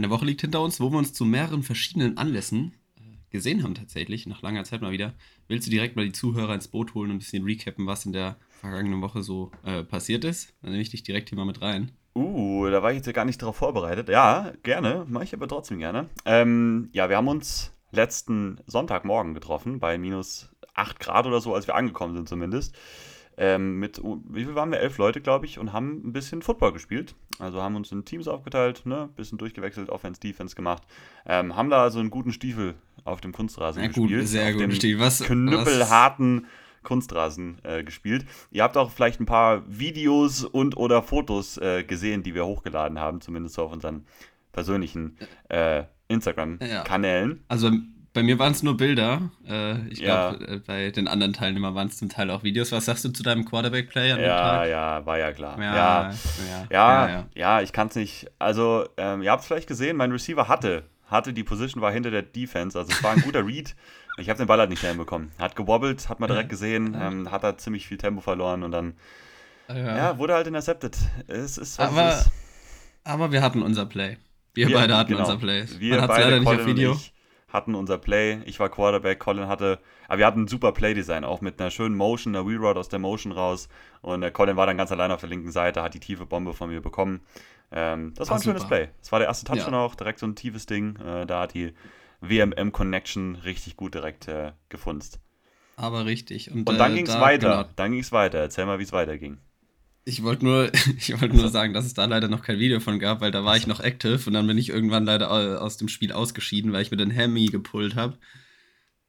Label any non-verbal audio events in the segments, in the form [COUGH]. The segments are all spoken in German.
eine Woche liegt hinter uns, wo wir uns zu mehreren verschiedenen Anlässen äh, gesehen haben tatsächlich, nach langer Zeit mal wieder. Willst du direkt mal die Zuhörer ins Boot holen und ein bisschen recappen, was in der vergangenen Woche so äh, passiert ist? Dann nehme ich dich direkt hier mal mit rein. Uh, da war ich jetzt ja gar nicht darauf vorbereitet. Ja, gerne, mache ich aber trotzdem gerne. Ähm, ja, wir haben uns letzten Sonntagmorgen getroffen, bei minus 8 Grad oder so, als wir angekommen sind zumindest. Ähm, mit, wie viel waren wir? Elf Leute, glaube ich, und haben ein bisschen Football gespielt. Also haben uns in Teams aufgeteilt, ne, bisschen durchgewechselt, Offense, Defense gemacht. Ähm, haben da so einen guten Stiefel auf dem Kunstrasen Ja, gespielt. gut, sehr guten Stiefel. Was- knüppelharten Kunstrasen äh, gespielt. Ihr habt auch vielleicht ein paar Videos und oder Fotos äh, gesehen, die wir hochgeladen haben, zumindest so auf unseren persönlichen äh, Instagram-Kanälen. Also bei mir waren es nur Bilder. Äh, ich Ja. glaube, äh, bei den anderen Teilnehmern waren es zum Teil auch Videos. Was sagst du zu deinem Quarterback-Play an dem Ja, Tag? ja, war ja klar. Ja, ja. ja, Ja, ja. ja, ich kann es nicht. Also, ähm, ihr habt es vielleicht gesehen, mein Receiver hatte, hatte die Position, war hinter der Defense. Also, es war ein guter [LAUGHS] Read. Ich habe den Ball halt nicht mehr hinbekommen. Hat gewobbelt, hat man direkt gesehen, ähm, hat da ziemlich viel Tempo verloren und dann, Ja. ja, wurde halt intercepted. Es ist, was Aber es ist. Aber wir hatten unser Play. Wir, Wir- beide hatten genau. unser Play. Wir Man hat es leider nicht auf Video. Ich, hatten unser Play. Ich war Quarterback, Colin hatte, aber wir hatten ein super Play-Design, auch mit einer schönen Motion, einer Wheelroute aus der Motion raus. Und äh, Colin war dann ganz allein auf der linken Seite, hat die tiefe Bombe von mir bekommen. Ähm, das war Ah, ein schönes super. Play. Das war der erste Touchdown Ja. auch, direkt so ein tiefes Ding. Äh, da hat die WMM Connection richtig gut direkt äh, gefunzt. Aber richtig. Und, Und dann äh, ging es da- weiter. genau. Dann ging es weiter. Erzähl mal, wie es weiterging. Ich wollte nur, [LAUGHS] ich wollte nur sagen, dass es da leider noch kein Video von gab, weil da war ich noch active und dann bin ich irgendwann leider au- aus dem Spiel ausgeschieden, weil ich mir den Hemi gepullt habe.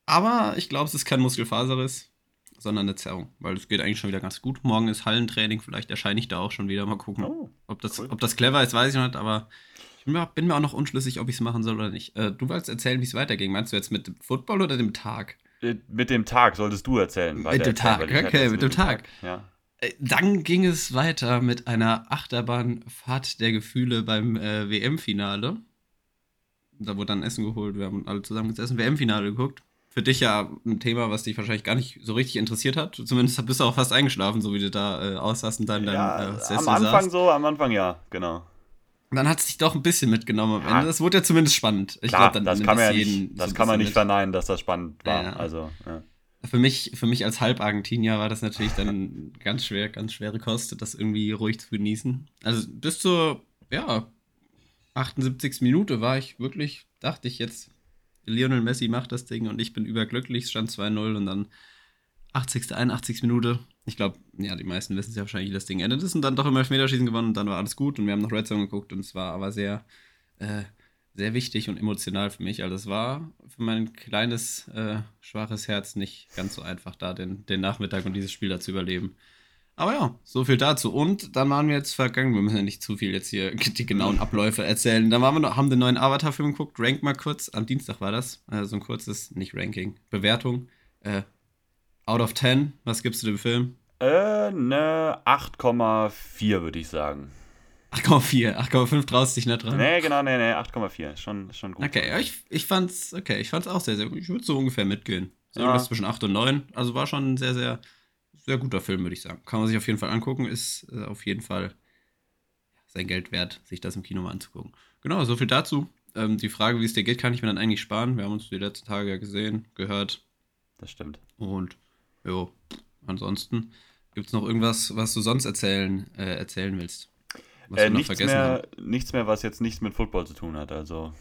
Aber ich glaube, es ist kein Muskelfaserriss, sondern eine Zerrung, weil es geht eigentlich schon wieder ganz gut. Morgen ist Hallentraining, vielleicht erscheine ich da auch schon wieder. Mal gucken, Oh, ob, das, cool. ob das clever ist, weiß ich noch nicht, aber ich bin mir, bin mir auch noch unschlüssig, ob ich es machen soll oder nicht. Äh, du wolltest erzählen, wie es weiterging. Meinst du jetzt mit dem Football oder dem Tag? Äh, Mit dem Tag solltest du erzählen. Mit dem Tag, okay, mit dem Tag. Ja. Äh, Dann ging es weiter mit einer Achterbahnfahrt der Gefühle beim äh, WM-Finale. Da wurde dann Essen geholt, wir haben alle zusammen gesessen, WM-Finale geguckt. Für dich ja ein Thema, was dich wahrscheinlich gar nicht so richtig interessiert hat. Zumindest bist du auch fast eingeschlafen, so wie du da äh, aussahst und dann Ja, deinem äh, am Sessel Anfang saßt. so, am Anfang ja, genau. Dann hat es dich doch ein bisschen mitgenommen am Ja. Ende. Das wurde ja zumindest spannend. Ich Klar, glaub, dann das kann man ja es nicht, jeden das kann man nicht verneinen, dass das spannend war. Ja. Also, ja. Für mich, für mich als Halb-Argentinier war das natürlich dann [LAUGHS] ganz schwer, ganz schwere Kost, das irgendwie ruhig zu genießen. Also bis zur, ja, 78. Minute war ich wirklich, dachte ich jetzt, Lionel Messi macht das Ding und ich bin überglücklich, stand 2-0 und dann 80., 81. Minute. Ich glaube, ja, die meisten wissen es ja wahrscheinlich, wie das Ding endet ist und dann doch im Elfmeterschießen gewonnen und dann war alles gut und wir haben noch Red Zone geguckt und es war aber sehr, äh, sehr wichtig und emotional für mich. Also es war für mein kleines, äh, schwaches Herz nicht ganz so einfach, da den, den Nachmittag und dieses Spiel da zu überleben. Aber ja, so viel dazu. Und dann waren wir jetzt vergangen. Wir müssen ja nicht zu viel jetzt hier [LAUGHS] die genauen Abläufe erzählen. Dann waren wir noch, haben den neuen Avatar-Film geguckt. Rank mal kurz. Am Dienstag war das. Äh, so ein kurzes, nicht Ranking, Bewertung. Äh, out of 10, was gibst du dem Film? Äh, ne 8,4 würde ich sagen. 8,4. 8,5 traust dich nicht dran. Nee, genau, nee, nee, 8,4. Schon, schon gut. Okay, ja, ich, ich fand's, okay, ich fand's auch sehr, sehr gut. Ich würde so ungefähr mitgehen. So Ja. irgendwas zwischen 8 und 9. Also war schon ein sehr, sehr, sehr guter Film, würde ich sagen. Kann man sich auf jeden Fall angucken. Ist äh, auf jeden Fall sein Geld wert, sich das im Kino mal anzugucken. Genau, so viel dazu. Ähm, die Frage, wie es dir geht, kann ich mir dann eigentlich sparen. Wir haben uns die letzten Tage ja gesehen, gehört. Das stimmt. Und jo, ansonsten gibt es noch irgendwas, was du sonst erzählen, äh, erzählen willst? Was Äh, wir noch nichts, vergessen haben. mehr, nichts mehr, was jetzt nichts mit Football zu tun hat. Also,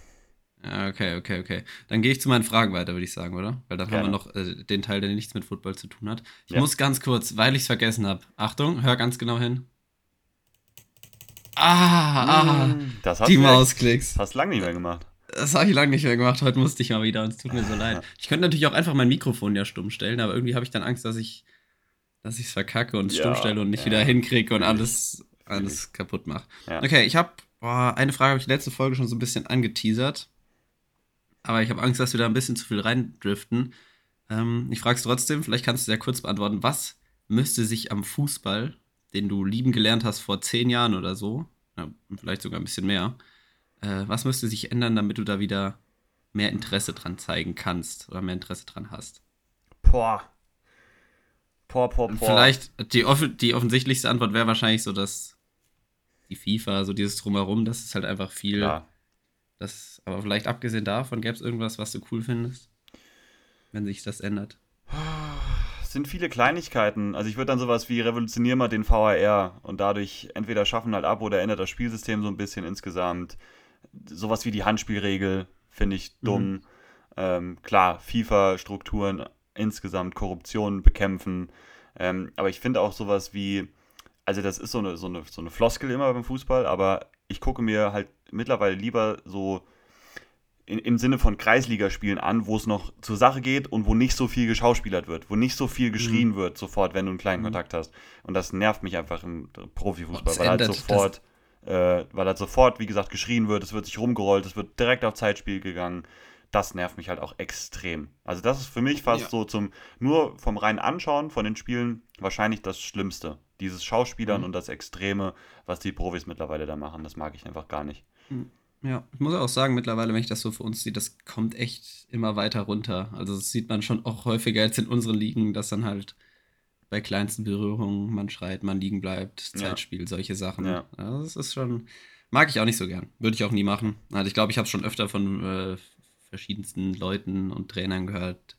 okay, okay, okay. Dann gehe ich zu meinen Fragen weiter, würde ich sagen, oder? Weil dann haben Gerne. wir noch äh, den Teil, der nichts mit Football zu tun hat. Ich Ja. muss ganz kurz, weil ich es vergessen habe. Achtung, hör ganz genau hin. Ah, ah, Mm, das hast die Mausklicks. Hast lange nicht mehr gemacht. Das habe ich lange nicht mehr gemacht. Heute musste ich mal wieder und es tut mir so leid. [LAUGHS] Ich könnte natürlich auch einfach mein Mikrofon ja stumm stellen, aber irgendwie habe ich dann Angst, dass ich dass ich es verkacke und es Ja, stumm stelle und nicht ja. wieder hinkriege und ich. Alles, alles kaputt mache. Ja. Okay, ich habe eine Frage, habe ich letzte Folge schon so ein bisschen angeteasert. Aber ich habe Angst, dass wir da ein bisschen zu viel reindriften. Ähm, ich frage es trotzdem, vielleicht kannst du sehr kurz beantworten. Was müsste sich am Fußball, den du lieben gelernt hast vor zehn Jahren oder so, ja, vielleicht sogar ein bisschen mehr, äh, was müsste sich ändern, damit du da wieder mehr Interesse dran zeigen kannst oder mehr Interesse dran hast? Boah. Boah, boah, boah. Vielleicht, die, off die offensichtlichste Antwort wäre wahrscheinlich so, dass die FIFA, so dieses Drumherum, das ist halt einfach viel. Ja. Das, aber vielleicht abgesehen davon, gäbe es irgendwas, was du cool findest, wenn sich das ändert? Es sind viele Kleinigkeiten. Also ich würde dann sowas wie revolutionieren mal den VAR und dadurch entweder schaffen halt ab oder ändert das Spielsystem so ein bisschen insgesamt. Sowas wie die Handspielregel finde ich dumm. Mhm. Ähm, klar, FIFA-Strukturen insgesamt, Korruption bekämpfen. Ähm, aber ich finde auch sowas wie, also das ist so eine, so, eine, so eine Floskel immer beim Fußball, aber ich gucke mir halt mittlerweile lieber so in, im Sinne von Kreisligaspielen an, wo es noch zur Sache geht und wo nicht so viel geschauspielert wird, wo nicht so viel geschrien mhm. wird sofort, wenn du einen kleinen mhm. Kontakt hast. Und das nervt mich einfach im Profifußball, weil halt sofort, äh, weil halt sofort, wie gesagt, geschrien wird, es wird sich rumgerollt, es wird direkt auf Zeitspiel gegangen. Das nervt mich halt auch extrem. Also das ist für mich fast ja. so zum, nur vom reinen Anschauen von den Spielen wahrscheinlich das Schlimmste. Dieses Schauspielern mhm. und das Extreme, was die Profis mittlerweile da machen, das mag ich einfach gar nicht. Mhm. Ja, ich muss auch sagen, mittlerweile, wenn ich das so für uns sehe, das kommt echt immer weiter runter. Also das sieht man schon auch häufiger als in unseren Ligen, dass dann halt bei kleinsten Berührungen man schreit, man liegen bleibt, Zeitspiel, ja. solche Sachen. Ja. Also das ist schon, mag ich auch nicht so gern. Würde ich auch nie machen. Also ich glaube, ich habe schon öfter von äh, verschiedensten Leuten und Trainern gehört,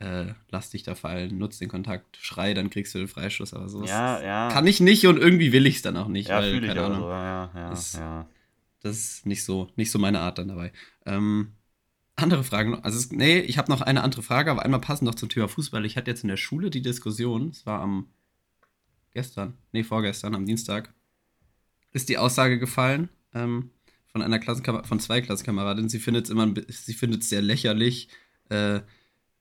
äh, lass dich da fallen, nutz den Kontakt, schrei, dann kriegst du den Freischuss. Aber so ja, ja. kann ich nicht und irgendwie will ich es dann auch nicht. Ja, fühle ich auch so. Ja, ja, das, ja. Das ist nicht so, nicht so meine Art dann dabei. Ähm, andere Fragen. Also, es, nee, ich habe noch eine andere Frage, aber einmal passend noch zum Thema Fußball. Ich hatte jetzt in der Schule die Diskussion, es war am gestern, nee, vorgestern, am Dienstag, ist die Aussage gefallen ähm, von einer Klassenkam von zwei Klassenkameradinnen. Sie findet es immer, sie findet es sehr lächerlich, äh,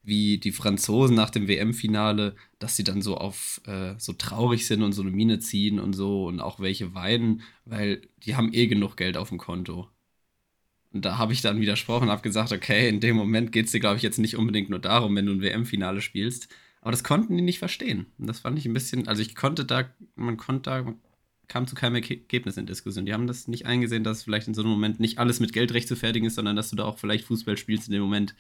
wie die Franzosen nach dem WM-Finale, dass sie dann so auf äh, so traurig sind und so eine Mine ziehen und so und auch welche weinen, weil die haben eh genug Geld auf dem Konto. Und da habe ich dann widersprochen habe gesagt, okay, in dem Moment geht es dir, glaube ich, jetzt nicht unbedingt nur darum, wenn du ein WM-Finale spielst. Aber das konnten die nicht verstehen. Und das fand ich ein bisschen, also ich konnte da, man konnte da, man kam zu keinem Ergebnis in Diskussion. Die haben das nicht eingesehen, dass vielleicht in so einem Moment nicht alles mit Geld recht zu fertigen ist, sondern dass du da auch vielleicht Fußball spielst in dem Moment,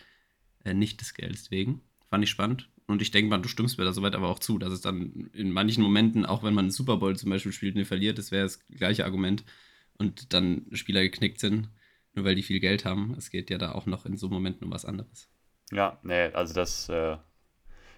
nicht des Geldes wegen. Fand ich spannend. Und ich denke mal, du stimmst mir da soweit aber auch zu, dass es dann in manchen Momenten, auch wenn man einen Super Bowl zum Beispiel spielt und verliert, das wäre das gleiche Argument. Und dann Spieler geknickt sind, nur weil die viel Geld haben. Es geht ja da auch noch in so Momenten um was anderes. Ja, nee, also das, äh,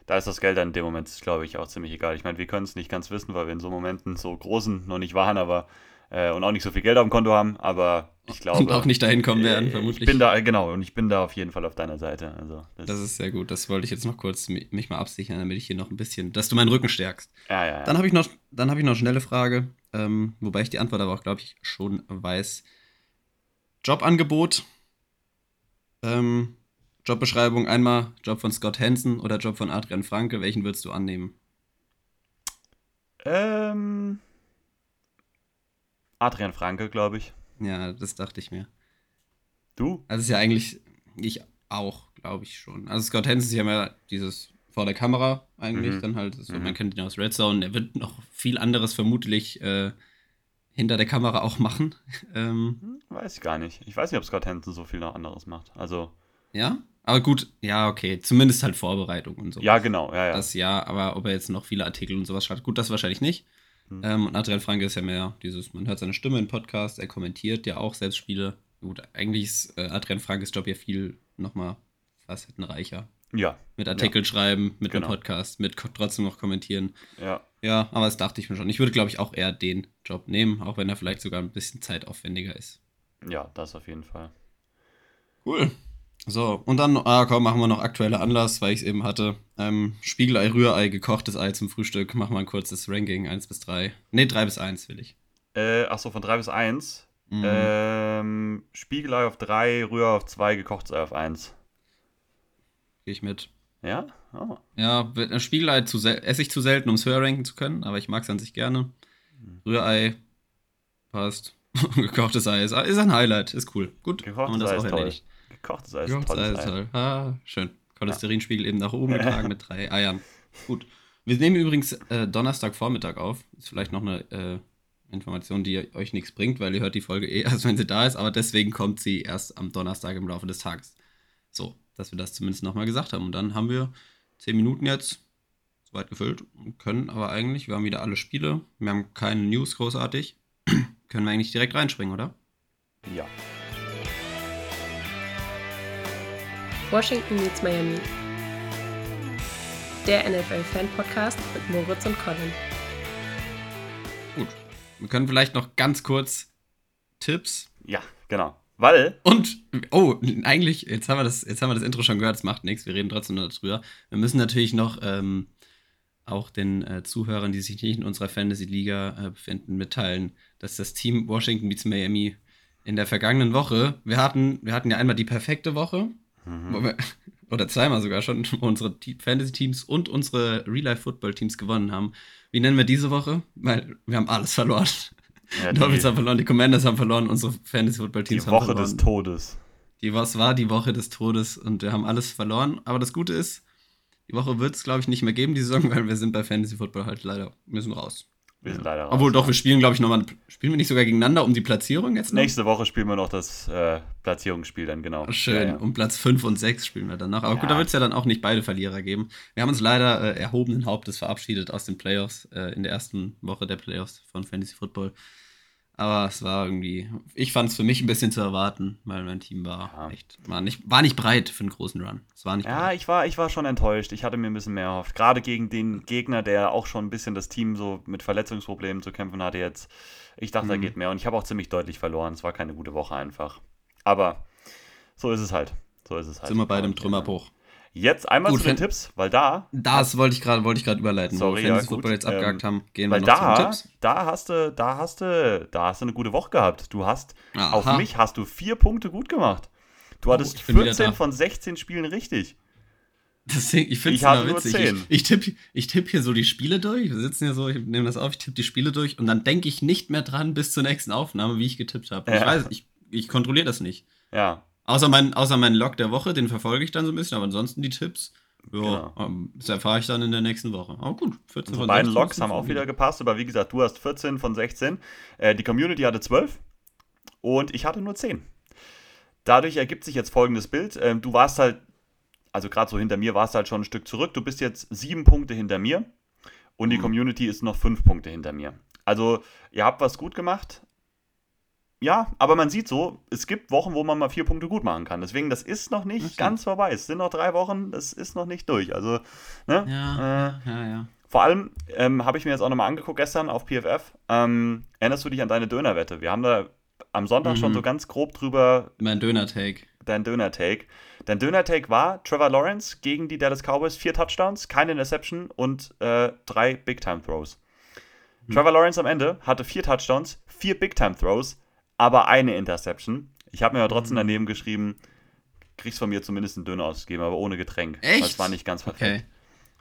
da ist das Geld dann in dem Moment, glaube ich, auch ziemlich egal. Ich meine, wir können es nicht ganz wissen, weil wir in so Momenten so großen noch nicht waren, aber äh, und auch nicht so viel Geld auf dem Konto haben, aber ich glaube. Und auch nicht dahin kommen werden, äh, vermutlich. Ich bin da, genau, und ich bin da auf jeden Fall auf deiner Seite. Also, das, das ist sehr gut. Das wollte ich jetzt noch kurz mich mal absichern, damit ich hier noch ein bisschen, dass du meinen Rücken stärkst. Ja, ja. ja. Dann habe ich noch, dann habe ich noch eine schnelle Frage, ähm, wobei ich die Antwort aber auch, glaube ich, schon weiß. Jobangebot. Ähm, Jobbeschreibung einmal Job von Scott Hansen oder Job von Adrian Franke. Welchen würdest du annehmen? Ähm. Adrian Franke, glaube ich. Ja, das dachte ich mir. Du? Also ist ja eigentlich, ich auch, glaube ich schon. Also Scott Hansen, sie haben ja dieses vor der Kamera eigentlich mhm. dann halt, so, mhm. man kennt ihn aus Red Zone, er wird noch viel anderes vermutlich äh, hinter der Kamera auch machen. [LAUGHS] ähm, hm, weiß ich gar nicht. Ich weiß nicht, ob Scott Hansen so viel noch anderes macht. Also. Ja? Aber gut, ja, okay. Zumindest halt Vorbereitung und so. Ja, genau, ja, ja. Das ja, aber ob er jetzt noch viele Artikel und sowas schreibt, gut, das wahrscheinlich nicht. Mhm. Ähm, und Adrian Franke ist ja mehr dieses, man hört seine Stimme im Podcast, er kommentiert ja auch selbst Spiele. Gut, eigentlich ist äh, Adrian Frankes Job ja viel nochmal facettenreicher. Ja. Mit Artikeln ja. schreiben, mit genau. einem Podcast, mit trotzdem noch kommentieren. Ja. Ja, aber das dachte ich mir schon. Ich würde, glaube ich, auch eher den Job nehmen, auch wenn er vielleicht sogar ein bisschen zeitaufwendiger ist. Ja, das auf jeden Fall. Cool. So, und dann, ah, komm, machen wir noch aktuelle Anlass, weil ich es eben hatte. Ähm, Spiegelei, Rührei, gekochtes Ei zum Frühstück. Machen wir ein kurzes Ranking, 1 bis 3. Ne, 3 bis 1 will ich. Äh, achso, von 3 bis 1. Mhm. Ähm, Spiegelei auf 3, Rührei auf 2, gekochtes Ei auf 1. Gehe ich mit. Ja? Oh. Ja, Spiegelei zu esse ich zu selten, um es höher ranken zu können, aber ich mag es an sich gerne. Mhm. Rührei passt. [LAUGHS] gekochtes Ei ist, ist, ein Highlight, ist cool. Gut, gekochtes haben wir das Ei auch erledigt. Gekochtes Ei ist ein tolles Ei. Ah, schön. Cholesterinspiegel ja. eben nach oben [LAUGHS] getragen mit drei Eiern. Gut. Wir nehmen übrigens äh, Donnerstagvormittag auf. Ist vielleicht noch eine äh, Information, die euch nichts bringt, weil ihr hört die Folge eh [LAUGHS] erst, wenn sie da ist, aber deswegen kommt sie erst am Donnerstag im Laufe des Tages. So, dass wir das zumindest nochmal gesagt haben. Und dann haben wir zehn Minuten jetzt soweit gefüllt und können aber eigentlich, wir haben wieder alle Spiele, wir haben keine News großartig, [CLEARS THROAT] können wir eigentlich direkt reinspringen, oder? Ja. Washington meets Miami. Der NFL-Fan-Podcast mit Moritz und Colin. Gut. Wir können vielleicht noch ganz kurz Tipps. Ja, genau. Weil. Und, oh, eigentlich, jetzt haben wir das, jetzt haben wir das Intro schon gehört, das macht nichts, wir reden trotzdem noch darüber. Wir müssen natürlich noch ähm, auch den äh, Zuhörern, die sich nicht in unserer Fantasy-Liga äh, befinden, mitteilen, dass das Team Washington Beats Miami in der vergangenen Woche, wir hatten, wir hatten ja einmal die perfekte Woche, mhm. [LAUGHS] oder zweimal sogar schon, wo [LAUGHS] unsere Fantasy-Teams und unsere Real-Life-Football-Teams gewonnen haben. Wie nennen wir diese Woche? Weil wir haben alles verloren. Ja, die [LAUGHS] Dolphins haben verloren, die Commanders haben verloren, unsere Fantasy-Football-Teams haben verloren. Die Woche des Todes. Die, was war die Woche des Todes und wir haben alles verloren. Aber das Gute ist, die Woche wird es, glaube ich, nicht mehr geben, die Saison, weil wir sind bei Fantasy Football halt leider, müssen raus. Wir sind leider raus. Obwohl doch, wir spielen, glaube ich, nochmal. Spielen wir nicht sogar gegeneinander um die Platzierung jetzt noch? Nächste Woche spielen wir noch das äh, Platzierungsspiel dann, genau. Schön. Ja, ja. Um Platz 5 und 6 spielen wir dann noch. Aber ja. gut, da wird es ja dann auch nicht beide Verlierer geben. Wir haben uns leider äh, erhobenen Hauptes verabschiedet aus den Playoffs äh, in der ersten Woche der Playoffs von Fantasy Football. Aber es war irgendwie, ich fand es für mich ein bisschen zu erwarten, weil mein Team war ja. echt, war nicht, war nicht breit für einen großen Run. Es war nicht ja, breit. ich war, ich war schon enttäuscht. Ich hatte mir ein bisschen mehr erhofft. Gerade gegen den Gegner, der auch schon ein bisschen das Team so mit Verletzungsproblemen zu kämpfen hatte jetzt. Ich dachte, mhm. da geht mehr. Und ich habe auch ziemlich deutlich verloren. Es war keine gute Woche einfach. Aber so ist es halt. So ist es halt. Sind wir bei dem Trümmerbruch. Jetzt einmal Gut, zu den Tipps, weil da. Das wollte ich gerade wollte ich gerade überleiten. Sorry, wo ja, Football jetzt abgehakt ähm, haben, gehen weil wir noch da, zu den Tipps. Da hast du, da hast du, da hast du eine gute Woche gehabt. Du hast Aha. auf mich hast du vier Punkte gut gemacht. Du oh, hattest 14 von 16 Spielen richtig. Deswegen, ich finde es immer witzig. Ich, ich tippe ich tipp hier so die Spiele durch. Wir sitzen hier so, ich nehme das auf, ich tippe die Spiele durch und dann denke ich nicht mehr dran bis zur nächsten Aufnahme, wie ich getippt habe. Ja. Ich weiß, ich, ich kontrolliere das nicht. Ja. Außer mein, außer mein Log der Woche, den verfolge ich dann so ein bisschen, aber ansonsten die Tipps ja, genau. Ähm, das erfahre ich dann in der nächsten Woche. Aber gut, 14 von 16. Beide Logs haben auch wieder gepasst, aber wie gesagt, du hast 14 von 16. Äh, die Community hatte 12 und ich hatte nur 10. Dadurch ergibt sich jetzt folgendes Bild. Ähm, du warst halt, also gerade so hinter mir warst du halt schon ein Stück zurück. Du bist jetzt sieben Punkte hinter mir und die mhm. Community ist noch fünf Punkte hinter mir. Also ihr habt was gut gemacht, ja, aber man sieht so, es gibt Wochen, wo man mal vier Punkte gut machen kann. Deswegen, das ist noch nicht ganz vorbei. Es sind noch drei Wochen, das ist noch nicht durch. Also, ne? Ja, äh, ja, ja. Vor allem ähm, habe ich mir jetzt auch nochmal angeguckt gestern auf PFF. Ähm, erinnerst du dich an deine Dönerwette? Wir haben da am Sonntag mhm. schon so ganz grob drüber. Mein Döner-Take. Dein Döner-Take. Dein Döner-Take war Trevor Lawrence gegen die Dallas Cowboys, vier Touchdowns, keine Interception und äh, drei Big-Time-Throws. Mhm. Trevor Lawrence am Ende hatte vier Touchdowns, vier Big-Time-Throws aber eine Interception. Ich habe mir aber trotzdem mhm. daneben geschrieben, kriegst von mir zumindest einen Döner ausgegeben, aber ohne Getränk. Echt? Das war nicht ganz perfekt. Okay.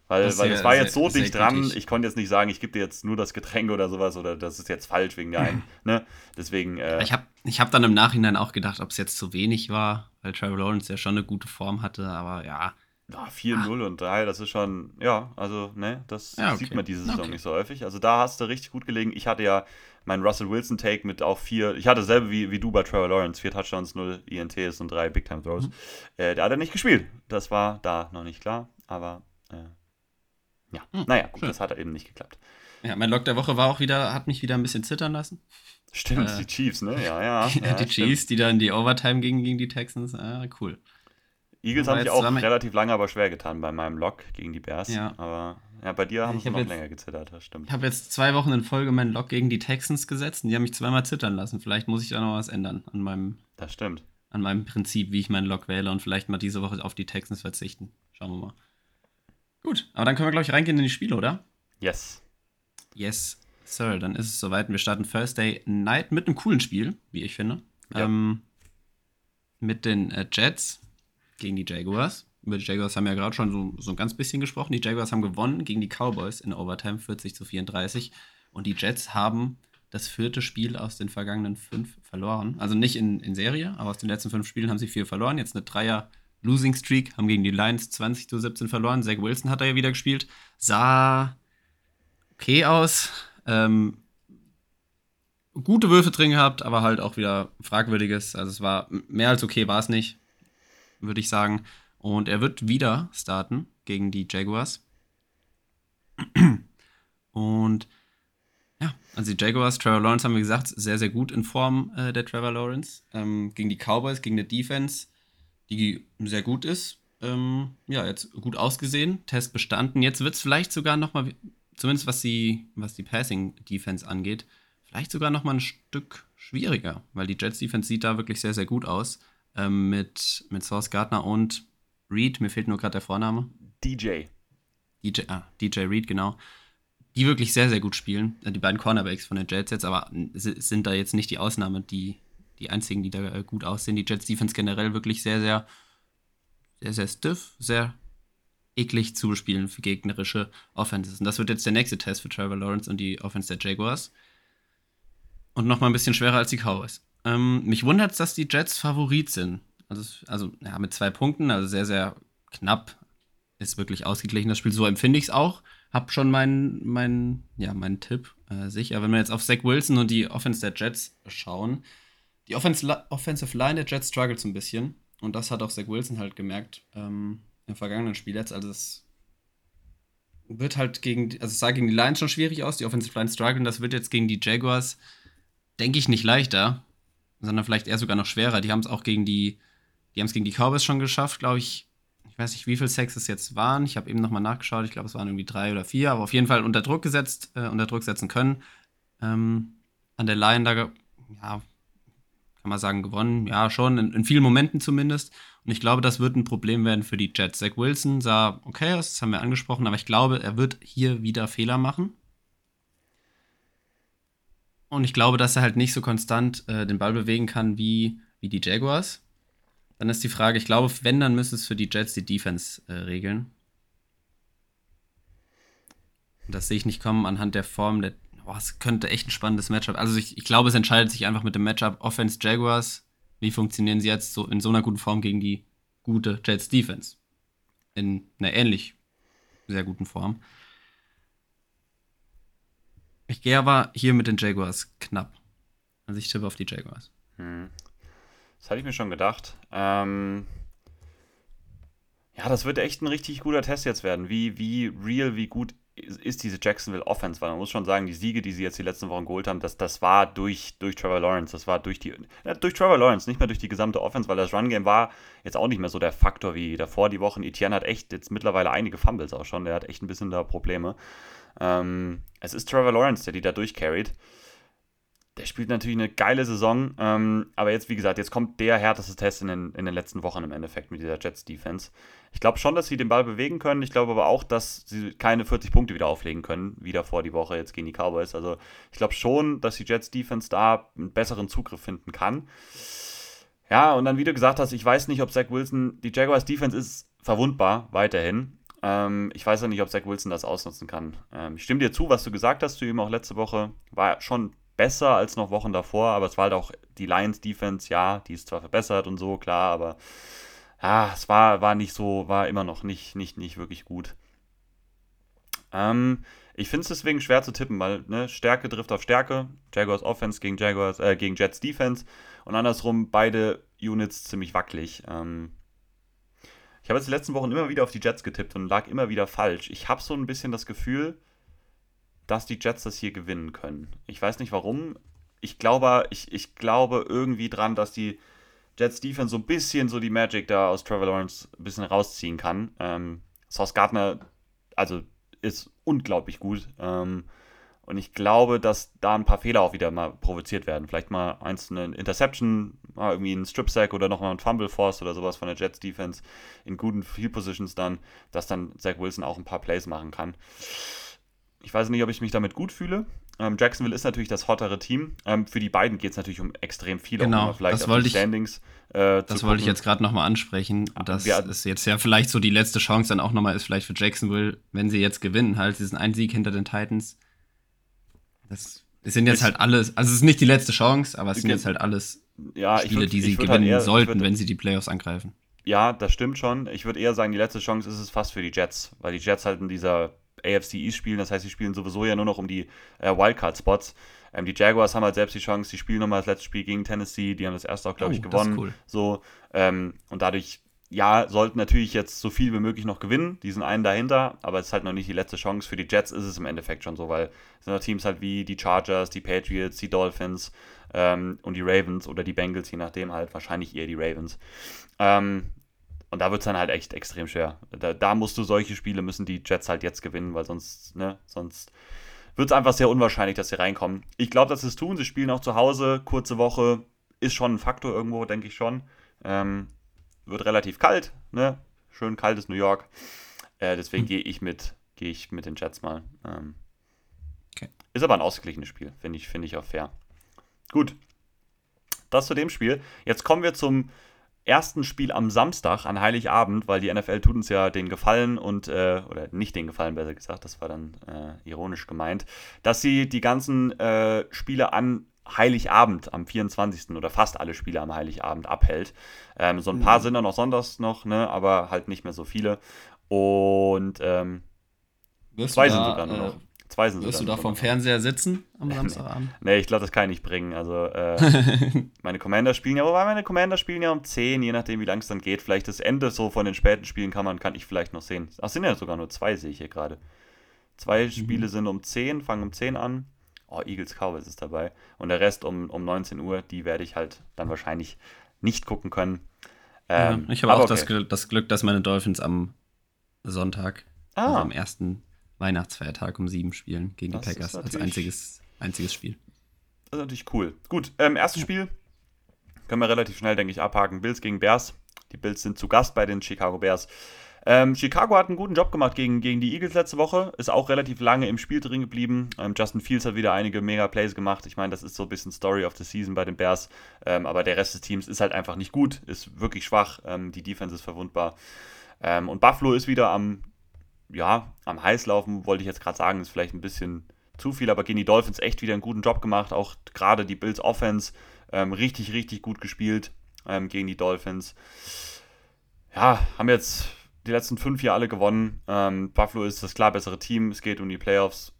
Weil, das weil es war jetzt so dicht dran, ich konnte jetzt nicht sagen, ich gebe dir jetzt nur das Getränk oder sowas oder das ist jetzt falsch wegen der [LAUGHS] einen. Ne? Deswegen. Äh, ich habe ich hab dann im Nachhinein auch gedacht, ob es jetzt zu wenig war, weil Trevor Lawrence ja schon eine gute Form hatte, aber ja. Ja, 4-0 und 3, das ist schon, ja, also, ne, das ja, okay. sieht man diese Saison okay. nicht so häufig. Also da hast du richtig gut gelegen. Ich hatte ja mein Russell Wilson-Take mit auch vier, ich hatte dasselbe wie, wie du bei Trevor Lawrence, vier Touchdowns, null INTs und drei Big-Time-Throws. Mhm. Äh, der hat er nicht gespielt. Das war da noch nicht klar, aber äh, ja, mhm, naja, gut, schön. das hat eben nicht geklappt. Ja, mein Log der Woche war auch wieder, hat mich wieder ein bisschen zittern lassen. Stimmt, äh, die Chiefs, ne? Ja, ja. [LAUGHS] ja die Chiefs, die dann die Overtime gingen gegen die Texans. Ah, cool. Eagles haben sich auch relativ lange aber schwer getan bei meinem Lock gegen die Bears. Ja. Aber ja, bei dir haben ich sie hab noch jetzt, länger gezittert, das stimmt. Ich habe jetzt zwei Wochen in Folge meinen Lock gegen die Texans gesetzt und die haben mich zweimal zittern lassen. Vielleicht muss ich da noch was ändern an meinem. Das stimmt. An meinem Prinzip, wie ich meinen Lock wähle und vielleicht mal diese Woche auf die Texans verzichten. Schauen wir mal. Gut, aber dann können wir, glaube ich, reingehen in die Spiele, oder? Yes. Yes, Sir. Dann ist es soweit. Wir starten Thursday Night mit einem coolen Spiel, wie ich finde. Ja. Ähm, mit den äh, Jets gegen die Jaguars. Über die Jaguars haben wir ja gerade schon so, so ein ganz bisschen gesprochen. Die Jaguars haben gewonnen gegen die Cowboys in Overtime 40 zu 34. Und die Jets haben das vierte Spiel aus den vergangenen fünf verloren. Also nicht in, in Serie, aber aus den letzten fünf Spielen haben sie vier verloren. Jetzt eine Dreier Losing Streak, haben gegen die Lions 20 zu 17 verloren. Zach Wilson hat da ja wieder gespielt. Sah okay aus. Ähm, gute Würfe drin gehabt, aber halt auch wieder fragwürdiges. Also es war mehr als okay, war es nicht würde ich sagen. Und er wird wieder starten gegen die Jaguars. Und ja, also die Jaguars, Trevor Lawrence haben wir gesagt, sehr, sehr gut in Form äh, der Trevor Lawrence. Ähm, gegen die Cowboys, gegen eine Defense, die sehr gut ist. ähm, ja, jetzt gut ausgesehen, Test bestanden. Jetzt wird es vielleicht sogar nochmal, zumindest was die, was die Passing-Defense angeht, vielleicht sogar nochmal ein Stück schwieriger, weil die Jets-Defense sieht da wirklich sehr, sehr gut aus. Ähm, mit, mit Source Gardner und Reed, mir fehlt nur gerade der Vorname. DJ. DJ, ah, DJ Reed, genau. Die wirklich sehr, sehr gut spielen. Äh, die beiden Cornerbacks von den Jets jetzt, aber sind da jetzt nicht die Ausnahme, die, die einzigen, die da äh, gut aussehen. Die Jets Defense generell wirklich sehr, sehr, sehr, sehr stiff, sehr eklig zu spielen für gegnerische Offenses. Und das wird jetzt der nächste Test für Trevor Lawrence und die Offense der Jaguars. Und nochmal ein bisschen schwerer als die Cowboys. Ähm, mich wundert es, dass die Jets Favorit sind. Also, also ja, mit zwei Punkten, also sehr, sehr knapp. Ist wirklich ausgeglichen das Spiel. So empfinde ich es auch. Hab schon meinen mein, ja, mein Tipp äh, sicher. Wenn wir jetzt auf Zach Wilson und die Offense der Jets schauen, die Offense, Offensive Line der Jets struggelt so ein bisschen. Und das hat auch Zach Wilson halt gemerkt ähm, im vergangenen Spiel jetzt. Also es wird halt gegen, also es sah gegen die Lions schon schwierig aus, die Offensive Line strugglen. Das wird jetzt gegen die Jaguars, denke ich, nicht leichter, sondern vielleicht eher sogar noch schwerer. Die haben es auch gegen die die haben es gegen die Cowboys schon geschafft, glaube ich. Ich weiß nicht, wie viele Sex es jetzt waren. Ich habe eben nochmal nachgeschaut. Ich glaube, es waren irgendwie drei oder vier, aber auf jeden Fall unter Druck gesetzt, äh, unter Druck setzen können. Ähm, an der Line da, ja, kann man sagen, gewonnen. Ja, schon, in, in, vielen Momenten zumindest. Und ich glaube, das wird ein Problem werden für die Jets. Zach Wilson sah okay aus, das haben wir angesprochen, aber ich glaube, er wird hier wieder Fehler machen. Und ich glaube, dass er halt nicht so konstant äh, den Ball bewegen kann wie, wie die Jaguars. Dann ist die Frage, ich glaube, wenn, dann müsste es für die Jets die Defense äh, regeln. Das sehe ich nicht kommen anhand der Form. Der, oh, es könnte echt ein spannendes Matchup. Also ich, ich glaube, es entscheidet sich einfach mit dem Matchup Offense Jaguars. Wie funktionieren sie jetzt so in so einer guten Form gegen die gute Jets Defense? In einer ähnlich sehr guten Form. Ich gehe aber hier mit den Jaguars knapp. Also ich tippe auf die Jaguars. Hm. Das hatte ich mir schon gedacht. Ähm, ja, das wird echt ein richtig guter Test jetzt werden. Wie, wie real, wie gut ist diese Jacksonville Offense? Weil man muss schon sagen, die Siege, die sie jetzt die letzten Wochen geholt haben, das, das war durch, durch Trevor Lawrence. Das war durch die, ja, durch Trevor Lawrence, nicht mehr durch die gesamte Offense, weil das Run-Game war jetzt auch nicht mehr so der Faktor wie davor die Wochen. Etienne hat echt jetzt mittlerweile einige Fumbles auch schon. Der hat echt ein bisschen da Probleme. Ähm, es ist Trevor Lawrence, der die da durchcarried der spielt natürlich eine geile Saison. Ähm, aber jetzt, wie gesagt, jetzt kommt der härteste Test in den, in den letzten Wochen im Endeffekt mit dieser Jets-Defense. Ich glaube schon, dass sie den Ball bewegen können. Ich glaube aber auch, dass sie keine 40 Punkte wieder auflegen können, wieder vor die Woche jetzt gegen die Cowboys. Also ich glaube schon, dass die Jets-Defense da einen besseren Zugriff finden kann. Ja, und dann, wie du gesagt hast, ich weiß nicht, ob Zach Wilson, die Jaguars-Defense ist verwundbar weiterhin. Ähm, ich weiß ja nicht, ob Zach Wilson das ausnutzen kann. Ähm, ich stimme dir zu, was du gesagt hast zu ihm auch letzte Woche. War schon besser als noch Wochen davor, aber es war halt auch die Lions Defense, ja, die ist zwar verbessert und so, klar, aber ja, es war, war nicht so, war immer noch nicht, nicht, nicht wirklich gut. Ähm, ich finde es deswegen schwer zu tippen, weil ne, Stärke trifft auf Stärke. Jaguars Offense gegen Jaguars, äh, gegen Jets Defense und andersrum beide Units ziemlich wackelig. Ähm, habe jetzt die letzten Wochen immer wieder auf die Jets getippt und lag immer wieder falsch. Ich habe so ein bisschen das Gefühl, dass die Jets das hier gewinnen können. Ich weiß nicht warum. Ich glaube, ich, ich glaube irgendwie dran, dass die Jets Defense so ein bisschen so die Magic da aus Trevor Lawrence ein bisschen rausziehen kann. Ähm, Sauce Gardner, also ist unglaublich gut. Ähm, und ich glaube, dass da ein paar Fehler auch wieder mal provoziert werden. Vielleicht mal eins eine Interception, mal irgendwie ein Strip Sack oder nochmal ein Fumble Force oder sowas von der Jets Defense in guten Field Positions dann, dass dann Zach Wilson auch ein paar Plays machen kann. Ich weiß nicht, ob ich mich damit gut fühle. Ähm, Jacksonville ist natürlich das hottere Team. Ähm, für die beiden geht es natürlich um extrem viel. Genau, das wollte ich, Standings, äh, das wollte ich jetzt gerade nochmal ansprechen. Das ja. ist jetzt ja vielleicht so die letzte Chance dann auch nochmal ist vielleicht für Jacksonville, wenn sie jetzt gewinnen, halt diesen einen Sieg hinter den Titans. Das, das sind jetzt ich, halt alles, also es ist nicht die letzte Chance, aber es sind jetzt halt alles ja, Spiele, würd, die sie halt gewinnen halt eher, sollten, würd, wenn sie die Playoffs angreifen. Ja, das stimmt schon. Ich würde eher sagen, die letzte Chance ist es fast für die Jets, weil die Jets halt in dieser AFC East spielen. Das heißt, sie spielen sowieso ja nur noch um die äh, Wildcard-Spots. Ähm, die Jaguars haben halt selbst die Chance, die spielen nochmal das letzte Spiel gegen Tennessee. Die haben das erste auch, glaube oh, ich, gewonnen. Cool. So, ähm, und dadurch, ja, sollten natürlich jetzt so viel wie möglich noch gewinnen. Die sind einen dahinter, aber es ist halt noch nicht die letzte Chance. Für die Jets ist es im Endeffekt schon so, weil es sind Teams halt wie die Chargers, die Patriots, die Dolphins ähm, und die Ravens oder die Bengals, je nachdem halt, wahrscheinlich eher die Ravens. Ähm, und da wird es dann halt echt extrem schwer. Da, da, musst du solche Spiele, müssen die Jets halt jetzt gewinnen, weil sonst, ne, sonst wird es einfach sehr unwahrscheinlich, dass sie reinkommen. Ich glaube, dass sie es tun. Sie spielen auch zu Hause, kurze Woche, ist schon ein Faktor irgendwo, denke ich schon. Ähm, wird relativ kalt, ne? Schön kaltes New York. Äh, deswegen hm. gehe ich mit, gehe ich mit den Jets mal. Ähm, okay. Ist aber ein ausgeglichenes Spiel, finde ich, finde ich auch fair. Gut. Das zu dem Spiel. Jetzt kommen wir zum ersten Spiel am Samstag an Heiligabend, weil die NFL tut uns ja den Gefallen und, äh, oder nicht den Gefallen, besser gesagt, das war dann äh, ironisch gemeint, dass sie die ganzen äh, Spiele an Heiligabend am 24. oder fast alle Spiele am Heiligabend abhält. Ähm, so ein paar mhm. sind da noch sonntags noch, ne, aber halt nicht mehr so viele. Und ähm, zwei sind sogar nur noch. Äh, Zwei sind Wirst du da vom Fernseher sitzen am [LAUGHS] Samstagabend? nee, ich glaube, das kann ich nicht bringen. Also, äh, [LAUGHS] meine Commander spielen ja, wobei meine Commander spielen ja um 10, je nachdem, wie lang es dann geht. Vielleicht das Ende so von den späten Spielen kann man, kann ich vielleicht noch sehen. Ach, sind ja sogar nur zwei, sehe ich hier gerade. Zwei mhm. Spiele sind um 10, fangen um 10 an. Oh, Eagles Cowboys ist dabei. Und der Rest um, um 19 Uhr, die werde ich halt dann wahrscheinlich nicht gucken können. Ähm, ja, ich habe auch okay. das, das, Glück, dass meine Dolphins am Sonntag, ah. also am ersten Weihnachtsfeiertag um sieben spielen gegen das die Packers als einziges, einziges Spiel. Das ist natürlich cool. Gut, ähm, erstes Spiel können wir relativ schnell, denke ich, abhaken. Bills gegen Bears. Die Bills sind zu Gast bei den Chicago Bears. Ähm, Chicago hat einen guten Job gemacht gegen, gegen die Eagles letzte Woche, ist auch relativ lange im Spiel drin geblieben. Ähm, Justin Fields hat wieder einige Mega-Plays gemacht. Ich meine, das ist so ein bisschen Story of the Season bei den Bears. Ähm, aber der Rest des Teams ist halt einfach nicht gut, ist wirklich schwach. Ähm, die Defense ist verwundbar. Ähm, und Buffalo ist wieder am ja, am Heißlaufen wollte ich jetzt gerade sagen, ist vielleicht ein bisschen zu viel, aber gegen die Dolphins echt wieder einen guten Job gemacht. Auch gerade die Bills Offense ähm, richtig, richtig gut gespielt gegen die Dolphins. Ja, haben jetzt die letzten fünf Jahre alle gewonnen. Ähm, Buffalo ist das klar bessere Team. Es geht um die Playoffs.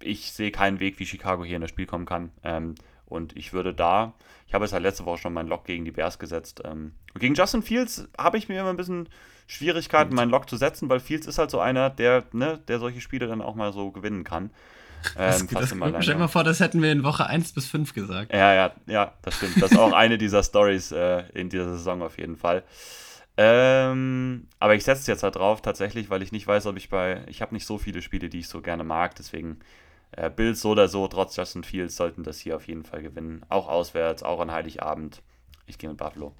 Ich sehe keinen Weg, wie Chicago hier in das Spiel kommen kann. Ähm, und ich würde da, ich habe es halt letzte Woche schon meinen Lock gegen die Bears gesetzt. Ähm, gegen Justin Fields habe ich mir immer ein bisschen Schwierigkeiten, meinen Lock zu setzen, weil Fields ist halt so einer, der, ne, der solche Spiele dann auch mal so gewinnen kann. [LAUGHS] Ähm, das, das, stell dir mal vor, das hätten wir in Woche 1 bis 5 gesagt. Ja, ja, ja, das stimmt. Das ist auch eine dieser Stories äh, in dieser Saison auf jeden Fall. Ähm, aber ich setze es jetzt halt drauf, tatsächlich, weil ich nicht weiß, ob ich bei. Ich habe nicht so viele Spiele, die ich so gerne mag, deswegen äh, Bills so oder so, trotz Justin Fields, sollten das hier auf jeden Fall gewinnen. Auch auswärts, auch an Heiligabend. Ich gehe mit Buffalo.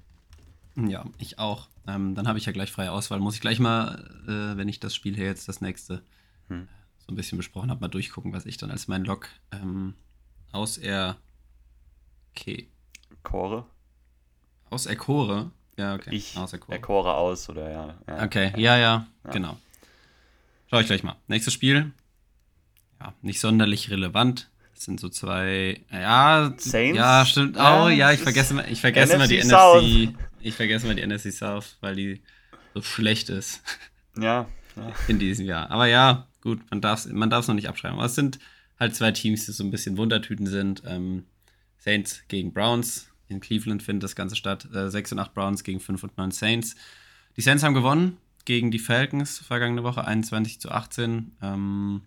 Ja, ich auch. Ähm, dann habe ich ja gleich freie Auswahl. Muss ich gleich mal, äh, wenn ich das Spiel hier jetzt das nächste hm. so ein bisschen besprochen habe, mal durchgucken, was ich dann als mein Log ähm, aus er. Okay. Chore? Aus Erkore? Ja, okay. Ich aus Erkore aus, oder ja. ja. Okay, ja, ja, ja, genau. Schau ich gleich mal. Nächstes Spiel. Ja, nicht sonderlich relevant. Das sind so zwei. Ja, Saints? ja, stimmt. Oh, ja, ich vergesse mal, ich vergesse mal die NFC. Ich vergesse mal die NFC South, weil die so schlecht ist. Ja, ja. In diesem Jahr. Aber ja, gut, man darf es man noch nicht abschreiben. Aber es sind halt zwei Teams, die so ein bisschen Wundertüten sind. Ähm, Saints gegen Browns. In Cleveland findet das Ganze statt. Äh, 6 und 8 Browns gegen 5 und 9 Saints. Die Saints haben gewonnen gegen die Falcons vergangene Woche, 21 zu 18. Ähm,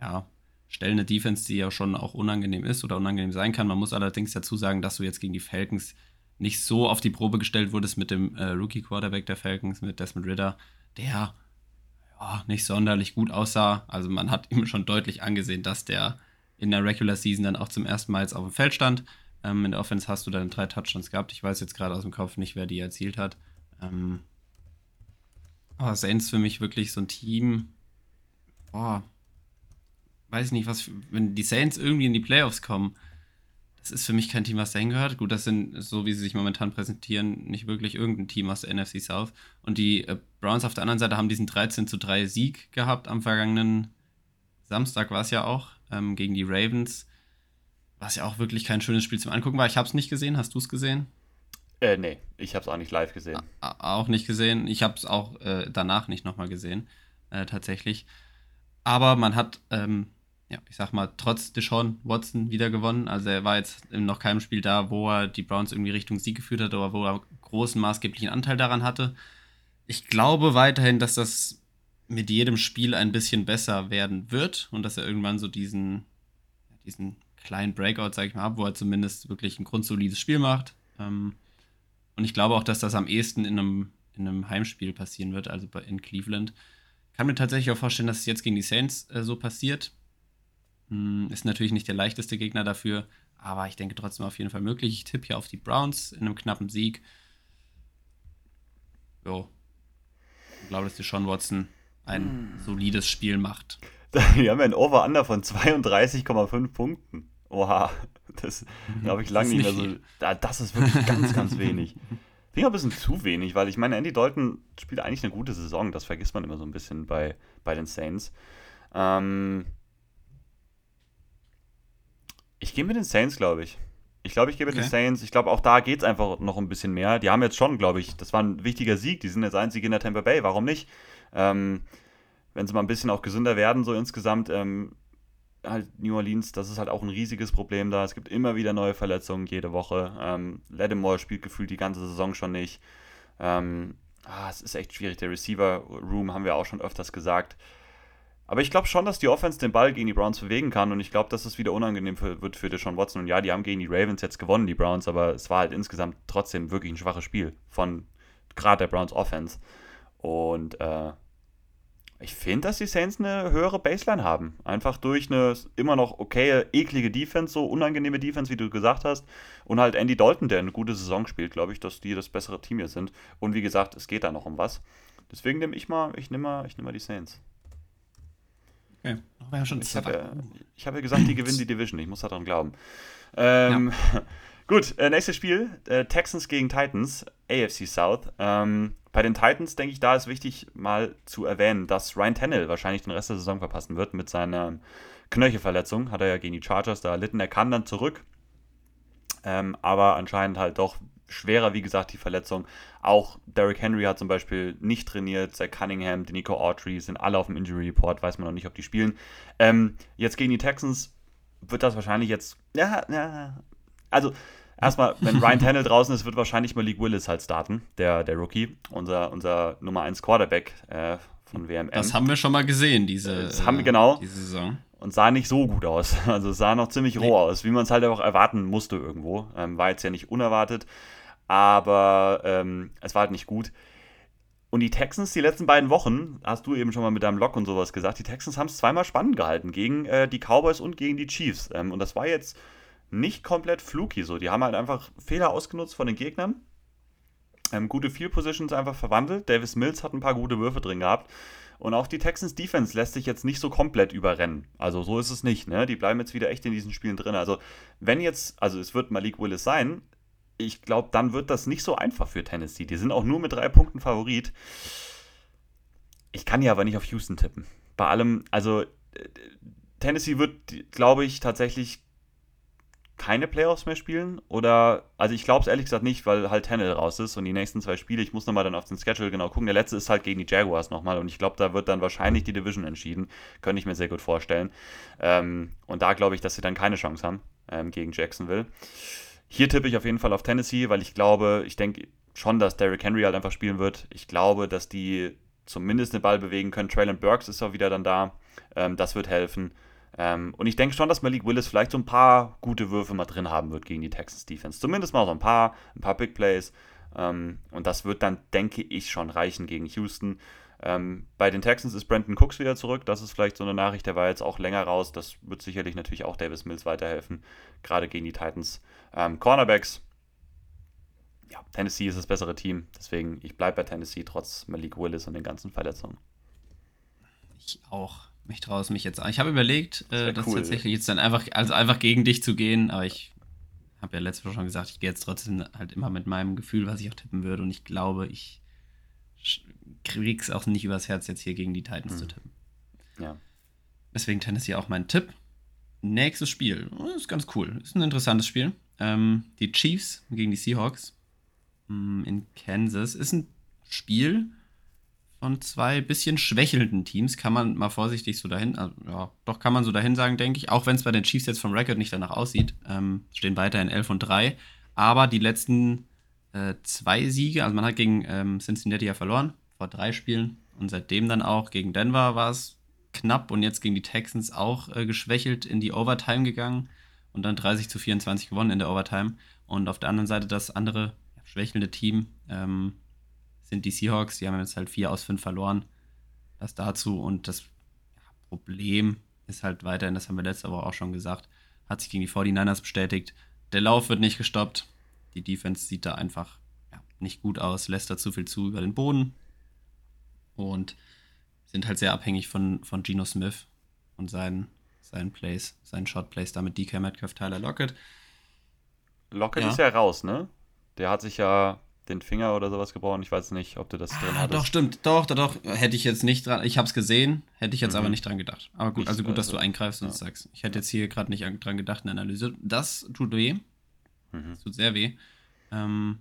ja, stellen eine Defense, die ja schon auch unangenehm ist oder unangenehm sein kann. Man muss allerdings dazu sagen, dass du jetzt gegen die Falcons nicht so auf die Probe gestellt wurdest mit dem äh, Rookie-Quarterback der Falcons, mit Desmond Ritter, der ja, nicht sonderlich gut aussah. Also man hat ihm schon deutlich angesehen, dass der in der Regular Season dann auch zum ersten Mal jetzt auf dem Feld stand. Ähm, in der Offense hast du dann drei Touchdowns gehabt. Ich weiß jetzt gerade aus dem Kopf nicht, wer die erzielt hat. Ähm, aber Saints für mich wirklich so ein Team. Boah, weiß ich nicht, was, wenn die Saints irgendwie in die Playoffs kommen, das ist für mich kein Team, was dahin gehört. Gut, das sind, so wie sie sich momentan präsentieren, nicht wirklich irgendein Team aus der NFC South. Und die äh, Browns auf der anderen Seite haben diesen 13 zu 3 Sieg gehabt am vergangenen Samstag, war es ja auch, ähm, gegen die Ravens. Was ja auch wirklich kein schönes Spiel zum Angucken war. Ich habe es nicht gesehen. Hast du es gesehen? Äh, nee, ich habe es auch nicht live gesehen. A auch nicht gesehen. Ich habe es auch äh, danach nicht nochmal gesehen, äh, tatsächlich. Aber man hat ähm, ja, ich sag mal, trotz Deshaun Watson wieder gewonnen. Also er war jetzt in noch keinem Spiel da, wo er die Browns irgendwie Richtung Sieg geführt hat oder wo er großen maßgeblichen Anteil daran hatte. Ich glaube weiterhin, dass das mit jedem Spiel ein bisschen besser werden wird und dass er irgendwann so diesen, diesen kleinen Breakout, sag ich mal, hat, wo er zumindest wirklich ein grundsolides Spiel macht. Ähm, und ich glaube auch, dass das am ehesten in einem in einem Heimspiel passieren wird, also in Cleveland. Kann mir tatsächlich auch vorstellen, dass es jetzt gegen die Saints äh, so passiert. Hm, ist natürlich nicht der leichteste Gegner dafür, aber ich denke trotzdem auf jeden Fall möglich. Ich tippe hier auf die Browns in einem knappen Sieg. Jo. Ich glaube, dass die Sean Watson ein hm. solides Spiel macht. [LAUGHS] Wir haben ein Over-Under von 32,5 Punkten. Oha, das habe ich lange nicht mehr so. Das ist wirklich ganz, ganz [LAUGHS] wenig. Finde ich ein bisschen zu wenig, weil ich meine, Andy Dalton spielt eigentlich eine gute Saison. Das vergisst man immer so ein bisschen bei, bei den Saints. Ähm ich gehe mit den Saints, glaube ich. Ich glaube, ich gehe mit okay. den Saints. Ich glaube, auch da geht es einfach noch ein bisschen mehr. Die haben jetzt schon, glaube ich, das war ein wichtiger Sieg. Die sind jetzt einzige in der Tampa Bay. Warum nicht? Ähm, wenn sie mal ein bisschen auch gesünder werden, so insgesamt, ähm, halt New Orleans, das ist halt auch ein riesiges Problem da. Es gibt immer wieder neue Verletzungen jede Woche. Ähm, Lattimore spielt gefühlt die ganze Saison schon nicht. Ähm, ah, es ist echt schwierig. Der Receiver-Room haben wir auch schon öfters gesagt. Aber ich glaube schon, dass die Offense den Ball gegen die Browns bewegen kann und ich glaube, dass es wieder unangenehm für, wird für Deshaun Watson. Und ja, die haben gegen die Ravens jetzt gewonnen, die Browns, aber es war halt insgesamt trotzdem wirklich ein schwaches Spiel von gerade der Browns Offense. Und äh, ich finde, dass die Saints eine höhere Baseline haben. Einfach durch eine immer noch okaye, eklige Defense, so unangenehme Defense, wie du gesagt hast. Und halt Andy Dalton, der eine gute Saison spielt, glaube ich, dass die das bessere Team hier sind. Und wie gesagt, es geht da noch um was. Deswegen nehme ich mal, ich nehme mal, ich nehme mal die Saints. Okay. Ja schon ich habe ja, hab ja gesagt, die [LAUGHS] gewinnen die Division. Ich muss daran glauben. Ähm, ja. [LAUGHS] Gut, äh, nächstes Spiel: äh, Texans gegen Titans, AFC South. Ähm, bei den Titans denke ich, da ist wichtig mal zu erwähnen, dass Ryan Tannehill wahrscheinlich den Rest der Saison verpassen wird mit seiner Knöchelverletzung. Hat er ja gegen die Chargers da erlitten. Er kam dann zurück, ähm, aber anscheinend halt doch schwerer, wie gesagt, die Verletzung. Auch Derrick Henry hat zum Beispiel nicht trainiert, Zach Cunningham, Denico Autry sind alle auf dem Injury Report, weiß man noch nicht, ob die spielen. Ähm, jetzt gegen die Texans wird das wahrscheinlich jetzt, ja, ja, also Erstmal, wenn Ryan [LAUGHS] Tannehill draußen ist, wird wahrscheinlich Malik Willis halt starten, der, der Rookie, unser, unser Nummer 1 Quarterback äh, von WMN. Das haben wir schon mal gesehen, diese, das haben wir, genau. diese Saison. Und sah nicht so gut aus. [LAUGHS] Also es sah noch ziemlich roh aus, wie man es halt auch erwarten musste irgendwo. Ähm, war jetzt ja nicht unerwartet, aber ähm, es war halt nicht gut. Und die Texans, die letzten beiden Wochen, hast du eben schon mal mit deinem Lock und sowas gesagt, die Texans haben es zweimal spannend gehalten gegen äh, die Cowboys und gegen die Chiefs. Ähm, und das war jetzt nicht komplett fluky so. Die haben halt einfach Fehler ausgenutzt von den Gegnern. Ähm, gute Field Positions einfach verwandelt. Davis Mills hat ein paar gute Würfe drin gehabt. Und auch die Texans Defense lässt sich jetzt nicht so komplett überrennen. Also so ist es nicht. Ne? Die bleiben jetzt wieder echt in diesen Spielen drin. Also wenn jetzt, also es wird Malik Willis sein, ich glaube, dann wird das nicht so einfach für Tennessee. Die sind auch nur mit drei Punkten Favorit. Ich kann ja aber nicht auf Houston tippen. Bei allem, also äh, Tennessee wird, glaube ich, tatsächlich keine Playoffs mehr spielen? Oder, also ich glaube es ehrlich gesagt nicht, weil halt Tennel raus ist und die nächsten zwei Spiele, ich muss nochmal dann auf den Schedule genau gucken. Der letzte ist halt gegen die Jaguars nochmal und ich glaube, da wird dann wahrscheinlich die Division entschieden. Könnte ich mir sehr gut vorstellen. Ähm, und da glaube ich, dass sie dann keine Chance haben ähm, gegen Jacksonville. Hier tippe ich auf jeden Fall auf Tennessee, weil ich glaube, ich denke schon, dass Derrick Henry halt einfach spielen wird. Ich glaube, dass die zumindest den Ball bewegen können. Traylon Burks ist auch wieder dann da. Ähm, das wird helfen. Ähm, und ich denke schon, dass Malik Willis vielleicht so ein paar gute Würfe mal drin haben wird gegen die Texans Defense. Zumindest mal so ein paar, ein paar Big Plays. Ähm, und das wird dann, denke ich, schon reichen gegen Houston. Ähm, bei den Texans ist Brandon Cooks wieder zurück. Das ist vielleicht so eine Nachricht, der war jetzt auch länger raus. Das wird sicherlich natürlich auch Davis Mills weiterhelfen, gerade gegen die Titans. Ähm, Cornerbacks, ja, Tennessee ist das bessere Team. Deswegen, ich bleibe bei Tennessee trotz Malik Willis und den ganzen Verletzungen. Ich auch mich traue es mich jetzt an. Ich habe überlegt, das, äh, das cool. tatsächlich jetzt dann einfach, also einfach gegen dich zu gehen, aber ich habe ja letztes Mal schon gesagt, ich gehe jetzt trotzdem halt immer mit meinem Gefühl, was ich auch tippen würde und ich glaube, ich krieg's auch nicht übers Herz, jetzt hier gegen die Titans hm. zu tippen. Ja. Deswegen Tennessee auch mein Tipp. Nächstes Spiel. Oh, ist ganz cool. Ist ein interessantes Spiel. Ähm, die Chiefs gegen die Seahawks hm, in Kansas. Ist ein Spiel, von zwei bisschen schwächelnden Teams, kann man mal vorsichtig so dahin, also, ja, doch kann man so dahin sagen, denke ich, auch wenn es bei den Chiefs jetzt vom Record nicht danach aussieht, ähm, stehen weiterhin 11 und 3, aber die letzten äh, zwei Siege, also man hat gegen ähm, Cincinnati ja verloren, vor drei Spielen. Und seitdem dann auch gegen Denver war es knapp und jetzt gegen die Texans auch äh, geschwächelt in die Overtime gegangen und dann 30 zu 24 gewonnen in der Overtime. Und auf der anderen Seite das andere schwächelnde Team, ähm, sind die Seahawks. Die haben jetzt halt vier aus fünf verloren. Das dazu. Und das Problem ist halt weiterhin, das haben wir letzte Woche auch schon gesagt, hat sich gegen die 49ers bestätigt. Der Lauf wird nicht gestoppt. Die Defense sieht da einfach ja, nicht gut aus, lässt da zu viel zu über den Boden. Und sind halt sehr abhängig von, von Geno Smith und seinen, seinen Plays, seinen Shot Plays, damit DK Metcalf, Tyler Lockett. Lockett ja. ist ja raus, ne? Der hat sich ja den Finger oder sowas gebrochen. Ich weiß nicht, ob du das drin ah, hattest. Doch, stimmt. Doch, doch, doch. Hätte ich jetzt nicht dran. Ich habe es gesehen, hätte ich jetzt mhm. aber nicht dran gedacht. Aber gut, also gut, dass du eingreifst und ja. sagst. Ich hätte jetzt hier gerade nicht dran gedacht in der Analyse. Das tut weh. Mhm. Das tut sehr weh. Ähm,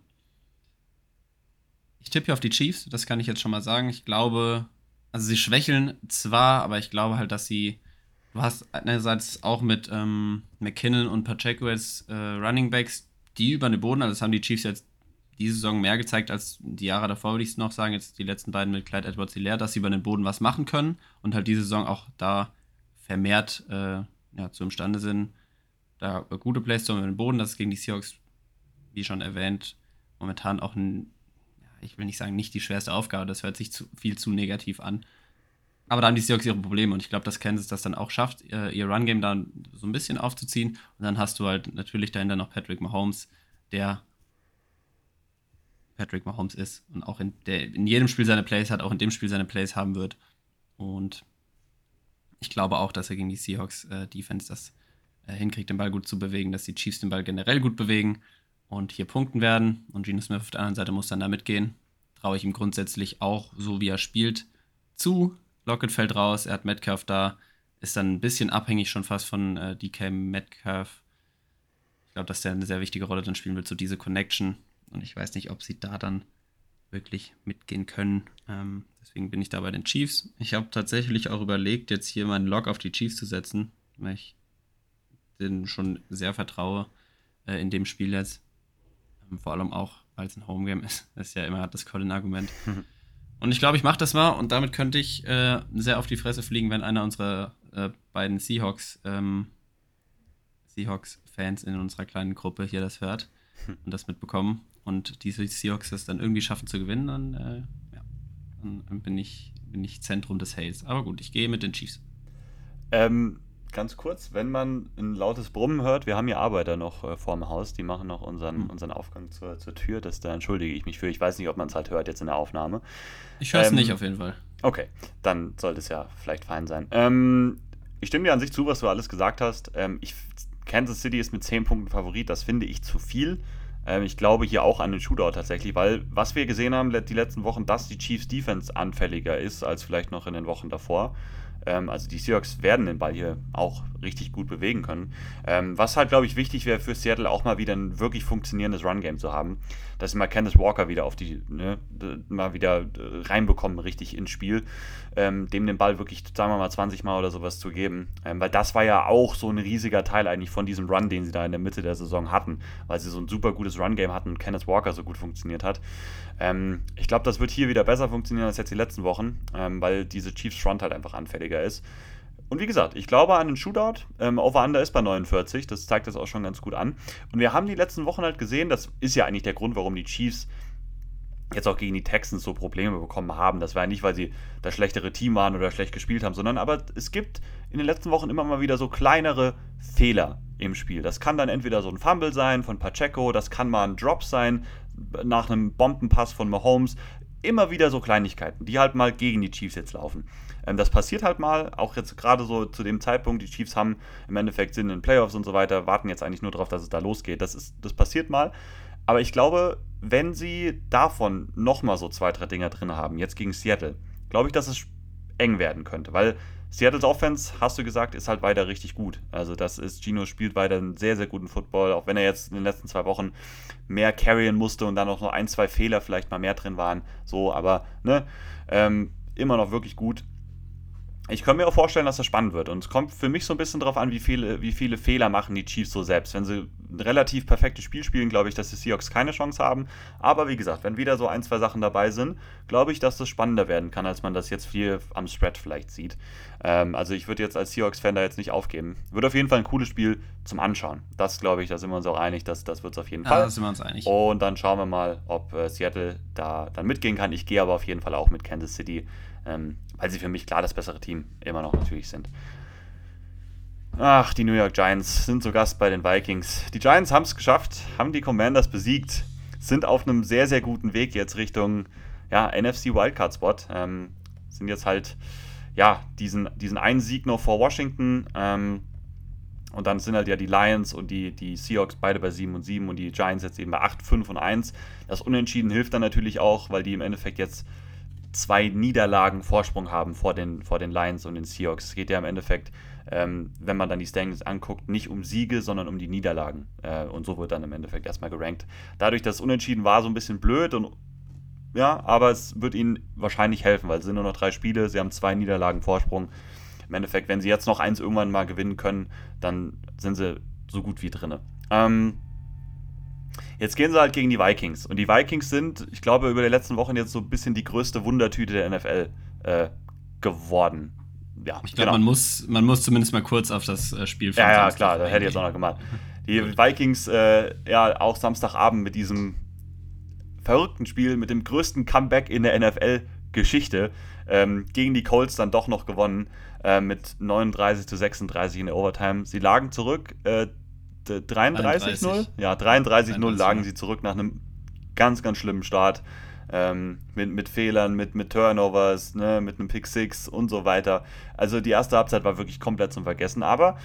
ich tippe hier auf die Chiefs, das kann ich jetzt schon mal sagen. Ich glaube, also sie schwächeln zwar, aber ich glaube halt, dass sie. Du hast einerseits auch mit ähm, McKinnon und Pacheco jetzt äh, Running Backs, die über den Boden, also das haben die Chiefs jetzt diese Saison mehr gezeigt als die Jahre davor, würde ich es noch sagen. Jetzt die letzten beiden mit Clyde Edwards Hilaire, dass sie über den Boden was machen können und halt diese Saison auch da vermehrt äh, ja, zu imstande sind, da gute Plays über den Boden. Das ist gegen die Seahawks, wie schon erwähnt, momentan auch ein ich will nicht sagen, nicht die schwerste Aufgabe, das hört sich zu, viel zu negativ an. Aber da haben die Seahawks ihre Probleme und ich glaube, dass Kansas das dann auch schafft, ihr Run-Game dann so ein bisschen aufzuziehen. Und dann hast du halt natürlich dahinter noch Patrick Mahomes, der Patrick Mahomes ist und auch in, der in jedem Spiel seine Plays hat, auch in dem Spiel seine Plays haben wird. Und ich glaube auch, dass er gegen die Seahawks äh, Defense das äh, hinkriegt, den Ball gut zu bewegen, dass die Chiefs den Ball generell gut bewegen und hier punkten werden. Und Geno Smith auf der anderen Seite muss dann da mitgehen. Traue ich ihm grundsätzlich auch, so wie er spielt, zu. Lockett fällt raus, er hat Metcalf da, ist dann ein bisschen abhängig schon fast von äh, DK Metcalf. Ich glaube, dass der eine sehr wichtige Rolle dann spielen wird, so diese Connection. Und ich weiß nicht, ob sie da dann wirklich mitgehen können. Ähm, deswegen bin ich da bei den Chiefs. Ich habe tatsächlich auch überlegt, jetzt hier meinen Log auf die Chiefs zu setzen, weil ich denen schon sehr vertraue äh, in dem Spiel jetzt. Vor allem auch, weil es ein Homegame ist. [LAUGHS] Das ist ja immer das Colin-Argument. [LAUGHS] Und ich glaube, ich mache das mal und damit könnte ich äh, sehr auf die Fresse fliegen, wenn einer unserer äh, beiden Seahawks, ähm, Seahawks-Fans in unserer kleinen Gruppe hier das hört und das mitbekommen und diese Seahawks es dann irgendwie schaffen zu gewinnen, dann, äh, ja, dann bin, ich, bin ich Zentrum des Hails. Aber gut, ich gehe mit den Chiefs. Ähm, ganz kurz, wenn man ein lautes Brummen hört, wir haben hier Arbeiter noch äh, vorm Haus, die machen noch unseren, mhm. unseren Aufgang zur, zur Tür. Das, da entschuldige ich mich für. Ich weiß nicht, ob man es halt hört jetzt in der Aufnahme. Ich höre es ähm, nicht auf jeden Fall. Okay, dann sollte es ja vielleicht fein sein. Ähm, ich stimme dir an sich zu, was du alles gesagt hast. Ähm, ich, Kansas City ist mit 10 Punkten Favorit, das finde ich zu viel. Ähm, ich glaube hier auch an den Shootout tatsächlich, weil was wir gesehen haben die letzten Wochen, dass die Chiefs Defense anfälliger ist als vielleicht noch in den Wochen davor. Ähm, also die Seahawks werden den Ball hier auch richtig gut bewegen können. Ähm, was halt, glaube ich, wichtig wäre für Seattle auch mal wieder ein wirklich funktionierendes Run-Game zu haben. Dass sie mal Kenneth Walker wieder auf die, ne, mal wieder reinbekommen, richtig ins Spiel. Ähm, dem den Ball wirklich, sagen wir mal, 20 Mal oder sowas zu geben. Ähm, weil das war ja auch so ein riesiger Teil eigentlich von diesem Run, den sie da in der Mitte der Saison hatten. Weil sie so ein super gutes Run-Game hatten und Kenneth Walker so gut funktioniert hat. Ähm, ich glaube, das wird hier wieder besser funktionieren als jetzt die letzten Wochen, ähm, weil diese Chiefs Front halt einfach anfälliger ist. Und wie gesagt, ich glaube an den Shootout. Ähm, Over-Under ist bei 49. Das zeigt das auch schon ganz gut an. Und wir haben die letzten Wochen halt gesehen, das ist ja eigentlich der Grund, warum die Chiefs jetzt auch gegen die Texans so Probleme bekommen haben. Das war ja nicht, weil sie das schlechtere Team waren oder schlecht gespielt haben, sondern aber es gibt in den letzten Wochen immer mal wieder so kleinere Fehler im Spiel. Das kann dann entweder so ein Fumble sein von Pacheco, das kann mal ein Drop sein nach einem Bombenpass von Mahomes. Immer wieder so Kleinigkeiten, die halt mal gegen die Chiefs jetzt laufen. Ähm, das passiert halt mal, auch jetzt gerade so zu dem Zeitpunkt, die Chiefs haben im Endeffekt sind in den Playoffs und so weiter, warten jetzt eigentlich nur darauf, dass es da losgeht. Das, ist, das passiert mal. Aber ich glaube, wenn sie davon nochmal so zwei, drei Dinger drin haben, jetzt gegen Seattle, glaube ich, dass es eng werden könnte. Weil Seattles Offense, hast du gesagt, ist halt weiter richtig gut. Also das ist, Gino spielt weiter einen sehr, sehr guten Football, auch wenn er jetzt in den letzten zwei Wochen mehr carryen musste und dann auch noch ein, zwei Fehler vielleicht mal mehr drin waren. So, aber ne, ähm, immer noch wirklich gut ich kann mir auch vorstellen, dass das spannend wird. Und es kommt für mich so ein bisschen darauf an, wie viele, wie viele Fehler machen die Chiefs so selbst. Wenn sie ein relativ perfektes Spiel spielen, glaube ich, dass die Seahawks keine Chance haben. Aber wie gesagt, wenn wieder so ein, zwei Sachen dabei sind, glaube ich, dass das spannender werden kann, als man das jetzt viel am Spread vielleicht sieht. Ähm, also ich würde jetzt als Seahawks-Fan da jetzt nicht aufgeben. Wird auf jeden Fall ein cooles Spiel. zum Anschauen. Das glaube ich, da sind wir uns auch einig, dass das wird es auf jeden Ja, Fall. da sind wir uns einig. Und dann schauen wir mal, ob äh, Seattle da dann mitgehen kann. Ich gehe aber auf jeden Fall auch mit Kansas City, ähm, weil sie für mich klar das bessere Team immer noch natürlich sind. Ach, die New York Giants sind zu Gast bei den Vikings. Die Giants haben es geschafft, haben die Commanders besiegt, sind auf einem sehr, sehr guten Weg jetzt Richtung ja, NFC Wildcard Spot. Ähm, sind jetzt halt, ja, diesen, diesen einen Sieg noch vor Washington. Ähm, und dann sind halt ja die Lions und die, die Seahawks beide bei 7 und 7 und die Giants jetzt eben bei 8, 5 und 1. Das Unentschieden hilft dann natürlich auch, weil die im Endeffekt jetzt zwei Niederlagen Vorsprung haben vor den, vor den Lions und den Seahawks. Es geht ja im Endeffekt, ähm, wenn man dann die Standings anguckt, nicht um Siege, sondern um die Niederlagen. Äh, und so wird dann im Endeffekt erstmal gerankt. Dadurch, dass Unentschieden war, so ein bisschen blöd und ja, aber es wird ihnen wahrscheinlich helfen, weil es sind nur noch drei Spiele, sie haben zwei Niederlagen Vorsprung. Im Endeffekt, wenn sie jetzt noch eins irgendwann mal gewinnen können, dann sind sie so gut wie drinne. Ähm, jetzt gehen sie halt gegen die Vikings. Und die Vikings sind, ich glaube, über die letzten Wochen jetzt so ein bisschen die größte Wundertüte der NFL äh, geworden. Ja, Ich glaube, man, muss, man muss zumindest mal kurz auf das äh, Spiel ja, ja, klar, das hätte ich jetzt auch noch gemacht. [LAUGHS] Die Vikings, äh, ja, auch Samstagabend mit diesem verrückten Spiel, mit dem größten Comeback in der NFL-Geschichte, ähm, gegen die Colts dann doch noch gewonnen, äh, mit 39 zu 36 in der Overtime. Sie lagen zurück, äh, 33-0? 33. Ja, 33-0 33, lagen sie zurück nach einem ganz, ganz schlimmen Start. Ähm, mit, mit Fehlern, mit, mit Turnovers, ne, mit einem Pick Six und so weiter. Also die erste Halbzeit war wirklich komplett zum Vergessen. Aber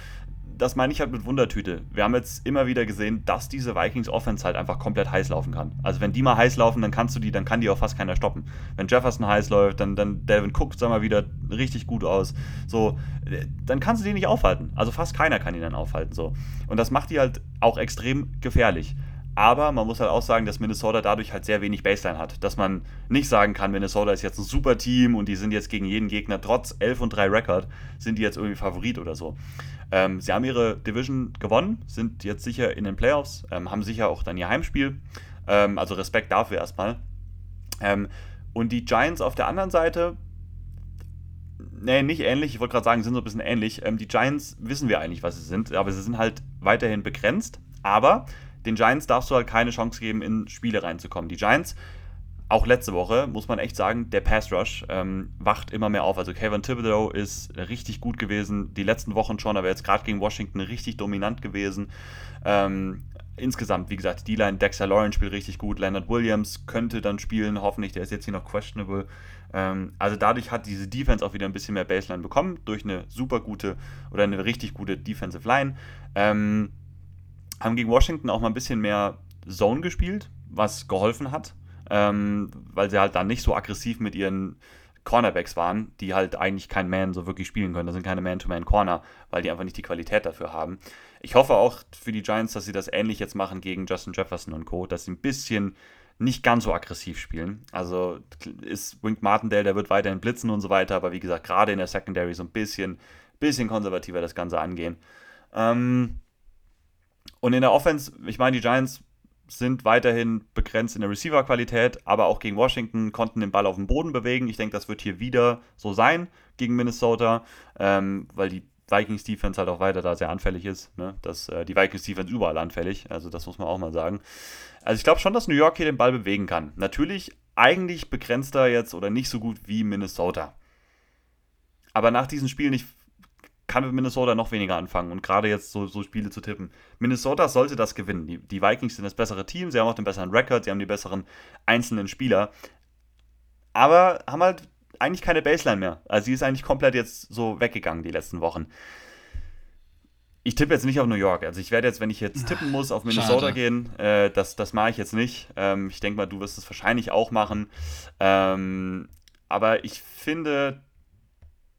das meine ich halt mit Wundertüte. Wir haben jetzt immer wieder gesehen, dass diese Vikings Offense halt einfach komplett heiß laufen kann. Also wenn die mal heiß laufen, dann kannst du die, dann kann die auch fast keiner stoppen. Wenn Jefferson heiß läuft, dann, dann Devin Cook, sag mal wieder, richtig gut aus. So, äh, dann kannst du die nicht aufhalten. Also fast keiner kann die dann aufhalten. So. Und das macht die halt auch extrem gefährlich. Aber man muss halt auch sagen, dass Minnesota dadurch halt sehr wenig Baseline hat. Dass man nicht sagen kann, Minnesota ist jetzt ein super Team und die sind jetzt gegen jeden Gegner, trotz 11 und 3 Rekord, sind die jetzt irgendwie Favorit oder so. Ähm, sie haben ihre Division gewonnen, sind jetzt sicher in den Playoffs, ähm, haben sicher auch dann ihr Heimspiel. Ähm, also Respekt dafür erstmal. Ähm, und die Giants auf der anderen Seite, nee, nicht ähnlich, ich wollte gerade sagen, sind so ein bisschen ähnlich. Ähm, die Giants wissen wir eigentlich, was sie sind, aber sie sind halt weiterhin begrenzt. Aber den Giants darfst du halt keine Chance geben, in Spiele reinzukommen. Die Giants, auch letzte Woche, muss man echt sagen, der Pass Rush ähm, wacht immer mehr auf. Also Kevin Thibodeau ist richtig gut gewesen, die letzten Wochen schon, aber jetzt gerade gegen Washington richtig dominant gewesen. Ähm, insgesamt, wie gesagt, die Line, Dexter Lawrence spielt richtig gut, Leonard Williams könnte dann spielen, hoffentlich, der ist jetzt hier noch questionable. Ähm, also dadurch hat diese Defense auch wieder ein bisschen mehr Baseline bekommen, durch eine super gute oder eine richtig gute Defensive Line. Ähm, haben gegen Washington auch mal ein bisschen mehr Zone gespielt, was geholfen hat, ähm, weil sie halt dann nicht so aggressiv mit ihren Cornerbacks waren, die halt eigentlich kein Man so wirklich spielen können. Das sind keine Man-to-Man-Corner, weil die einfach nicht die Qualität dafür haben. Ich hoffe auch für die Giants, dass sie das ähnlich jetzt machen gegen Justin Jefferson und Co., dass sie ein bisschen nicht ganz so aggressiv spielen. Also ist Wink Martindale, der wird weiterhin blitzen und so weiter, aber wie gesagt, gerade in der Secondary so ein bisschen, bisschen konservativer das Ganze angehen. Ähm, und in der Offense, ich meine, die Giants sind weiterhin begrenzt in der Receiver-Qualität, aber auch gegen Washington konnten den Ball auf dem Boden bewegen. Ich denke, das wird hier wieder so sein gegen Minnesota, ähm, weil die Vikings Defense halt auch weiter da sehr anfällig ist. Ne? Das, äh, die Vikings Defense überall anfällig, also das muss man auch mal sagen. Also ich glaube schon, dass New York hier den Ball bewegen kann. Natürlich eigentlich begrenzter jetzt oder nicht so gut wie Minnesota. Aber nach diesen Spielen, ich kann mit Minnesota noch weniger anfangen und gerade jetzt so, so Spiele zu tippen. Minnesota sollte das gewinnen. Die, die Vikings sind das bessere Team, sie haben auch den besseren Rekord, sie haben die besseren einzelnen Spieler. Aber haben halt eigentlich keine Baseline mehr. Also sie ist eigentlich komplett jetzt so weggegangen die letzten Wochen. Ich tippe jetzt nicht auf New York. Also ich werde jetzt, wenn ich jetzt tippen muss, auf Minnesota Schade. gehen. Äh, das das mache ich jetzt nicht. Ähm, ich denke mal, du wirst es wahrscheinlich auch machen. Ähm, aber ich finde,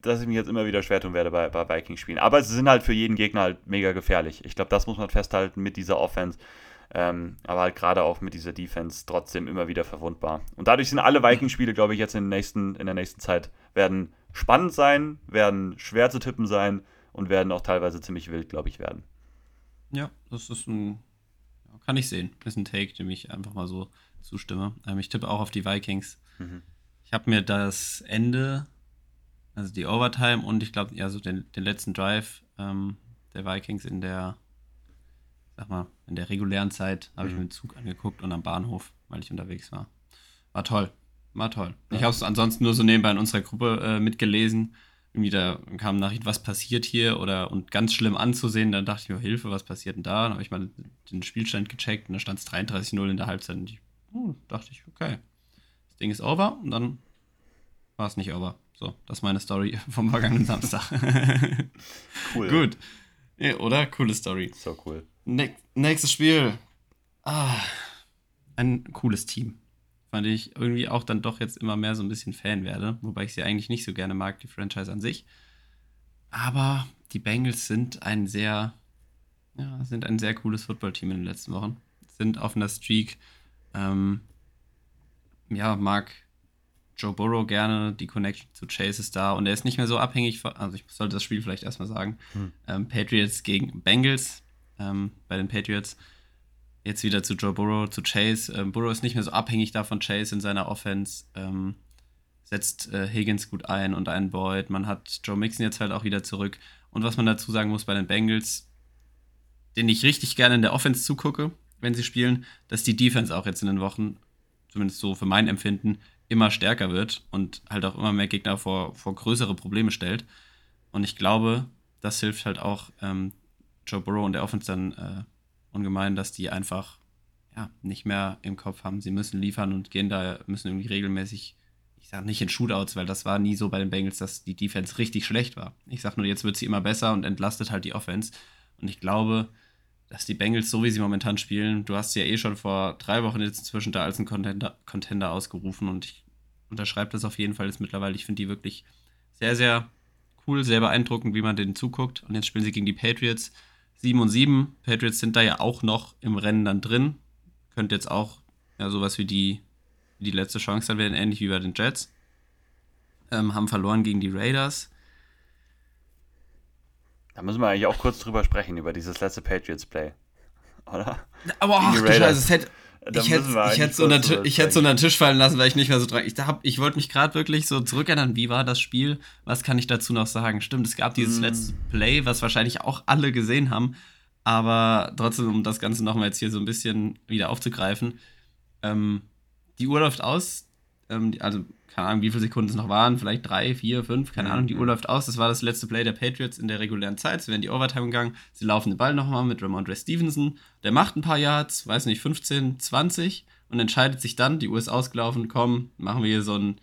dass ich mich jetzt immer wieder schwer tun werde bei, bei Vikings-Spielen. Aber sie sind halt für jeden Gegner halt mega gefährlich. Ich glaube, das muss man festhalten mit dieser Offense. Ähm, aber halt gerade auch mit dieser Defense trotzdem immer wieder verwundbar. Und dadurch sind alle Vikings-Spiele, glaube ich, jetzt in, nächsten, in der nächsten Zeit werden spannend sein, werden schwer zu tippen sein und werden auch teilweise ziemlich wild, glaube ich, werden. Ja, das ist ein. Kann ich sehen. Ist ein Take, dem ich einfach mal so zustimme. Ähm, ich tippe auch auf die Vikings. Mhm. Ich habe mir das Ende, also die Overtime und ich glaube, ja, so den, den letzten Drive ähm, der Vikings in der sag mal, in der regulären Zeit habe ich Mhm. mir den Zug angeguckt und am Bahnhof, weil ich unterwegs war. War toll. War toll. Ich habe es ansonsten nur so nebenbei in unserer Gruppe äh, mitgelesen. Irgendwie da kam Nachricht, was passiert hier oder und ganz schlimm anzusehen. Dann dachte ich mir, Hilfe, was passiert denn da? Dann habe ich mal den Spielstand gecheckt und da stand es 33-0 in der Halbzeit. Und ich, oh, dachte ich, okay, das Ding ist over und dann war es nicht over. So, das ist meine Story [LAUGHS] vom vergangenen Samstag. [LAUGHS] Cool. Gut. Ja, oder? Coole Story. So cool. Ne nächstes Spiel. Ah, ein cooles Team. Fand ich irgendwie auch dann doch jetzt immer mehr so ein bisschen Fan werde, wobei ich sie eigentlich nicht so gerne mag, die Franchise an sich. Aber die Bengals sind ein sehr, ja, sind ein sehr cooles Footballteam in den letzten Wochen. Sind auf einer Streak. Ähm, ja, mag Joe Burrow gerne, die Connection zu Chase ist da und er ist nicht mehr so abhängig von, also ich sollte das Spiel vielleicht erstmal sagen. Hm. Ähm, Patriots gegen Bengals ähm, bei den Patriots. Jetzt wieder zu Joe Burrow, zu Chase. Ähm, Burrow ist nicht mehr so abhängig davon, Chase in seiner Offense. Ähm, setzt äh, Higgins gut ein und einen Boyd. Man hat Joe Mixon jetzt halt auch wieder zurück. Und was man dazu sagen muss bei den Bengals, den ich richtig gerne in der Offense zugucke, wenn sie spielen, dass die Defense auch jetzt in den Wochen, zumindest so für mein Empfinden, immer stärker wird und halt auch immer mehr Gegner vor, vor größere Probleme stellt. Und ich glaube, das hilft halt auch ähm, Joe Burrow und der Offense dann äh, ungemein, dass die einfach ja, nicht mehr im Kopf haben, sie müssen liefern und gehen da, müssen irgendwie regelmäßig, ich sage nicht in Shootouts, weil das war nie so bei den Bengals, dass die Defense richtig schlecht war. Ich sage nur, jetzt wird sie immer besser und entlastet halt die Offense. Und ich glaube, dass die Bengals, so wie sie momentan spielen, du hast sie ja eh schon vor drei Wochen jetzt inzwischen da als einen Contender, Contender ausgerufen und ich unterschreibe das auf jeden Fall jetzt mittlerweile. Ich finde die wirklich sehr, sehr cool, sehr beeindruckend, wie man denen zuguckt. Und jetzt spielen sie gegen die Patriots. 7 und 7. Patriots sind da ja auch noch im Rennen dann drin. Könnte jetzt auch ja, sowas wie die, die letzte Chance dann werden, ähnlich wie bei den Jets. Ähm, haben verloren gegen die Raiders. Da müssen wir eigentlich auch kurz drüber sprechen, über dieses letzte Patriots-Play. Oder? Aber ach, du. Scheiße, es hätte, ich hätte ich hätte so unter, ich hätte so unter den Tisch fallen lassen, weil ich nicht mehr so dran. Ich, hab, ich wollte mich gerade wirklich so zurückerinnern, wie war das Spiel? Was kann ich dazu noch sagen? Stimmt, es gab dieses Mm. letzte Play, was wahrscheinlich auch alle gesehen haben. Aber trotzdem, um das Ganze nochmal jetzt hier so ein bisschen wieder aufzugreifen. Ähm, die Uhr läuft aus. Ähm, also, keine Ahnung, wie viele Sekunden es noch waren. Vielleicht drei, vier, fünf, keine Mhm. Ahnung. Die Uhr läuft aus. Das war das letzte Play der Patriots in der regulären Zeit. Sie werden die Overtime gegangen. Sie laufen den Ball nochmal mit Ramondre Stevenson. Der macht ein paar Yards, weiß nicht, 15, 20 und entscheidet sich dann, die Uhr ist ausgelaufen, komm, machen wir hier so ein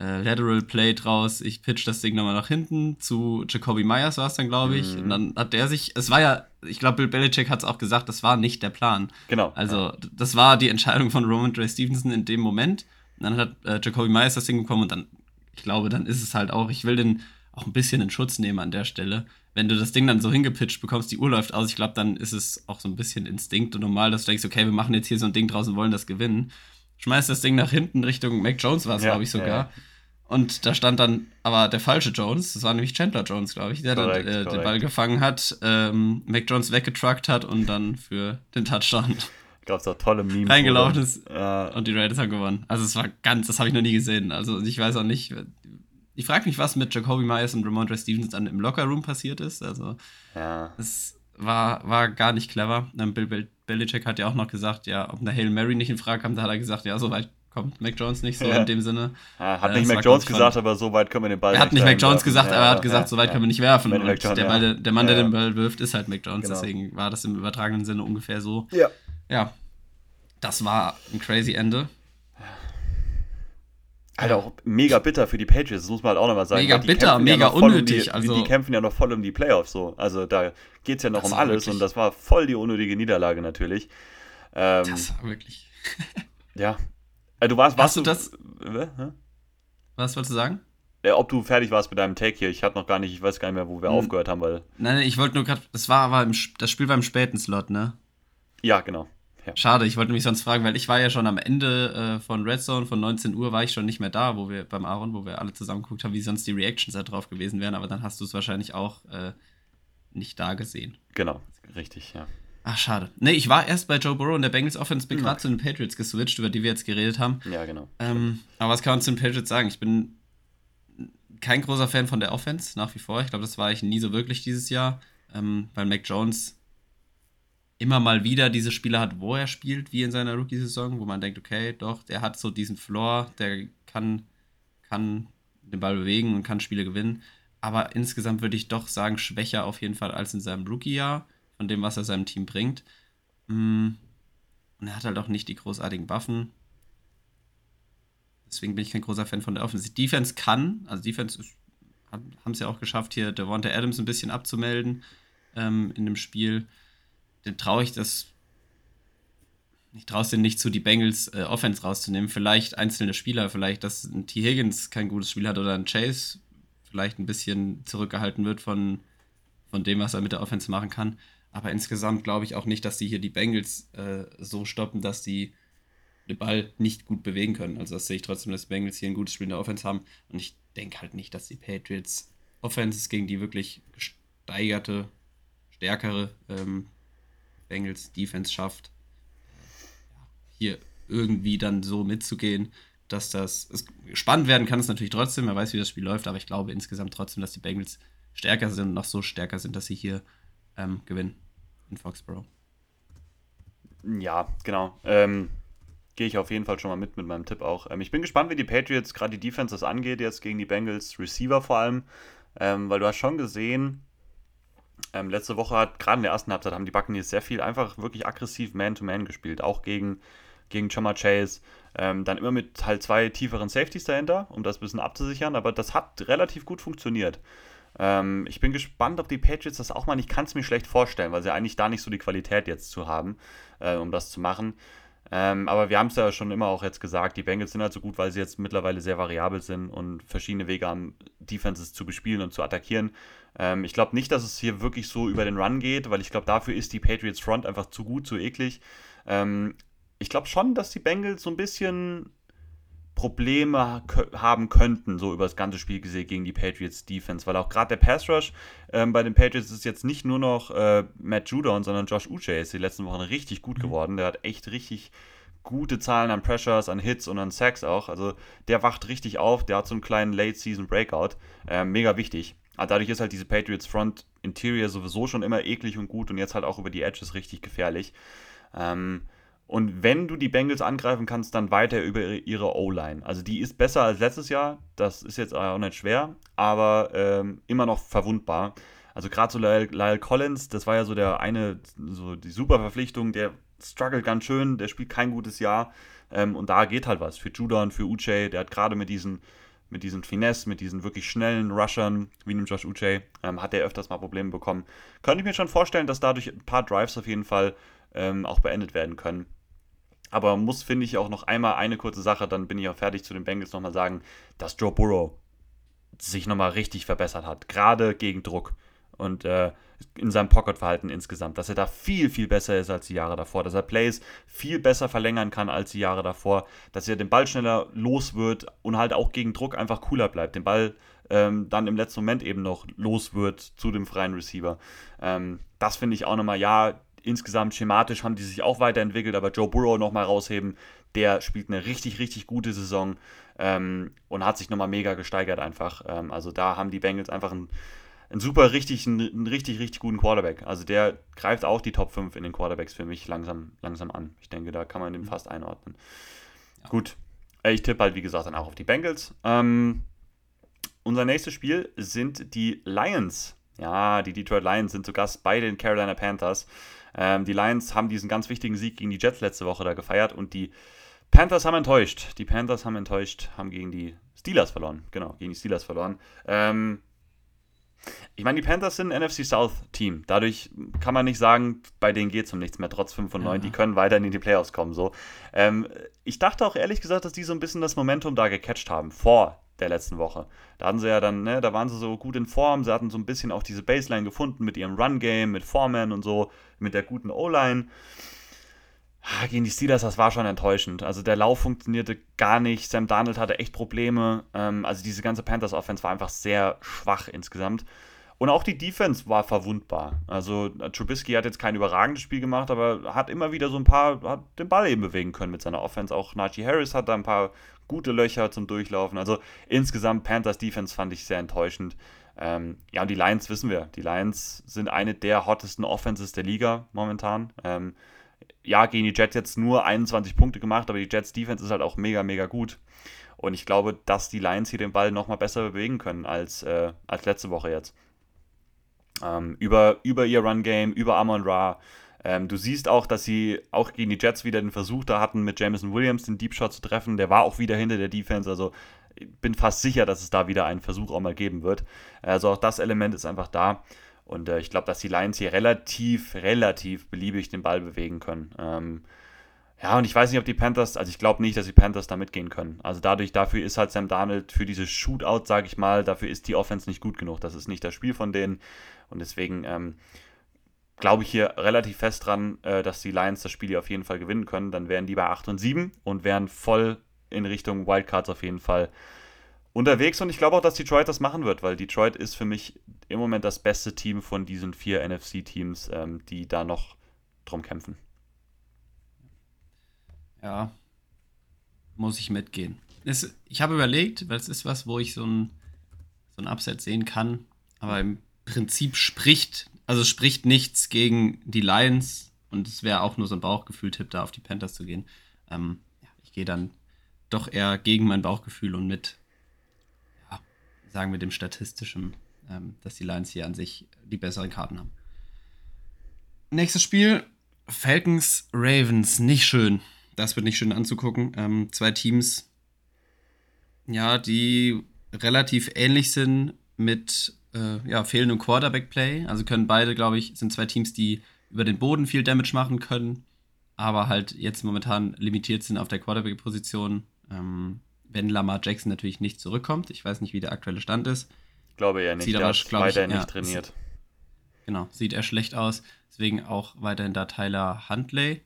äh, Lateral Play draus. Ich pitch das Ding nochmal nach hinten zu Jacoby Myers war es dann, glaube ich. Mhm. Und dann hat der sich, es war ja, ich glaube, Bill Belichick hat es auch gesagt, das war nicht der Plan. Genau. Also, d- das war die Entscheidung von Roman Dre Stevenson in dem Moment. Dann hat äh, Jacoby Myers das Ding bekommen und dann, ich glaube, dann ist es halt auch, ich will den auch ein bisschen in Schutz nehmen an der Stelle. Wenn du das Ding dann so hingepitcht bekommst, die Uhr läuft aus, ich glaube, dann ist es auch so ein bisschen Instinkt und normal, dass du denkst, okay, wir machen jetzt hier so ein Ding draus und wollen das gewinnen. Schmeißt das Ding nach hinten Richtung Mac Jones war es, Ja, glaube ich, sogar. ja. Und da stand dann aber der falsche Jones, das war nämlich Chandler Jones, glaube ich, der Korrekt, dann äh, den. Ball gefangen hat, ähm, Mac Jones weggetruckt hat und dann für den Touchdown Gab es auch tolle Memes. reingelaufen ist Äh, und die Raiders haben gewonnen. Also es war ganz, das habe ich noch nie gesehen. Also ich weiß auch nicht. Ich frage mich, was mit Jacoby Myers und Ramondre Stevens dann im Lockerroom passiert ist. Also ja. es war, war gar nicht clever. Dann Bill Bel Belichick hat ja auch noch gesagt, ja, ob eine Hail Mary nicht in Frage kam, da hat er gesagt, ja, so weit kommt Mac Jones nicht so Ja. in dem Sinne. Ja, hat Äh, nicht Mac Jones gesagt, aber so weit können wir den Ball Er hat nicht Mac Jones gesagt, aber er hat gesagt, so weit können wir nicht werfen. Und Jones, der. Ball, der Mann, der den. Ball wirft, ist halt Mac Jones. Genau. Deswegen war das im übertragenen Sinne ungefähr so. Ja. Ja, das war ein crazy Ende. Alter, auch mega bitter für die Patriots, das muss man halt auch nochmal sagen. Mega bitter, ja mega voll unnötig, Um die, also- die, kämpfen ja noch voll um die Playoffs so. Also da geht es ja noch um alles und das war voll die unnötige Niederlage natürlich. Ähm, Das war wirklich. [LAUGHS] ja. Äh, du warst, warst Hast du das- Äh, hä? Was wolltest du sagen? Äh, ob du fertig warst mit deinem Take hier. Ich hatte noch gar nicht, ich weiß gar nicht mehr, wo wir Hm. aufgehört haben, weil. Nein, nein, ich wollte nur gerade. Das war aber im, das Spiel war im späten Slot, ne? Ja, genau. Ja. Schade, ich wollte mich sonst fragen, weil ich war ja schon am Ende äh, von Red Zone von 19 Uhr war ich schon nicht mehr da, wo wir beim Aaron, wo wir alle zusammen geguckt haben, wie sonst die Reactions da drauf gewesen wären, aber dann hast du es wahrscheinlich auch äh, nicht da gesehen. Genau, richtig, ja. Ach, schade. Nee, ich war erst bei Joe Burrow und der Bengals Offense, bin Hm. gerade zu den Patriots geswitcht, über die wir jetzt geredet haben. Ja, genau. Ähm, aber was kann man zu den Patriots sagen? Ich bin kein großer Fan von der Offense, nach wie vor. Ich glaube, das war ich nie so wirklich dieses Jahr, ähm, weil Mac Jones immer mal wieder diese Spiele hat, wo er spielt, wie in seiner Rookie-Saison, wo man denkt, okay, doch, der hat so diesen Floor, der kann, kann den Ball bewegen und kann Spiele gewinnen. Aber insgesamt würde ich doch sagen, schwächer auf jeden Fall als in seinem Rookie-Jahr, von dem, was er seinem Team bringt. Mm. Und er hat halt auch nicht die großartigen Waffen. Deswegen bin ich kein großer Fan von der Offensive. Defense kann, also Defense haben es ja auch geschafft, hier Devonta Adams ein bisschen abzumelden ähm, in dem Spiel den traue ich das. Ich traue es denen nicht zu, die Bengals äh, Offense rauszunehmen. Vielleicht einzelne Spieler, vielleicht, dass ein T. Higgins kein gutes Spiel hat oder ein Chase vielleicht ein bisschen zurückgehalten wird von, von dem, was er mit der Offense machen kann. Aber insgesamt glaube ich auch nicht, dass die hier die Bengals äh, so stoppen, dass die den Ball nicht gut bewegen können. Also das sehe ich trotzdem, dass die Bengals hier ein gutes Spiel in der Offense haben. Und ich denke halt nicht, dass die Patriots Offenses gegen die wirklich gesteigerte, stärkere ähm, Bengals Defense schafft, hier irgendwie dann so mitzugehen, dass das spannend werden kann es natürlich trotzdem. Wer weiß, wie das Spiel läuft, aber ich glaube insgesamt trotzdem, dass die Bengals stärker sind und noch so stärker sind, dass sie hier ähm, gewinnen in Foxborough. Ja, genau. Ähm, Gehe ich auf jeden Fall schon mal mit mit meinem Tipp auch. Ähm, ich bin gespannt, wie die Patriots gerade die Defense das angeht, jetzt gegen die Bengals, Receiver vor allem, ähm, weil du hast schon gesehen, ähm, letzte Woche hat, gerade in der ersten Halbzeit, haben die Buccaneers sehr viel einfach wirklich aggressiv Man-to-Man -Man gespielt, auch gegen, gegen Chama Chase. Ähm, dann immer mit halt zwei tieferen Safeties dahinter, um das ein bisschen abzusichern, aber das hat relativ gut funktioniert. Ähm, ich bin gespannt, ob die Patriots das auch mal, ich kann es mir schlecht vorstellen, weil sie eigentlich da nicht so die Qualität jetzt zu haben, äh, um das zu machen. Ähm, aber wir haben es ja schon immer auch jetzt gesagt, die Bengals sind halt so gut, weil sie jetzt mittlerweile sehr variabel sind und verschiedene Wege haben, Defenses zu bespielen und zu attackieren. Ähm, ich glaube nicht, dass es hier wirklich so über den Run geht, weil ich glaube, dafür ist die Patriots Front einfach zu gut, zu eklig. Ähm, ich glaube schon, dass die Bengals so ein bisschen Probleme haben könnten, so über das ganze Spiel gesehen gegen die Patriots Defense, weil auch gerade der Pass Rush ähm, bei den Patriots ist jetzt nicht nur noch äh, Matt Judon, sondern Josh Uche ist die letzten Wochen richtig gut mhm. geworden. Der hat echt richtig gute Zahlen an Pressures, an Hits und an Sacks auch. Also der wacht richtig auf, der hat so einen kleinen Late-Season Breakout. Äh, mega wichtig. Aber dadurch ist halt diese Patriots Front Interior sowieso schon immer eklig und gut und jetzt halt auch über die Edges richtig gefährlich. Ähm, und wenn du die Bengals angreifen kannst, dann weiter über ihre O-Line. Also die ist besser als letztes Jahr. Das ist jetzt auch nicht schwer, aber ähm, immer noch verwundbar. Also gerade so Lyle, Lyle, Collins, das war ja so der eine, so die super Verpflichtung, der struggelt ganz schön, der spielt kein gutes Jahr. Ähm, und da geht halt was für Judon, für Uche. Der hat gerade mit diesen mit diesen Finesse, mit diesen wirklich schnellen Rushern, wie dem Josh Uche, ähm, hat er öfters mal Probleme bekommen. Könnte ich mir schon vorstellen, dass dadurch ein paar Drives auf jeden Fall ähm, auch beendet werden können. Aber muss, finde ich, auch noch einmal eine kurze Sache, dann bin ich auch fertig zu den Bengals nochmal sagen, dass Joe Burrow sich nochmal richtig verbessert hat, gerade gegen Druck. Und äh, in seinem Pocket-Verhalten insgesamt, dass er da viel, viel besser ist als die Jahre davor, dass er Plays viel besser verlängern kann als die Jahre davor, dass er den Ball schneller los wird und halt auch gegen Druck einfach cooler bleibt, den Ball ähm, dann im letzten Moment eben noch los wird zu dem freien Receiver. Ähm, das finde ich auch nochmal, ja, insgesamt schematisch haben die sich auch weiterentwickelt, aber Joe Burrow nochmal rausheben, der spielt eine richtig, richtig gute Saison ähm, und hat sich nochmal mega gesteigert einfach. Ähm, also da haben die Bengals einfach ein ein super richtig, einen, richtig, richtig guten Quarterback. Also der greift auch die Top 5 in den Quarterbacks für mich langsam, langsam an. Ich denke, da kann man den mhm. fast einordnen. Ja. Gut. Äh, ich tippe halt, wie gesagt, dann auch auf die Bengals. Ähm, unser nächstes Spiel sind die Lions. Ja, die Detroit Lions sind zu Gast bei den Carolina Panthers. Ähm, die Lions haben diesen ganz wichtigen Sieg gegen die Jets letzte Woche da gefeiert und die Panthers haben enttäuscht. Die Panthers haben enttäuscht, haben gegen die Steelers verloren. Genau, gegen die Steelers verloren. Ähm, ich meine, die Panthers sind ein NFC South Team. Dadurch kann man nicht sagen, bei denen geht es um nichts mehr, trotz 5 und 9. Ja. Die können weiterhin in die Playoffs kommen. So. Ähm, ich dachte auch ehrlich gesagt, dass die so ein bisschen das Momentum da gecatcht haben vor der letzten Woche. Da hatten sie ja dann, ne, da waren sie so gut in Form, sie hatten so ein bisschen auch diese Baseline gefunden mit ihrem Run-Game, mit Foreman und so, mit der guten O-Line. Gegen die Steelers, das war schon enttäuschend. Also der Lauf funktionierte gar nicht. Sam Darnold hatte echt Probleme. Ähm, also diese ganze Panthers-Offense war einfach sehr schwach insgesamt. Und auch die Defense war verwundbar. Also Trubisky hat jetzt kein überragendes Spiel gemacht, aber hat immer wieder so ein paar, hat den Ball eben bewegen können mit seiner Offense. Auch Najee Harris hat da ein paar gute Löcher zum Durchlaufen. Also insgesamt Panthers Defense fand ich sehr enttäuschend. Ähm, ja, und die Lions wissen wir. Die Lions sind eine der hottesten Offenses der Liga momentan. Ähm, ja, gegen die Jets jetzt nur 21 Punkte gemacht, aber die Jets Defense ist halt auch mega, mega gut. Und ich glaube, dass die Lions hier den Ball nochmal besser bewegen können als, äh, als letzte Woche jetzt. Ähm, über, über ihr Run-Game, über Amon Ra. Ähm, du siehst auch, dass sie auch gegen die Jets wieder den Versuch da hatten, mit Jameson Williams den Deep Shot zu treffen. Der war auch wieder hinter der Defense. Also ich bin fast sicher, dass es da wieder einen Versuch auch mal geben wird. Also auch das Element ist einfach da. Und äh, ich glaube, dass die Lions hier relativ, relativ beliebig den Ball bewegen können. Ähm, ja, und ich weiß nicht, ob die Panthers, also ich glaube nicht, dass die Panthers da mitgehen können. Also dadurch, dafür ist halt Sam Darnold für dieses Shootout, sage ich mal, dafür ist die Offense nicht gut genug. Das ist nicht das Spiel von denen. Und deswegen ähm, glaube ich hier relativ fest dran, äh, dass die Lions das Spiel hier auf jeden Fall gewinnen können. Dann wären die bei 8 und 7 und wären voll in Richtung Wildcards auf jeden Fall unterwegs. Und ich glaube auch, dass Detroit das machen wird, weil Detroit ist für mich im Moment das beste Team von diesen vier NFC-Teams, ähm, die da noch drum kämpfen. Ja, muss ich mitgehen. Es, ich habe überlegt, weil es ist was, wo ich so ein, so ein Upset sehen kann, aber im Prinzip spricht, also spricht nichts gegen die Lions und es wäre auch nur so ein Bauchgefühl-Tipp, da auf die Panthers zu gehen. Ähm, ich gehe dann doch eher gegen mein Bauchgefühl und mit, sagen wir dem statistischen, ähm, dass die Lions hier an sich die besseren Karten haben. Nächstes Spiel, Falcons Ravens, nicht schön das wird nicht schön anzugucken. Ähm, zwei Teams, ja, die relativ ähnlich sind mit äh, ja, fehlendem Quarterback-Play. Also können beide, glaube ich, sind zwei Teams, die über den Boden viel Damage machen können, aber halt jetzt momentan limitiert sind auf der Quarterback-Position. Ähm, wenn Lamar Jackson natürlich nicht zurückkommt. Ich weiß nicht, wie der aktuelle Stand ist. Ich glaube ja nicht. Sieht aber, glaube ich, nicht ja, trainiert. Genau, sieht er schlecht aus. Deswegen auch weiterhin da Tyler Huntley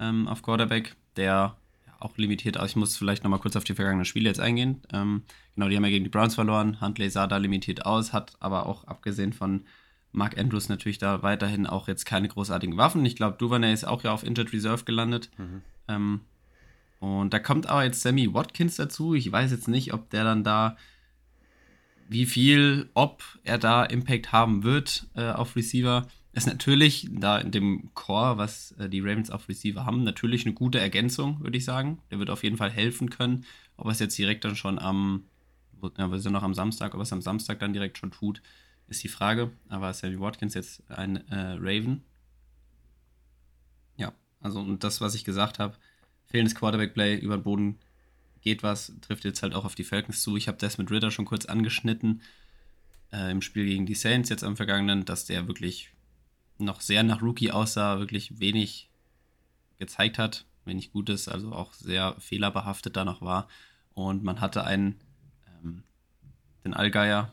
ähm, auf Quarterback der auch limitiert aus. Ich muss vielleicht nochmal kurz auf die vergangenen Spiele jetzt eingehen. Ähm, genau, die haben ja gegen die Browns verloren. Huntley sah da limitiert aus, hat aber auch abgesehen von Mark Andrews natürlich da weiterhin auch jetzt keine großartigen Waffen. Ich glaube, Duvernay ist auch ja auf Injured Reserve gelandet. Mhm. Ähm, und da kommt aber jetzt Sammy Watkins dazu. Ich weiß jetzt nicht, ob der dann da, wie viel, ob er da Impact haben wird äh, auf Receiver ist natürlich da in dem Core, was äh, die Ravens auf Receiver haben, natürlich eine gute Ergänzung, würde ich sagen. Der wird auf jeden Fall helfen können. Ob er es jetzt direkt dann schon am, ja, wir sind noch am Samstag, ob er es am Samstag dann direkt schon tut, ist die Frage. Aber Sammy Watkins jetzt ein äh, Raven. Ja, also und das, was ich gesagt habe, fehlendes Quarterback-Play über den Boden geht was, trifft jetzt halt auch auf die Falcons zu. Ich habe das mit Ritter schon kurz angeschnitten äh, im Spiel gegen die Saints jetzt am vergangenen, dass der wirklich noch sehr nach Rookie aussah, wirklich wenig gezeigt hat, wenig Gutes, also auch sehr fehlerbehaftet da noch war. Und man hatte einen, ähm, den Allgeier,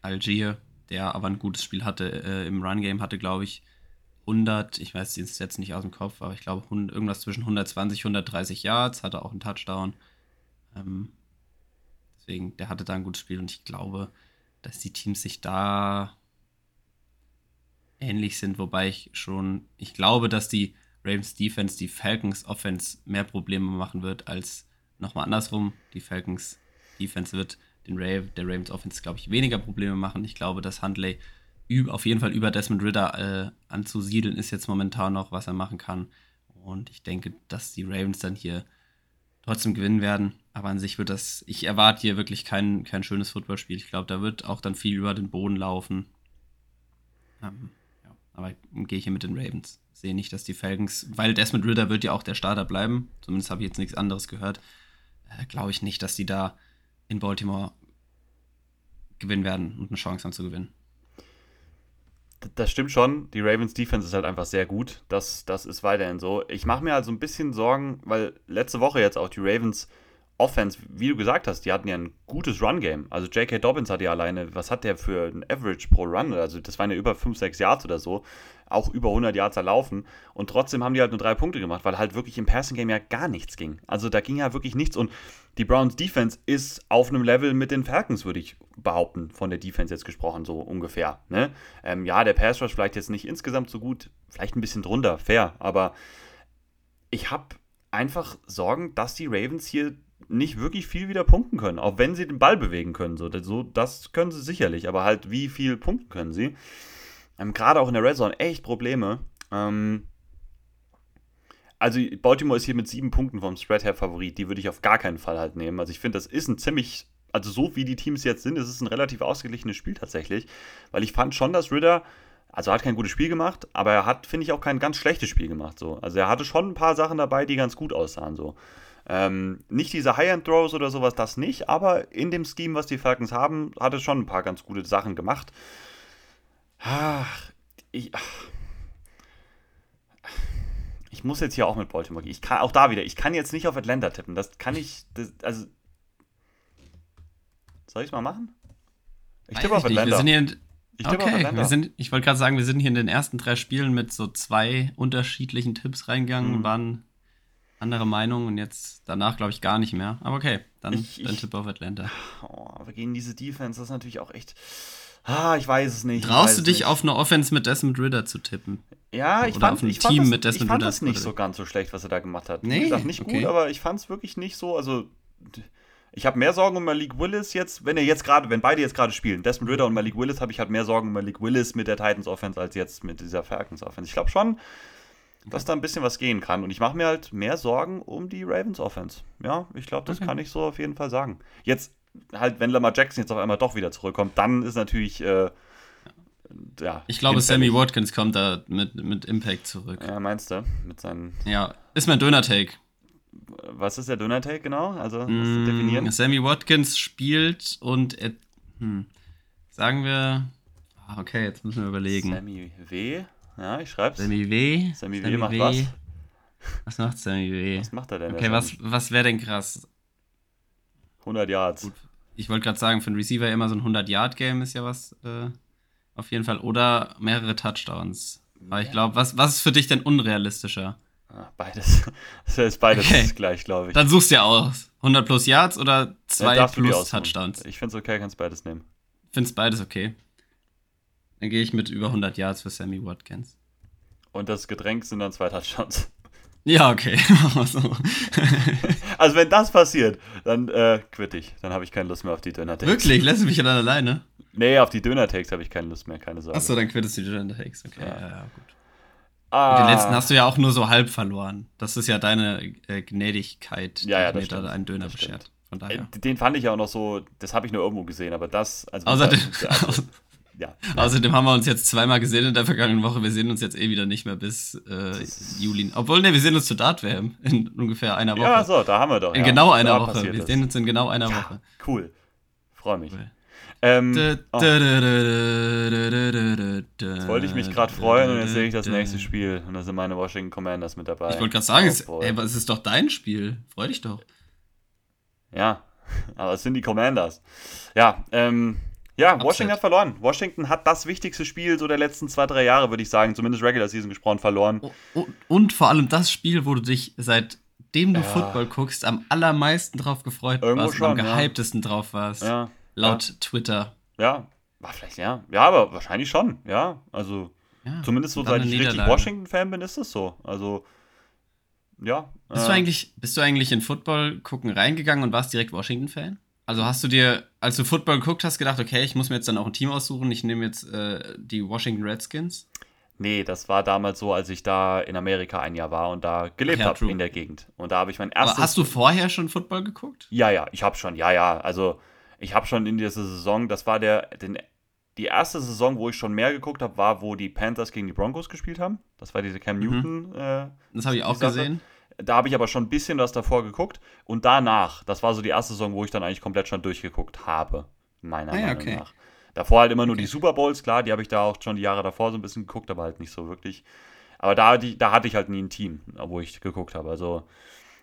Algier, der aber ein gutes Spiel hatte äh, im Run-Game, hatte, glaube ich, 100, ich weiß es jetzt nicht aus dem Kopf, aber ich glaube irgendwas zwischen 120, 130 Yards, hatte auch einen Touchdown. Ähm, deswegen, der hatte da ein gutes Spiel und ich glaube, dass die Teams sich da ähnlich sind, wobei ich schon, ich glaube, dass die Ravens Defense die Falcons Offense mehr Probleme machen wird als nochmal andersrum. Die Falcons Defense wird den Rave, der Ravens Offense, glaube ich, weniger Probleme machen. Ich glaube, dass Huntley auf jeden Fall über Desmond Ritter äh, anzusiedeln ist jetzt momentan noch, was er machen kann. Und ich denke, dass die Ravens dann hier trotzdem gewinnen werden. Aber an sich wird das, ich erwarte hier wirklich kein, kein schönes Footballspiel. Ich glaube, da wird auch dann viel über den Boden laufen. Ähm, aber gehe ich hier mit den Ravens. Sehe nicht, dass die Falcons, weil Desmond Ritter wird ja auch der Starter bleiben, zumindest habe ich jetzt nichts anderes gehört, äh, glaube ich nicht, dass die da in Baltimore gewinnen werden und eine Chance haben zu gewinnen. Das stimmt schon. Die Ravens Defense ist halt einfach sehr gut. Das, das ist weiterhin so. Ich mache mir halt so ein bisschen Sorgen, weil letzte Woche jetzt auch die Ravens Offense, wie du gesagt hast, die hatten ja ein gutes Run-Game. Also J.K. Dobbins hat ja alleine, was hat der für ein Average pro Run? Also das waren ja über 5, 6 Yards oder so. Auch über 100 Yards erlaufen. Und trotzdem haben die halt nur drei Punkte gemacht, weil halt wirklich im Passing-Game ja gar nichts ging. Also da ging ja wirklich nichts. Und die Browns Defense ist auf einem Level mit den Falcons, würde ich behaupten, von der Defense jetzt gesprochen, so ungefähr. Ne? Ähm, ja, der Pass Rush vielleicht jetzt nicht insgesamt so gut, vielleicht ein bisschen drunter, fair. Aber ich habe einfach Sorgen, dass die Ravens hier nicht wirklich viel wieder punkten können, auch wenn sie den Ball bewegen können. So, das können sie sicherlich, aber halt wie viel punkten können sie? Ähm, Gerade auch in der Red Zone echt Probleme. Ähm, also Baltimore ist hier mit sieben Punkten vom Spread her Favorit. Die würde ich auf gar keinen Fall halt nehmen. Also ich finde, das ist ein ziemlich, also so wie die Teams jetzt sind, ist es ein relativ ausgeglichenes Spiel tatsächlich. Weil ich fand schon, dass Ritter, also er hat kein gutes Spiel gemacht, aber er hat, finde ich, auch kein ganz schlechtes Spiel gemacht. So. Also er hatte schon ein paar Sachen dabei, die ganz gut aussahen. So. Ähm, nicht diese High-End-Throws oder sowas, das nicht, aber in dem Scheme, was die Falcons haben, hat es schon ein paar ganz gute Sachen gemacht. Ach, ich, ach. ich muss jetzt hier auch mit Baltimore gehen. Ich kann auch da wieder, ich kann jetzt nicht auf Atlanta tippen. Das kann ich, das, also. Soll ich es mal machen? Ich tippe auf Atlanta. Wir sind hier in, ich tippe okay, auf Atlanta. Wir sind, ich wollte gerade sagen, wir sind hier in den ersten drei Spielen mit so zwei unterschiedlichen Tipps reingegangen, hm. waren andere Meinung und jetzt danach glaube ich gar nicht mehr. Aber okay, dann, ich, dann Tipp auf Atlanta. Oh, aber gegen diese Defense, das ist natürlich auch echt. Ah, ich weiß es nicht. Traust du dich nicht. auf eine Offense mit Desmond Ritter zu tippen? Ja, ich Oder fand, auf ein ich Team das, mit Desmond ich fand Ritter. das nicht so ganz so schlecht, was er da gemacht hat. Nee, Wie gesagt, nicht okay. gut, aber ich fand es wirklich nicht so. Also, ich habe mehr Sorgen um Malik Willis jetzt, wenn er jetzt gerade, wenn beide jetzt gerade spielen, Desmond Ritter und Malik Willis, habe ich halt mehr Sorgen um Malik Willis mit der Titans Offense als jetzt mit dieser Falcons Offense. Ich glaube schon, dass da ein bisschen was gehen kann. Und ich mache mir halt mehr Sorgen um die Ravens Offense. Ja, ich glaube, das okay. kann ich so auf jeden Fall sagen. Jetzt halt, wenn Lamar Jackson jetzt auf einmal doch wieder zurückkommt, dann ist natürlich. Äh, ja, ich glaube, Sammy Watkins kommt da mit, mit Impact zurück. Ja, meinst du? Mit seinen. Ja, ist mein Döner-Take. Was ist der Döner-Take genau? Also, was mm, definieren? Sammy Watkins spielt und. Er, hm, sagen wir. Ah, okay, jetzt müssen wir überlegen. Sammy W. Ja, ich schreib's. Sammy W. Sammy, Sammy W macht w. was? Was macht Sammy W? Was macht er denn? Okay, was, was wäre denn krass? 100 Yards. Gut. Ich wollte gerade sagen, für einen Receiver immer so ein 100-Yard-Game ist ja was äh, auf jeden Fall. Oder mehrere Touchdowns. Aber ich glaube, was, was ist für dich denn unrealistischer? Ah, beides. [LAUGHS] Das ist beides okay. gleich, glaube ich. Dann suchst du ja aus. 100 plus Yards oder 2 ja, plus Touchdowns? Ich finde es okay, kannst beides nehmen. Findest beides okay. Dann gehe ich mit über 100 Yards für Sammy Watkins. Und das Getränk sind dann zwei Touchdowns. Ja, okay. [LAUGHS] So. [LAUGHS] also, wenn das passiert, dann äh, quitte ich. Dann habe ich keine Lust mehr auf die Döner-Takes. Wirklich? Lässt du mich ja dann alleine? Nee, auf die Döner-Takes habe ich keine Lust mehr, keine Sorge. Achso, dann quittest du die Döner-Takes. Okay, ja, ja, ja gut. Ah. Den letzten hast du ja auch nur so halb verloren. Das ist ja deine äh, Gnädigkeit, ja, ja, die mir da einen Döner beschert. Von daher. Äh, den fand ich ja auch noch so, das habe ich nur irgendwo gesehen, aber das. Also Außerdem, [LAUGHS] also, ja. Außerdem haben wir uns jetzt zweimal gesehen in der vergangenen Woche. Wir sehen uns jetzt eh wieder nicht mehr bis äh, Juli. Obwohl, ne, wir sehen uns zur Dart-WM in ungefähr einer Woche. Ja, so, da haben wir doch. In ja. genau einer da Woche. Wir sehen uns in genau einer ja, Woche. Cool. Freue mich. Cool. Ähm, oh. Jetzt wollte ich mich gerade freuen und jetzt sehe ich das nächste Spiel. Und da sind meine Washington Commanders mit dabei. Ich wollte gerade sagen, oh, ey, es ist doch dein Spiel. Freu dich doch. Ja, [LAUGHS] aber es sind die Commanders. Ja, ähm, ja, Upset. Washington hat verloren. Washington hat das wichtigste Spiel so der letzten zwei, drei Jahre, würde ich sagen, zumindest Regular Season gesprochen, verloren. Und vor allem das Spiel, wo du dich seitdem du ja. Football guckst, am allermeisten drauf gefreut Irgendwo warst schon, am gehyptesten ja. drauf warst. Ja. Laut. Twitter. Ja, war vielleicht, ja. Ja, aber wahrscheinlich schon, ja. Also, zumindest so, seit ich richtig Washington-Fan bin, ist es so. Also, ja. Bist, äh, du eigentlich, bist du eigentlich in Football gucken reingegangen und warst direkt Washington-Fan? Also hast du dir, als du Football geguckt hast, gedacht, okay, ich muss mir jetzt dann auch ein Team aussuchen, ich nehme jetzt äh, die Washington Redskins? Nee, das war damals so, als ich da in Amerika ein Jahr war und da gelebt ja, habe in der Gegend. Und da habe ich mein erstes. Aber hast du vorher schon Football geguckt? Ja, ja, ich habe schon, ja, ja. Also ich habe schon in dieser Saison, das war der, den, die erste Saison, wo ich schon mehr geguckt habe, war, wo die Panthers gegen die Broncos gespielt haben. Das war diese Cam mhm. Newton. Mhm. Äh, das habe ich auch gesehen. Da habe ich aber schon ein bisschen was davor geguckt. Und danach, das war so die erste Saison, wo ich dann eigentlich komplett schon durchgeguckt habe, meiner ah, Meinung okay. nach. Davor halt immer nur okay. die Super Bowls, klar, die habe ich da auch schon die Jahre davor so ein bisschen geguckt, aber halt nicht so wirklich. Aber da, die, da hatte ich halt nie ein Team, wo ich geguckt habe. Also,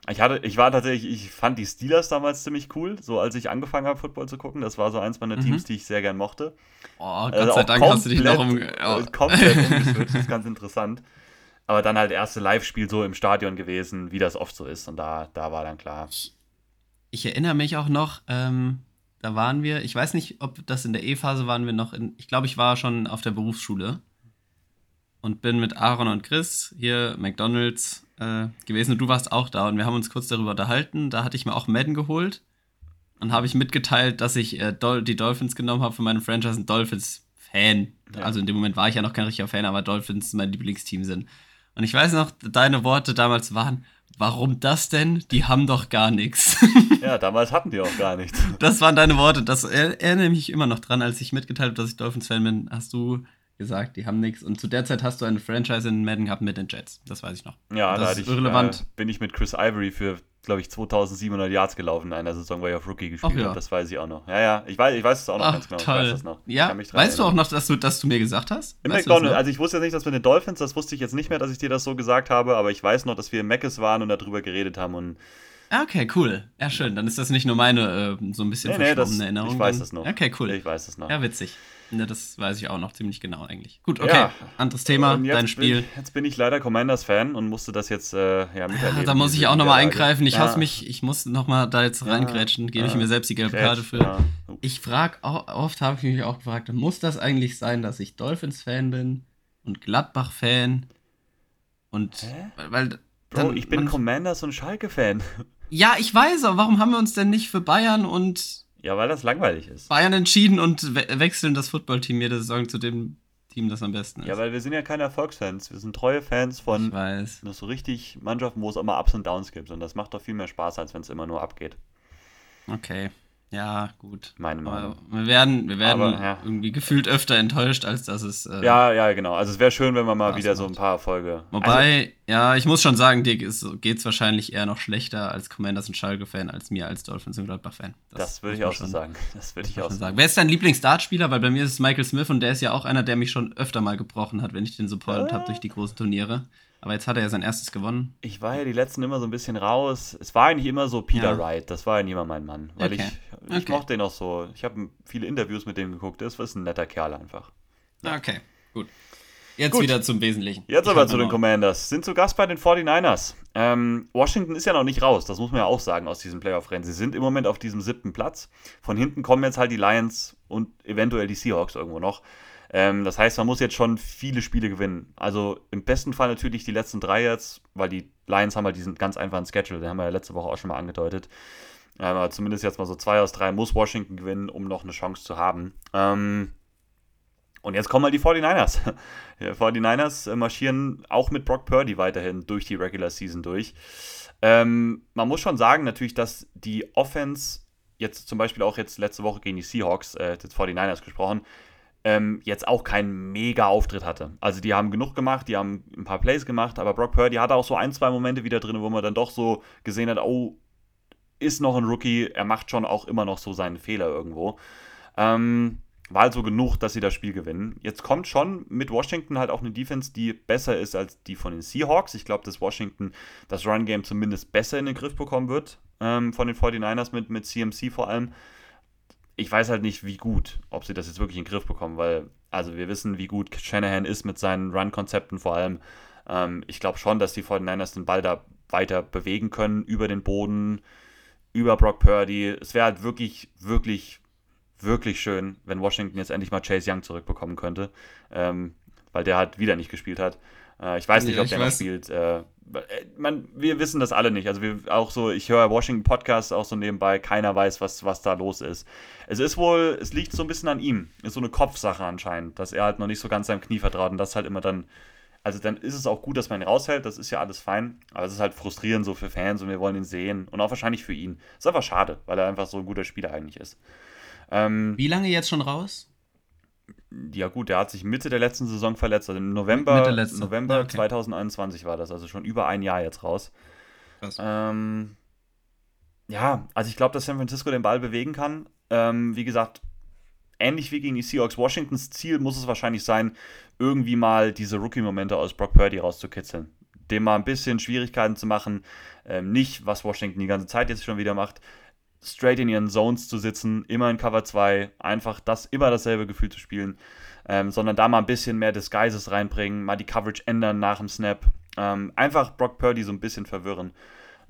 Ich, hatte, ich war tatsächlich, ich fand die Steelers damals ziemlich cool, so als ich angefangen habe, Football zu gucken. Das war so eins meiner Teams, Mhm. die ich sehr gern mochte. Oh, Gott Also sei Dank hast du dich noch um. komplett- Oh. äh, Komplett [LAUGHS] umgeswitcht, das ist ganz interessant. Aber dann halt erste Live-Spiel so im Stadion gewesen, wie das oft so ist. Und da, da war dann klar. Ich erinnere mich auch noch, ähm, da waren wir, ich weiß nicht, ob das in der E-Phase waren wir noch in, ich glaube, ich war schon auf der Berufsschule und bin mit Aaron und Chris hier McDonalds äh, gewesen und du warst auch da und wir haben uns kurz darüber unterhalten. Da hatte ich mir auch Madden geholt und habe ich mitgeteilt, dass ich äh, Dol die Dolphins genommen habe für meine Franchise und Dolphins-Fan. Ja. Also in dem Moment war ich ja noch kein richtiger Fan, aber Dolphins mein Lieblingsteam sind. Und ich weiß noch, deine Worte damals waren, warum das denn? Die haben doch gar nichts. [LAUGHS] Ja, damals hatten die auch gar nichts. Das waren deine Worte. Das er, erinnere mich immer noch dran, als ich mitgeteilt habe, dass ich Dolphins-Fan bin, hast du gesagt, die haben nichts. Und zu der Zeit hast du eine Franchise in Madden gehabt mit den Jets. Das weiß ich noch. Ja, Das da ist hatte ich, irrelevant. Äh, bin ich mit Chris Ivory für, glaube ich, 2700 Yards gelaufen in einer Saison, weil ich auf Rookie gespielt ja. habe. Das weiß ich auch noch. Ja, ja, ich weiß, ich weiß es auch noch Ach, ganz genau. Ich toll. weiß das noch. Ich Ja, weißt du auch noch, dass du, dass du mir gesagt hast? Im Weißt McDonald's, also ich wusste jetzt nicht, dass wir den Dolphins, das wusste ich jetzt nicht mehr, dass ich dir das so gesagt habe, aber ich weiß noch, dass wir im Meckes waren und darüber geredet haben und Okay, cool. Ja, schön. Dann ist das nicht nur meine äh, so ein bisschen Nee, nee, das- verschwommene Erinnerung. ich weiß das noch. Okay, cool. ich weiß es noch. Ja, witzig. Ja, das weiß ich auch noch ziemlich genau eigentlich. Gut, okay. Ja. Anderes Thema, dein Spiel. Bin, jetzt bin ich leider Commanders-Fan und musste das jetzt äh, ja, miterleben. Ja, da muss ich auch nochmal eingreifen. Ich Ja, hasse mich, ich muss nochmal da jetzt reingrätschen. Gebe ich mir selbst die gelbe Karte für. ja. Ich frage, oft habe ich mich auch gefragt, muss das eigentlich sein, dass ich Dolphins-Fan bin und Gladbach-Fan? Und Hä? weil Bro, dann- ich bin man- Commanders und Schalke-Fan. Ja, ich weiß, aber warum haben wir uns denn nicht für Bayern und Ja, weil das langweilig ist. Bayern entschieden und we wechseln das Footballteam jede Saison zu dem Team, das am besten ist? Ja, weil wir sind ja keine Erfolgsfans. Wir sind treue Fans von ich weiß. das so richtig Mannschaften, wo es mal Ups und Downs gibt. Und das macht doch viel mehr Spaß, als wenn es immer nur abgeht. Okay. Ja, gut. Meine Meinung. Aber wir werden, wir werden Aber, ja. irgendwie gefühlt öfter enttäuscht, als dass es. Äh, Ja, ja, genau. Also es wäre schön, wenn man mal wieder so macht. ein paar Erfolge. Also, Wobei, ja, ich muss schon sagen, dir geht es wahrscheinlich eher noch schlechter als Commanders und Schalke-Fan als mir als Dolphins und Gladbach-Fan. das, würde muss ich auch so schon- sagen. [LAUGHS] Das würde ich auch sagen. sagen. Wer ist dein Lieblings-Startspieler? Weil bei mir ist es Michael Smith und der ist ja auch einer, der mich schon öfter mal gebrochen hat, wenn ich den supportet Äh. habe durch die großen Turniere. Aber jetzt hat er ja sein erstes gewonnen. Ich war ja die letzten immer so ein bisschen raus. Es war eigentlich immer so Peter Ja. Wright. Das war eigentlich immer mein Mann. Weil Okay. ich, ich Okay. mochte den auch so. Ich habe viele Interviews mit dem geguckt. Das ist ein netter Kerl einfach. Okay, gut. Jetzt Gut. wieder zum Wesentlichen. Jetzt Ich aber zu den Commanders. Sind zu Gast bei den 49ers. Ähm, Washington ist ja noch nicht raus, das muss man ja auch sagen aus diesem Playoff-Rennen. Sie sind im Moment auf diesem siebten Platz. Von hinten kommen jetzt halt die Lions und eventuell die Seahawks irgendwo noch. Ähm, das heißt, man muss jetzt schon viele Spiele gewinnen. Also im besten Fall natürlich die letzten drei jetzt, weil die Lions haben halt diesen ganz einfachen Schedule, den haben wir ja letzte Woche auch schon mal angedeutet. Ähm, aber zumindest jetzt mal so zwei aus drei muss Washington gewinnen, um noch eine Chance zu haben. Ähm, und jetzt kommen halt die 49ers. [LAUGHS] Die 49ers äh, marschieren auch mit Brock Purdy weiterhin durch die Regular Season durch. Ähm, man muss schon sagen, natürlich, dass die Offense, jetzt zum Beispiel auch jetzt letzte Woche gegen die Seahawks, äh, jetzt 49ers gesprochen, ähm, jetzt auch keinen mega Auftritt hatte. Also die haben genug gemacht, die haben ein paar Plays gemacht, aber Brock Purdy hatte auch so ein, zwei Momente wieder drin, wo man dann doch so gesehen hat, oh, ist noch ein Rookie, er macht schon auch immer noch so seinen Fehler irgendwo. Ähm, war also genug, dass sie das Spiel gewinnen. Jetzt kommt schon mit Washington halt auch eine Defense, die besser ist als die von den Seahawks. Ich glaube, dass Washington das Run-Game zumindest besser in den Griff bekommen wird ähm, von den 49ers mit, mit CMC vor allem. Ich weiß halt nicht, wie gut, ob sie das jetzt wirklich in den Griff bekommen, weil, also wir wissen, wie gut Shanahan ist mit seinen Run-Konzepten vor allem. Ähm, ich glaube schon, dass die 49ers den Ball da weiter bewegen können, über den Boden, über Brock Purdy. Es wäre halt wirklich, wirklich, wirklich schön, wenn Washington jetzt endlich mal Chase Young zurückbekommen könnte, ähm, weil der halt wieder nicht gespielt hat. Äh, ich weiß nicht, ob der noch spielt. Äh, man, wir wissen das alle nicht. Also wir auch so, ich höre Washington Podcasts auch so nebenbei, keiner weiß, was, was da los ist. Es ist wohl, es liegt so ein bisschen an ihm. Ist so eine Kopfsache anscheinend, dass er halt noch nicht so ganz seinem Knie vertraut und das halt immer dann. Also dann ist es auch gut, dass man ihn raushält, das ist ja alles fein. Aber es ist halt frustrierend so für Fans und wir wollen ihn sehen. Und auch wahrscheinlich für ihn. Ist einfach schade, weil er einfach so ein guter Spieler eigentlich ist. Ähm, Wie lange jetzt schon raus? Ja gut, der hat sich Mitte der letzten Saison verletzt. Also im November. November okay. 2021 war das, also schon über ein Jahr jetzt raus. Ähm, ja, also ich glaube, dass San Francisco den Ball bewegen kann. Ähm, wie gesagt, ähnlich wie gegen die Seahawks. Washingtons Ziel muss es wahrscheinlich sein, irgendwie mal diese Rookie-Momente aus Brock Purdy rauszukitzeln. dem mal ein bisschen Schwierigkeiten zu machen. Ähm, nicht, was Washington die ganze Zeit jetzt schon wieder macht, straight in ihren Zones zu sitzen, immer in Cover 2, einfach das, immer dasselbe Gefühl zu spielen, ähm, sondern da mal ein bisschen mehr Disguises reinbringen, mal die Coverage ändern nach dem Snap. Ähm, einfach Brock Purdy so ein bisschen verwirren.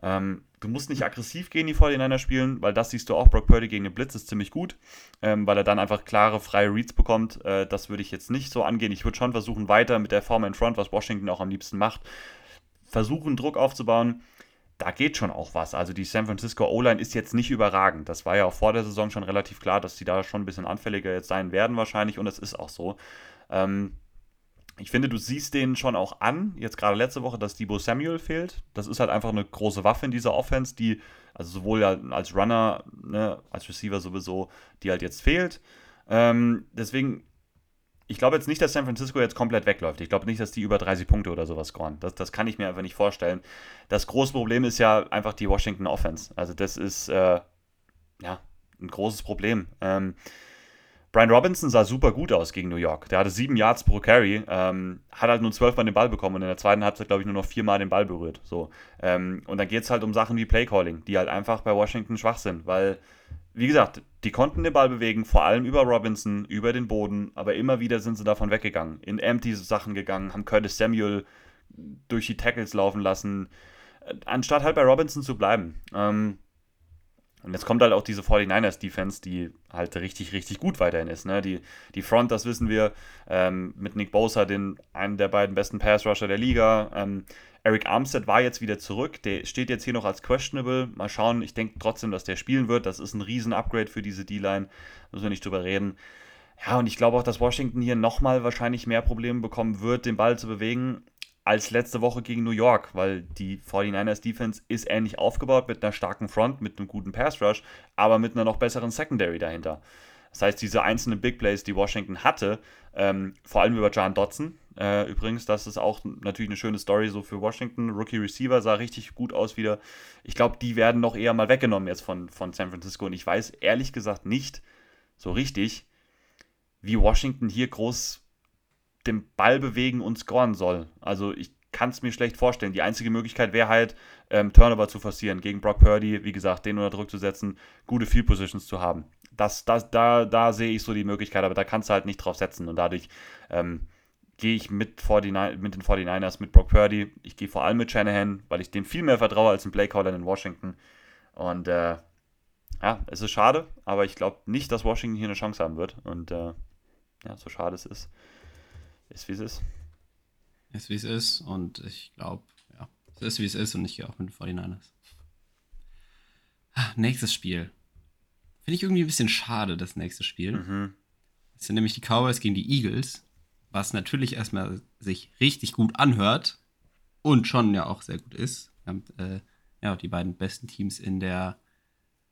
Ähm, du musst nicht aggressiv gegen die 49er spielen, weil das siehst du auch, Brock Purdy gegen den Blitz ist ziemlich gut, ähm, weil er dann einfach klare, freie Reads bekommt. Äh, das würde ich jetzt nicht so angehen. Ich würde schon versuchen, weiter mit der Form in Front, was Washington auch am liebsten macht, versuchen, Druck aufzubauen. Da geht schon auch was. Also die San Francisco O-Line ist jetzt nicht überragend. Das war ja auch vor der Saison schon relativ klar, dass die da schon ein bisschen anfälliger jetzt sein werden wahrscheinlich und es ist auch so. Ähm, ich finde, du siehst denen schon auch an, jetzt gerade letzte Woche, dass Debo Samuel fehlt. Das ist halt einfach eine große Waffe in dieser Offense, die, also sowohl als Runner, ne, als Receiver sowieso, die halt jetzt fehlt. Ähm, deswegen, ich glaube jetzt nicht, dass San Francisco jetzt komplett wegläuft. Ich glaube nicht, dass die über 30 Punkte oder sowas scoren. Das, das kann ich mir einfach nicht vorstellen. Das große Problem ist ja einfach die Washington Offense. Also das ist, äh, ja, ein großes Problem. Ähm, Brian Robinson sah super gut aus gegen New York. Der hatte sieben Yards pro Carry, ähm, hat halt nur zwölfmal den Ball bekommen und in der zweiten Halbzeit, glaube ich, nur noch viermal den Ball berührt. So. Ähm, und dann geht es halt um Sachen wie Playcalling, die halt einfach bei Washington schwach sind, weil, wie gesagt, die konnten den Ball bewegen, vor allem über Robinson, über den Boden, aber immer wieder sind sie davon weggegangen, in empty Sachen gegangen, haben Curtis Samuel durch die Tackles laufen lassen, äh, anstatt halt bei Robinson zu bleiben. Ähm, und jetzt kommt halt auch diese 49ers-Defense, die halt richtig, richtig gut weiterhin ist. Ne? Die, die Front, das wissen wir, ähm, mit Nick Bosa, den, einen der beiden besten Pass-Rusher der Liga. Ähm, Eric Armstead war jetzt wieder zurück. Der steht jetzt hier noch als questionable. Mal schauen. Ich denke trotzdem, dass der spielen wird. Das ist ein riesen-Upgrade für diese D-Line. Müssen wir nicht drüber reden. Ja, und ich glaube auch, dass Washington hier nochmal wahrscheinlich mehr Probleme bekommen wird, den Ball zu bewegen als letzte Woche gegen New York, weil die 49ers Defense ist ähnlich aufgebaut mit einer starken Front, mit einem guten Pass Rush, aber mit einer noch besseren Secondary dahinter. Das heißt, diese einzelnen Big Plays, die Washington hatte, ähm, vor allem über John Dodson, äh, übrigens, das ist auch natürlich eine schöne Story so für Washington. Rookie Receiver sah richtig gut aus wieder. Ich glaube, die werden noch eher mal weggenommen jetzt von, von San Francisco und ich weiß ehrlich gesagt nicht so richtig, wie Washington hier groß den Ball bewegen und scoren soll. Also ich kann es mir schlecht vorstellen. Die einzige Möglichkeit wäre halt, ähm, Turnover zu forcieren gegen Brock Purdy, wie gesagt, den unter Druck zu setzen, gute Field Positions zu haben. Das, das, da, da sehe ich so die Möglichkeit, aber da kannst du halt nicht drauf setzen und dadurch ähm, gehe ich mit, 49, mit den 49ers, mit Brock Purdy. Ich gehe vor allem mit Shanahan, weil ich dem viel mehr vertraue als dem Playcaller in Washington. Und äh, ja, es ist schade, aber ich glaube nicht, dass Washington hier eine Chance haben wird. Und äh, ja, so schade es ist. Ist wie es ist. Ist wie es ist und ich glaube, ja, es ist wie es ist und ich gehe auch mit den 49ers. Ah, nächstes Spiel. Finde ich irgendwie ein bisschen schade, das nächste Spiel. Mhm. Das sind nämlich die Cowboys gegen die Eagles, was natürlich erstmal sich richtig gut anhört und schon ja auch sehr gut ist. Wir haben äh, ja die beiden besten Teams in der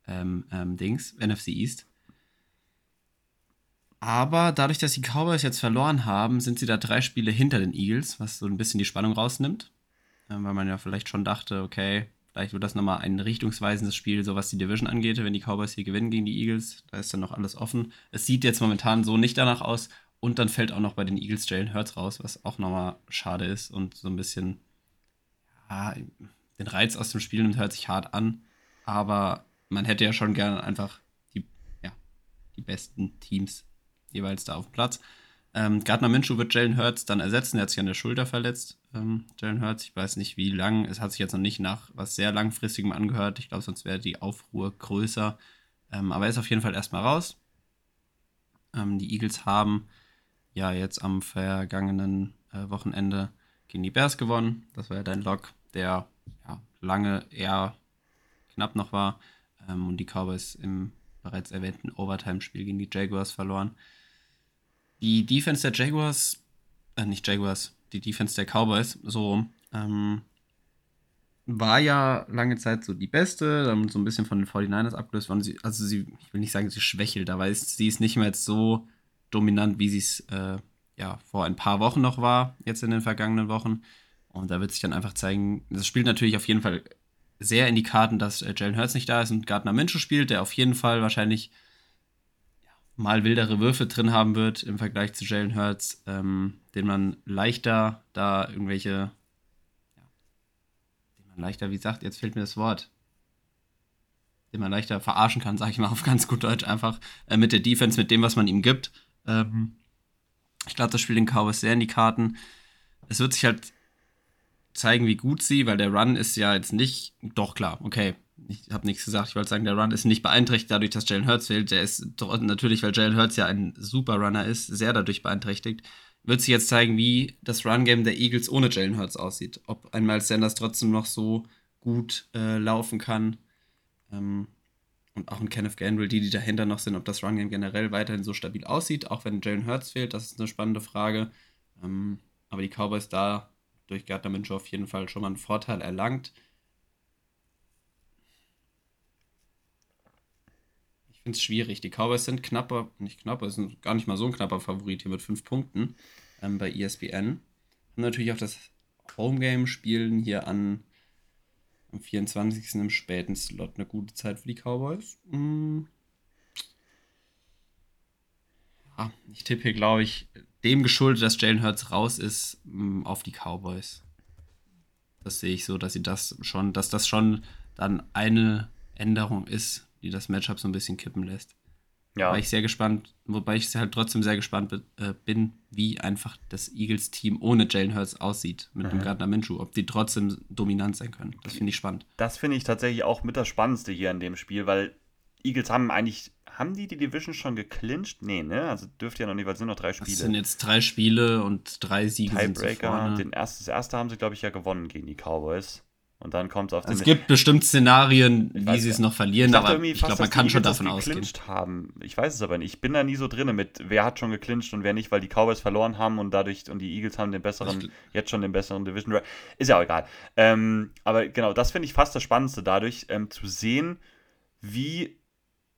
ähm, ähm, Dings, NFC East. Aber dadurch, dass die Cowboys jetzt verloren haben, sind sie da drei Spiele hinter den Eagles, was so ein bisschen die Spannung rausnimmt. weil man ja vielleicht schon dachte, okay, vielleicht wird das nochmal ein richtungsweisendes Spiel, so was die Division angeht, wenn die Cowboys hier gewinnen gegen die Eagles. Da ist dann noch alles offen. Es sieht jetzt momentan so nicht danach aus. Und dann fällt auch noch bei den Eagles Jalen Hurts raus, was auch nochmal schade ist und so ein bisschen ja, den Reiz aus dem Spiel nimmt, hört sich hart an. Aber man hätte ja schon gerne einfach die, ja, die besten Teams jeweils da auf dem Platz. Ähm, Gardner Minshew wird Jalen Hurts dann ersetzen. Er hat sich an der Schulter verletzt. Ähm, Jalen Hurts, ich weiß nicht wie lang. Es hat sich jetzt noch nicht nach was sehr langfristigem angehört. Ich glaube, sonst wäre die Aufruhr größer. Ähm, aber er ist auf jeden Fall erstmal raus. Ähm, die Eagles haben ja jetzt am vergangenen äh, Wochenende gegen die Bears gewonnen. Das war ja dein Lock, der ja, lange eher knapp noch war. Ähm, und die Cowboys im bereits erwähnten Overtime-Spiel gegen die Jaguars verloren. Die Defense der Jaguars, äh, nicht Jaguars, die Defense der Cowboys, so, ähm, war ja lange Zeit so die beste, dann so ein bisschen von den 49ers abgelöst worden. Sie, also sie, ich will nicht sagen, sie schwächelt, aber ist, sie ist nicht mehr jetzt so dominant, wie sie es äh, ja, vor ein paar Wochen noch war, jetzt in den vergangenen Wochen. Und da wird sich dann einfach zeigen, das spielt natürlich auf jeden Fall sehr in die Karten, dass äh, Jalen Hurts nicht da ist und Gardner Minshew spielt, der auf jeden Fall wahrscheinlich mal wildere Würfe drin haben wird im Vergleich zu Jalen Hurts, ähm, den man leichter da irgendwelche ja, leichter, wie gesagt, jetzt fehlt mir das Wort, den man leichter verarschen kann, sage ich mal auf ganz gut Deutsch, einfach äh, mit der Defense, mit dem, was man ihm gibt. Ähm, ich glaube, das spielt den Cowboys sehr in die Karten. Es wird sich halt zeigen, wie gut sie, weil der Run ist ja jetzt nicht, doch klar, okay, ich habe nichts gesagt, ich wollte sagen, der Run ist nicht beeinträchtigt dadurch, dass Jalen Hurts fehlt. Der ist natürlich, weil Jalen Hurts ja ein super Runner ist, sehr dadurch beeinträchtigt. Wird sich jetzt zeigen, wie das Run-Game der Eagles ohne Jalen Hurts aussieht. Ob ein Miles Sanders trotzdem noch so gut äh, laufen kann. Ähm, und auch ein Kenneth Gainwell, die, die dahinter noch sind, ob das Run-Game generell weiterhin so stabil aussieht, auch wenn Jalen Hurts fehlt, das ist eine spannende Frage. Ähm, aber die Cowboys da durch Gardner Minshew auf jeden Fall schon mal einen Vorteil erlangt. Finde es schwierig. Die Cowboys sind knapper, nicht knapper, sind gar nicht mal so ein knapper Favorit hier mit fünf Punkten ähm, bei ESPN. Und natürlich auch das Home-Game spielen hier an am 24. im späten Slot eine gute Zeit für die Cowboys. Hm. Ja, ich tippe hier, glaube ich, dem geschuldet, dass Jalen Hurts raus ist, hm, auf die Cowboys. Das sehe ich so, dass sie das schon, dass das schon dann eine Änderung ist, die das Matchup so ein bisschen kippen lässt. Ja. War ich sehr gespannt, wobei ich halt trotzdem sehr gespannt äh, bin, wie einfach das Eagles-Team ohne Jalen Hurts aussieht mit mhm. dem Gardner Minshew, ob die trotzdem dominant sein können. Das finde ich spannend. Das finde ich tatsächlich auch mit das Spannendste hier in dem Spiel, weil Eagles haben eigentlich, haben die die Division schon geclincht? Nee, ne? Also dürfte ja noch nicht, weil es sind noch drei Spiele. Es sind jetzt drei Spiele und drei Siege Tiebreaker. Den erst, das erste haben sie, glaube ich, ja gewonnen gegen die Cowboys. Und dann kommt es auf den. Es gibt bestimmt Szenarien, wie sie es noch verlieren, ich aber ich glaube, man kann schon davon ausgehen. Haben. Ich weiß es aber nicht. Ich bin da nie so drin mit, wer hat schon geclincht und wer nicht, weil die Cowboys verloren haben und dadurch und die Eagles haben den besseren, jetzt schon den besseren Division. Ist ja auch egal. Ähm, aber genau, das finde ich fast das Spannendste dadurch, ähm, zu sehen, wie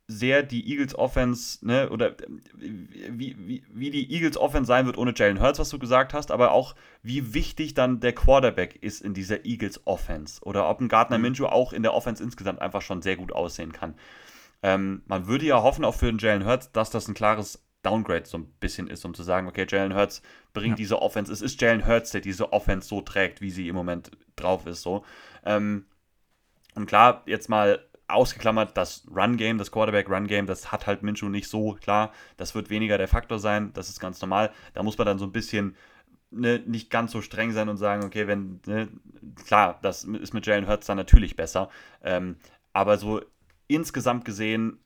sehr die Eagles Offense, ne, oder wie, wie, wie die Eagles Offense sein wird ohne Jalen Hurts, was du gesagt hast, aber auch wie wichtig dann der Quarterback ist in dieser Eagles Offense. Oder ob ein Gardner mhm. Minshew auch in der Offense insgesamt einfach schon sehr gut aussehen kann. Ähm, man würde ja hoffen, auch für den Jalen Hurts, dass das ein klares Downgrade so ein bisschen ist, um zu sagen, okay, Jalen Hurts bringt ja. diese Offense. Es ist Jalen Hurts, der diese Offense so trägt, wie sie im Moment drauf ist. So. Ähm, und klar, jetzt mal ausgeklammert, das Run-Game, das Quarterback-Run-Game, das hat halt Minshew nicht so klar. Das wird weniger der Faktor sein, das ist ganz normal. Da muss man dann so ein bisschen ne, nicht ganz so streng sein und sagen, okay, wenn, ne, klar, das ist mit Jalen Hurts dann natürlich besser. Ähm, aber so insgesamt gesehen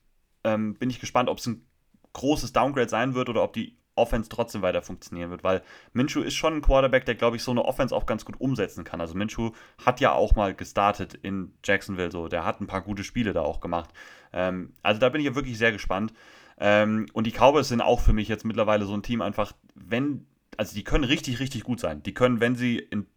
ähm, bin ich gespannt, ob es ein großes Downgrade sein wird oder ob die Offense trotzdem weiter funktionieren wird, weil Minshew ist schon ein Quarterback, der, glaube ich, so eine Offense auch ganz gut umsetzen kann. Also Minshew hat ja auch mal gestartet in Jacksonville, so, der hat ein paar gute Spiele da auch gemacht. Ähm, also da bin ich ja wirklich sehr gespannt. Ähm, und die Cowboys sind auch für mich jetzt mittlerweile so ein Team einfach, wenn, also die können richtig, richtig gut sein. Die können, wenn sie in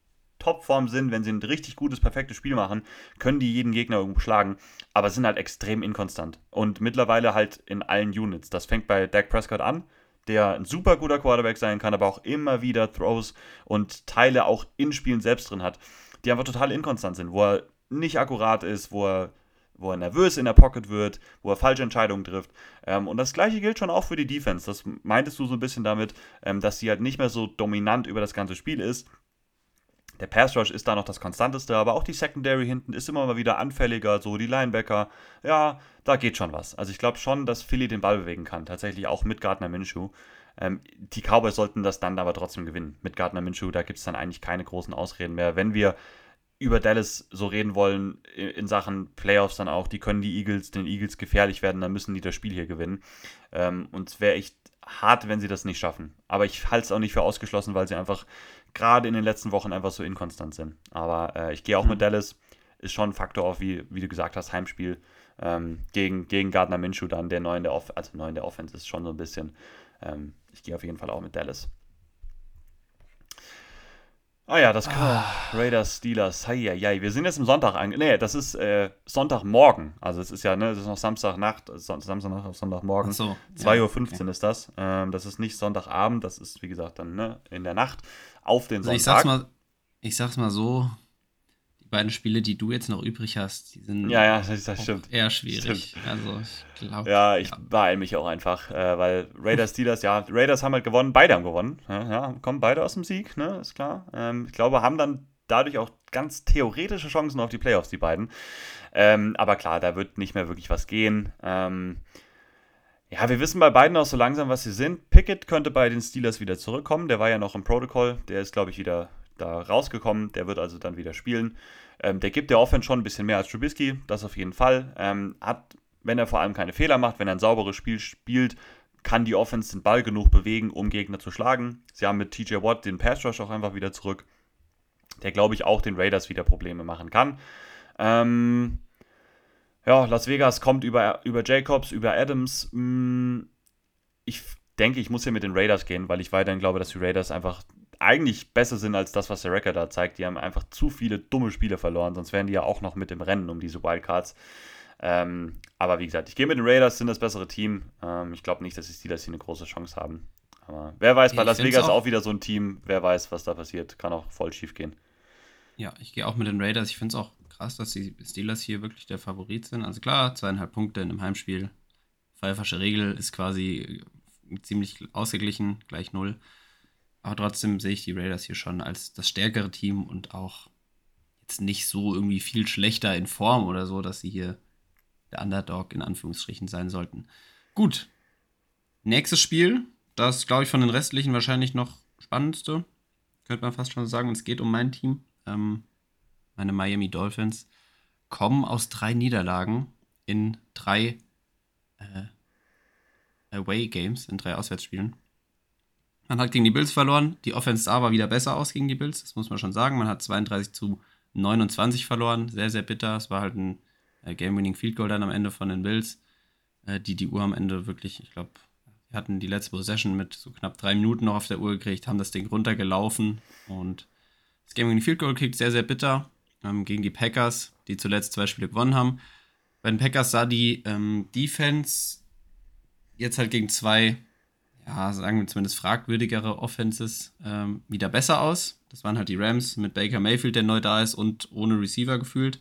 Topform sind, wenn sie ein richtig gutes, perfektes Spiel machen, können die jeden Gegner irgendwo schlagen, aber sind halt extrem inkonstant. Und mittlerweile halt in allen Units. Das fängt bei Dak Prescott an, der ein super guter Quarterback sein kann, aber auch immer wieder Throws und Teile auch in Spielen selbst drin hat, die einfach total inkonstant sind, wo er nicht akkurat ist, wo er, wo er nervös in der Pocket wird, wo er falsche Entscheidungen trifft. Ähm, und das gleiche gilt schon auch für die Defense. Das meintest du so ein bisschen damit, ähm, dass sie halt nicht mehr so dominant über das ganze Spiel ist, der Pass Rush ist da noch das Konstanteste, aber auch die Secondary hinten ist immer mal wieder anfälliger, so die Linebacker. Ja, da geht schon was. Also ich glaube schon, dass Philly den Ball bewegen kann, tatsächlich auch mit Gardner Minshew. Ähm, die Cowboys sollten das dann aber trotzdem gewinnen. Mit Gardner Minshew, da gibt es dann eigentlich keine großen Ausreden mehr. Wenn wir über Dallas so reden wollen, in Sachen Playoffs dann auch, die können die Eagles, den Eagles gefährlich werden, dann müssen die das Spiel hier gewinnen. Ähm, und es wäre echt hart, wenn sie das nicht schaffen. Aber ich halte es auch nicht für ausgeschlossen, weil sie einfach gerade in den letzten Wochen einfach so inkonstant sind. Aber äh, ich gehe auch mhm. mit Dallas. Ist schon ein Faktor auf, wie, wie du gesagt hast, Heimspiel ähm, gegen, gegen Gardner Minshew dann, der neu in der, Off also neu in der Offense ist schon so ein bisschen. Ähm, ich gehe auf jeden Fall auch mit Dallas. Ah ja, das ah. Raiders, Steelers. Heieiei. Wir sind jetzt im Sonntag ange. Nee, das ist äh, Sonntagmorgen. Also es ist ja, ne, das ist noch Samstagnacht, Samstagnacht auf Sonntagmorgen. Ach so, 2.15 Uhr okay. ist das. Ähm, das ist nicht Sonntagabend, das ist, wie gesagt, dann ne, in der Nacht auf den also Sonntag. Ich sag's, mal, ich sag's mal so, die beiden Spiele, die du jetzt noch übrig hast, die sind ja, ja, das, das stimmt. eher schwierig. Stimmt. Also ich glaube. Ja, ich ja. beeile mich auch einfach, äh, weil Raiders, Steelers, ja, Raiders haben halt gewonnen, beide haben gewonnen. Ja, ja kommen beide aus dem Sieg, ne, ist klar. Ähm, ich glaube, haben dann dadurch auch ganz theoretische Chancen auf die Playoffs, die beiden. Ähm, aber klar, da wird nicht mehr wirklich was gehen. Ähm, ja, wir wissen bei beiden auch so langsam, was sie sind. Pickett könnte bei den Steelers wieder zurückkommen. Der war ja noch im Protocol. Der ist, glaube ich, wieder da rausgekommen. Der wird also dann wieder spielen. Ähm, der gibt der Offense schon ein bisschen mehr als Trubisky. Das auf jeden Fall. Ähm, hat, wenn er vor allem keine Fehler macht, wenn er ein sauberes Spiel spielt, kann die Offense den Ball genug bewegen, um Gegner zu schlagen. Sie haben mit TJ Watt den Pass Rush auch einfach wieder zurück, der glaube ich auch den Raiders wieder Probleme machen kann. Ähm, ja, Las Vegas kommt über, über Jacobs, über Adams. Hm, ich denke, ich muss hier mit den Raiders gehen, weil ich weiterhin glaube, dass die Raiders einfach eigentlich besser sind als das, was der Record da zeigt. Die haben einfach zu viele dumme Spiele verloren, sonst wären die ja auch noch mit im Rennen um diese Wildcards. Ähm, aber wie gesagt, ich gehe mit den Raiders, sind das bessere Team. Ähm, ich glaube nicht, dass die Steelers hier eine große Chance haben. Aber wer weiß, bei Las Vegas auch, auch, wieder so ein Team, wer weiß, was da passiert. Kann auch voll schief gehen. Ja, ich gehe auch mit den Raiders. Ich finde es auch krass, dass die Steelers hier wirklich der Favorit sind. Also klar, zweieinhalb Punkte in einem Heimspiel. Pfeiffersche Regel ist quasi ziemlich ausgeglichen, gleich null. Aber trotzdem sehe ich die Raiders hier schon als das stärkere Team und auch jetzt nicht so irgendwie viel schlechter in Form oder so, dass sie hier der Underdog in Anführungsstrichen sein sollten. Gut. Nächstes Spiel, das glaube ich von den restlichen wahrscheinlich noch spannendste, könnte man fast schon sagen. Und es geht um mein Team. Ähm, meine Miami Dolphins kommen aus drei Niederlagen in drei äh, Away Games, in drei Auswärtsspielen. Man hat gegen die Bills verloren. Die Offense sah aber wieder besser aus gegen die Bills, das muss man schon sagen. Man hat 32 zu 29 verloren. Sehr, sehr bitter. Es war halt ein äh, Game-Winning Field Goal dann am Ende von den Bills, äh, die die Uhr am Ende wirklich, ich glaube, wir hatten die letzte Possession mit so knapp drei Minuten noch auf der Uhr gekriegt, haben das Ding runtergelaufen und das Game-Winning Field Goal kriegt sehr, sehr bitter ähm, gegen die Packers, die zuletzt zwei Spiele gewonnen haben. Bei den Packers sah die ähm, Defense jetzt halt gegen zwei, ja, sagen wir zumindest fragwürdigere Offenses ähm, wieder besser aus. Das waren halt die Rams mit Baker Mayfield, der neu da ist und ohne Receiver gefühlt.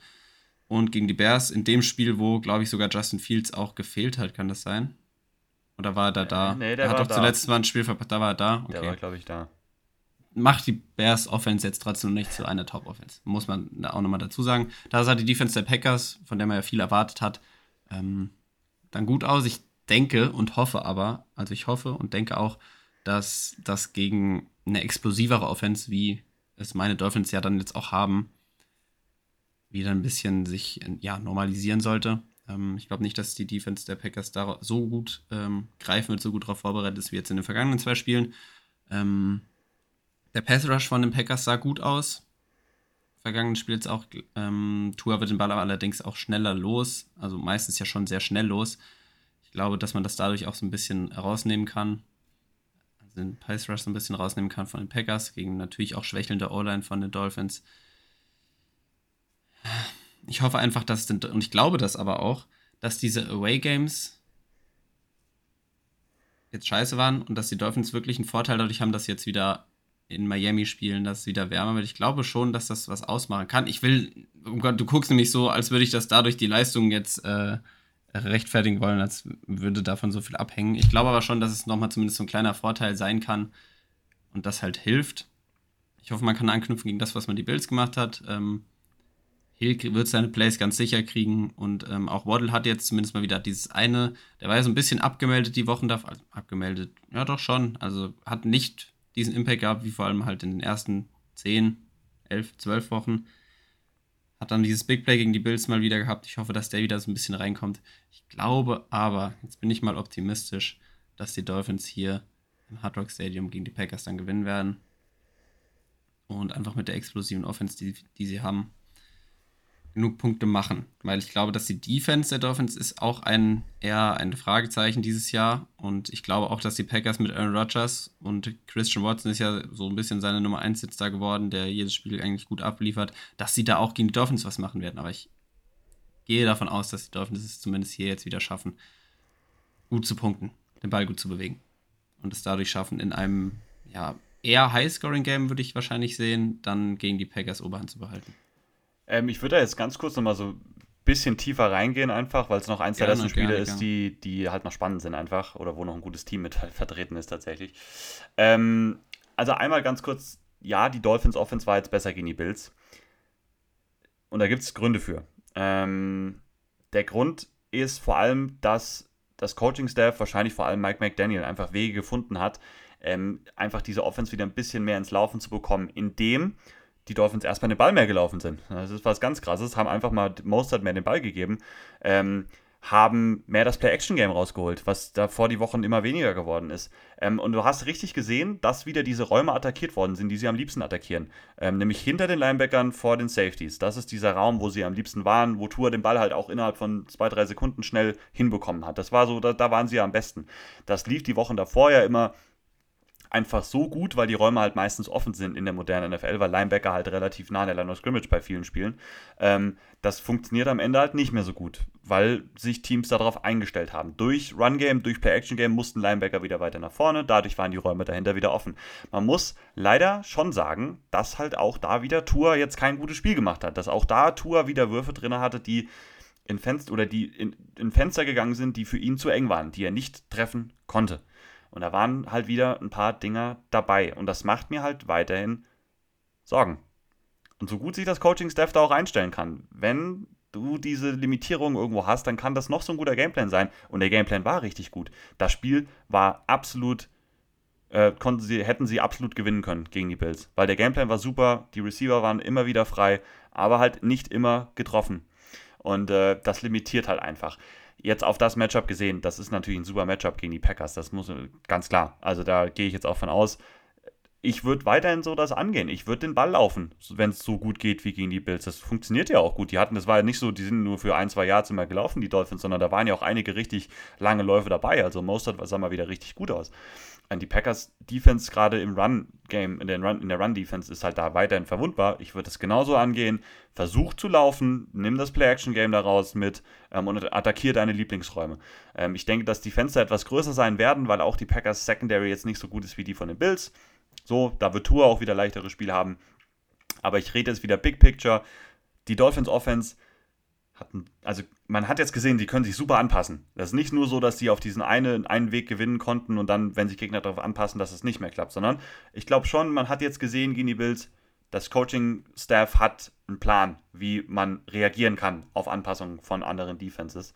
Und gegen die Bears in dem Spiel, wo, glaube ich, sogar Justin Fields auch gefehlt hat, kann das sein? Oder war er da da? Nee, der er hat war doch da. zuletzt mal ein Spiel verpasst, da war er da. Okay. Der war, glaube ich, da. Macht die Bears Offense jetzt trotzdem nicht zu einer Top-Offense. Muss man auch nochmal dazu sagen. Da sah die Defense der Packers, von der man ja viel erwartet hat, ähm, dann gut aus. Ich denke und hoffe aber, also ich hoffe und denke auch, dass das gegen eine explosivere Offense, wie es meine Dolphins ja dann jetzt auch haben, wieder ein bisschen sich ja, normalisieren sollte. Ähm, ich glaube nicht, dass die Defense der Packers da so gut ähm, greifen wird, so gut darauf vorbereitet ist wie jetzt in den vergangenen zwei Spielen. Ähm, der Pass Rush von den Packers sah gut aus. Vergangenen Spiel jetzt auch. Ähm, Tour wird den Ball allerdings auch schneller los. Also meistens ja schon sehr schnell los. Ich glaube, dass man das dadurch auch so ein bisschen rausnehmen kann. Also den Pass Rush so ein bisschen rausnehmen kann von den Packers gegen natürlich auch schwächelnde O-Line von den Dolphins ich hoffe einfach, dass, und ich glaube das aber auch, dass diese Away Games jetzt scheiße waren und dass die Dolphins wirklich einen Vorteil dadurch haben, dass sie jetzt wieder in Miami spielen, dass es wieder wärmer wird. Ich glaube schon, dass das was ausmachen kann. Ich will, oh Gott, du guckst nämlich so, als würde ich das dadurch die Leistung jetzt äh, rechtfertigen wollen, als würde davon so viel abhängen. Ich glaube aber schon, dass es nochmal zumindest so ein kleiner Vorteil sein kann und das halt hilft. Ich hoffe, man kann anknüpfen gegen das, was man die Bills gemacht hat. Ähm, Hill wird seine Plays ganz sicher kriegen und ähm, auch Waddle hat jetzt zumindest mal wieder dieses eine, der war ja so ein bisschen abgemeldet die Wochen davor, also abgemeldet, ja doch schon, also hat nicht diesen Impact gehabt, wie vor allem halt in den ersten 10, 11, 12 Wochen. Hat dann dieses Big Play gegen die Bills mal wieder gehabt. Ich hoffe, dass der wieder so ein bisschen reinkommt. Ich glaube aber, jetzt bin ich mal optimistisch, dass die Dolphins hier im Hard Rock Stadium gegen die Packers dann gewinnen werden. Und einfach mit der explosiven Offense, die, die sie haben, genug Punkte machen. Weil ich glaube, dass die Defense der Dolphins ist auch ein eher ein Fragezeichen dieses Jahr. Und ich glaube auch, dass die Packers mit Aaron Rodgers und Christian Watson ist ja so ein bisschen seine Nummer 1 jetzt da geworden, der jedes Spiel eigentlich gut abliefert, dass sie da auch gegen die Dolphins was machen werden. Aber ich gehe davon aus, dass die Dolphins es zumindest hier jetzt wieder schaffen, gut zu punkten, den Ball gut zu bewegen. Und es dadurch schaffen, in einem ja, eher High-Scoring-Game würde ich wahrscheinlich sehen, dann gegen die Packers Oberhand zu behalten. Ähm, ich würde da jetzt ganz kurz nochmal so ein bisschen tiefer reingehen, einfach, weil es noch eins der letzten Spiele ist, die, die halt noch spannend sind, einfach, oder wo noch ein gutes Team mit [LAUGHS] vertreten ist, tatsächlich. Ähm, also einmal ganz kurz: Ja, die Dolphins Offense war jetzt besser gegen die Bills. Und da gibt es Gründe für. Ähm, der Grund ist vor allem, dass das Coaching-Staff, wahrscheinlich vor allem Mike McDaniel, einfach Wege gefunden hat, ähm, einfach diese Offense wieder ein bisschen mehr ins Laufen zu bekommen, indem die Dolphins erstmal den Ball mehr gelaufen sind. Das ist was ganz krasses, haben einfach mal Mostert mehr den Ball gegeben, ähm, haben mehr das Play-Action-Game rausgeholt, was davor die Wochen immer weniger geworden ist. Ähm, und du hast richtig gesehen, dass wieder diese Räume attackiert worden sind, die sie am liebsten attackieren. Ähm, nämlich hinter den Linebackern vor den Safeties. Das ist dieser Raum, wo sie am liebsten waren, wo Tour den Ball halt auch innerhalb von zwei, drei Sekunden schnell hinbekommen hat. Das war so, da, da waren sie ja am besten. Das lief die Wochen davor ja immer einfach so gut, weil die Räume halt meistens offen sind in der modernen NFL, weil Linebacker halt relativ nah an der Line of Scrimmage bei vielen Spielen. Ähm, das funktioniert am Ende halt nicht mehr so gut, weil sich Teams darauf eingestellt haben. Durch Run-Game, durch Play-Action-Game mussten Linebacker wieder weiter nach vorne, dadurch waren die Räume dahinter wieder offen. Man muss leider schon sagen, dass halt auch da wieder Tour jetzt kein gutes Spiel gemacht hat, dass auch da Tour wieder Würfe drin hatte, die in Fenster oder die in, in Fenster gegangen sind, die für ihn zu eng waren, die er nicht treffen konnte. Und da waren halt wieder ein paar Dinger dabei. Und das macht mir halt weiterhin Sorgen. Und so gut sich das Coaching-Staff da auch einstellen kann, wenn du diese Limitierung irgendwo hast, dann kann das noch so ein guter Gameplan sein. Und der Gameplan war richtig gut. Das Spiel war absolut, äh, konnten sie, hätten sie absolut gewinnen können gegen die Bills. Weil der Gameplan war super, die Receiver waren immer wieder frei, aber halt nicht immer getroffen. Und äh, das limitiert halt einfach jetzt auf das Matchup gesehen, das ist natürlich ein super Matchup gegen die Packers. Das muss ganz klar. Also da gehe ich jetzt auch von aus. Ich würde weiterhin so das angehen. Ich würde den Ball laufen, wenn es so gut geht wie gegen die Bills. Das funktioniert ja auch gut. Die hatten, das war ja nicht so, die sind nur für ein, zwei Yards immer gelaufen, die Dolphins, sondern da waren ja auch einige richtig lange Läufe dabei. Also Mostert sah mal wieder richtig gut aus die Packers Defense gerade im Run Game in der Run in der Run Defense ist halt da weiterhin verwundbar. Ich würde es genauso angehen. Versuch zu laufen, nimm das Play Action Game daraus mit ähm, und attackiere deine Lieblingsräume. Ähm, ich denke, dass die Fenster etwas größer sein werden, weil auch die Packers Secondary jetzt nicht so gut ist wie die von den Bills. So, da wird Tour auch wieder leichtere Spiele haben. Aber ich rede jetzt wieder Big Picture. Die Dolphins Offense hatten, also man hat jetzt gesehen, die können sich super anpassen. Das ist nicht nur so, dass sie auf diesen eine, einen Weg gewinnen konnten und dann, wenn sich Gegner darauf anpassen, dass es nicht mehr klappt, sondern ich glaube schon, man hat jetzt gesehen gegen die Bills, das Coaching-Staff hat einen Plan, wie man reagieren kann auf Anpassungen von anderen Defenses.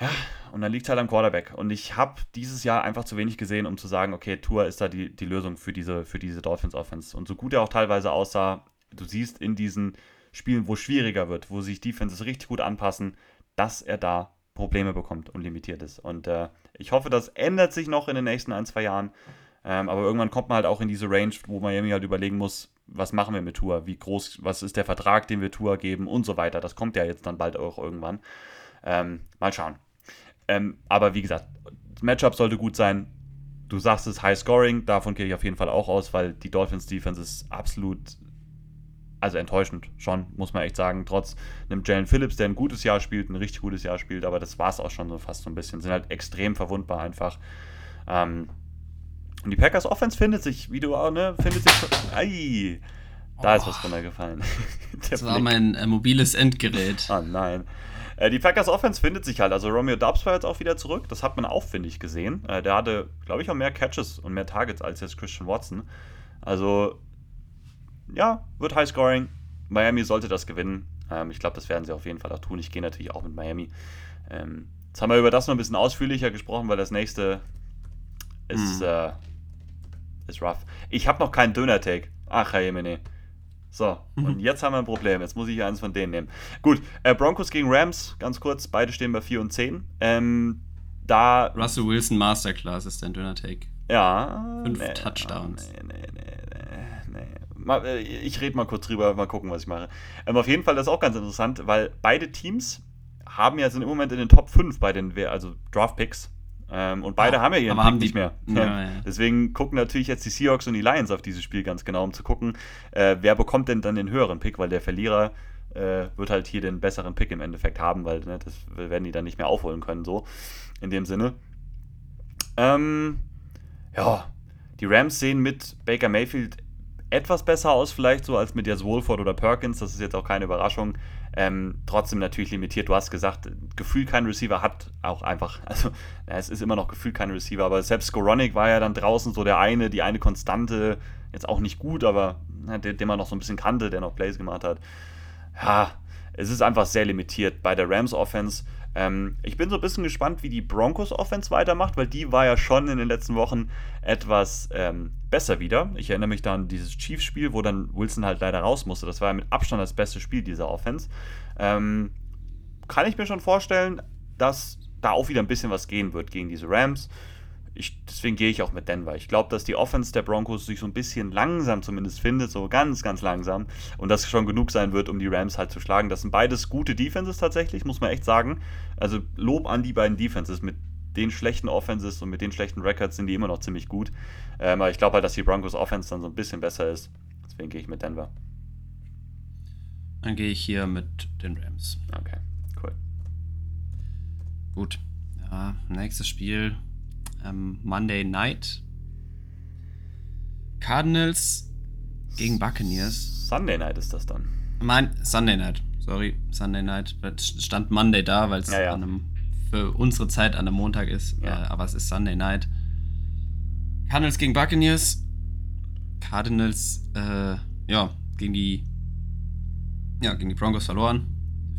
Ja, und dann liegt halt am Quarterback. Und ich habe dieses Jahr einfach zu wenig gesehen, um zu sagen, okay, Tour ist da die, die Lösung für diese, für diese Dolphins-Offense. Und so gut er auch teilweise aussah, du siehst in diesen Spielen, wo es schwieriger wird, wo sich Defenses richtig gut anpassen, dass er da Probleme bekommt und limitiert ist. Und äh, ich hoffe, das ändert sich noch in den nächsten ein, zwei Jahren. Ähm, aber irgendwann kommt man halt auch in diese Range, wo Miami halt überlegen muss, was machen wir mit Tour, wie groß, was ist der Vertrag, den wir Tour geben und so weiter. Das kommt ja jetzt dann bald auch irgendwann. Ähm, mal schauen. Ähm, aber wie gesagt, das Matchup sollte gut sein. Du sagst es High Scoring, davon gehe ich auf jeden Fall auch aus, weil die Dolphins Defense ist absolut also enttäuschend schon, muss man echt sagen. Trotz einem Jalen Phillips, der ein gutes Jahr spielt, ein richtig gutes Jahr spielt, aber das war es auch schon so fast so ein bisschen. Sind halt extrem verwundbar einfach. Ähm, und die Packers Offense findet sich, wie du auch, ne, findet sich. Ei, da oh. ist was runtergefallen. [LAUGHS] das war mein äh, mobiles Endgerät. Ah, nein. Äh, die Packers Offense findet sich halt. Also Romeo Dubs war jetzt auch wieder zurück. Das hat man aufwendig gesehen. Äh, der hatte, glaube ich, auch mehr Catches und mehr Targets als jetzt Christian Watson. Also ja, wird High Scoring. Miami sollte das gewinnen. Ähm, ich glaube, das werden sie auf jeden Fall auch tun. Ich gehe natürlich auch mit Miami. Ähm, jetzt haben wir über das noch ein bisschen ausführlicher gesprochen, weil das nächste ist, hm. äh, ist rough. Ich habe noch keinen Döner-Take. Ach, Herr Jemine. So, mhm. und jetzt haben wir ein Problem. Jetzt muss ich eins von denen nehmen. Gut, äh, Broncos gegen Rams, ganz kurz. Beide stehen bei 4 und 10. Ähm, da. Russell Wilson Masterclass ist dein Döner-Take. Ja. Fünf nee, Touchdowns. Nee, nee, nee, äh, ich rede mal kurz drüber, mal gucken, was ich mache. Ähm, auf jeden Fall, das ist auch ganz interessant, weil beide Teams haben ja, sind im Moment in den Top 5 bei den, also Draft Picks. Ähm, und beide ah, haben ja ihren Pick nicht mehr. Ja, ja. Deswegen gucken natürlich jetzt die Seahawks und die Lions auf dieses Spiel ganz genau, um zu gucken, äh, wer bekommt denn dann den höheren Pick, weil der Verlierer äh, wird halt hier den besseren Pick im Endeffekt haben, weil ne, das werden die dann nicht mehr aufholen können, so in dem Sinne. Ähm, ja, die Rams sehen mit Baker Mayfield etwas besser aus, vielleicht so als mit jetzt Wolford oder Perkins. Das ist jetzt auch keine Überraschung. Ähm, trotzdem natürlich limitiert. Du hast gesagt, Gefühl kein Receiver hat auch einfach, [LAUGHS] also es ist immer noch Gefühl kein Receiver, aber selbst Skoronik war ja dann draußen so der eine, die eine Konstante, jetzt auch nicht gut, aber na, den, den, man noch so ein bisschen kannte, der noch Plays gemacht hat. ja, es ist einfach sehr limitiert bei der Rams Offense. Ähm, ich bin so ein bisschen gespannt, wie die Broncos Offense weitermacht, weil die war ja schon in den letzten Wochen etwas ähm, besser wieder. Ich erinnere mich da an dieses Chiefs-Spiel, wo dann Wilson halt leider raus musste. Das war ja mit Abstand das beste Spiel dieser Offense. Ähm, kann ich mir schon vorstellen, dass da auch wieder ein bisschen was gehen wird gegen diese Rams. Ich, deswegen gehe ich auch mit Denver. Ich glaube, dass die Offense der Broncos sich so ein bisschen langsam zumindest findet, so ganz, ganz langsam. Und das schon genug sein wird, um die Rams halt zu schlagen. Das sind beides gute Defenses tatsächlich, muss man echt sagen. Also Lob an die beiden Defenses. Mit den schlechten Offenses und mit den schlechten Records sind die immer noch ziemlich gut. Ähm, aber ich glaube halt, dass die Broncos Offense dann so ein bisschen besser ist. Deswegen gehe ich mit Denver. Dann gehe ich hier mit den Rams. Okay, cool. Gut. Ja, nächstes Spiel ähm, Monday Night. Cardinals gegen Buccaneers. Sunday Night ist das dann. Mein, Sunday Night, sorry, Sunday Night. Stand Monday da, weil es ja, ja. für unsere Zeit an einem Montag ist, ja. äh, aber es ist Sunday Night. Cardinals gegen Buccaneers. Cardinals, äh, ja, gegen die, ja, gegen die Broncos verloren.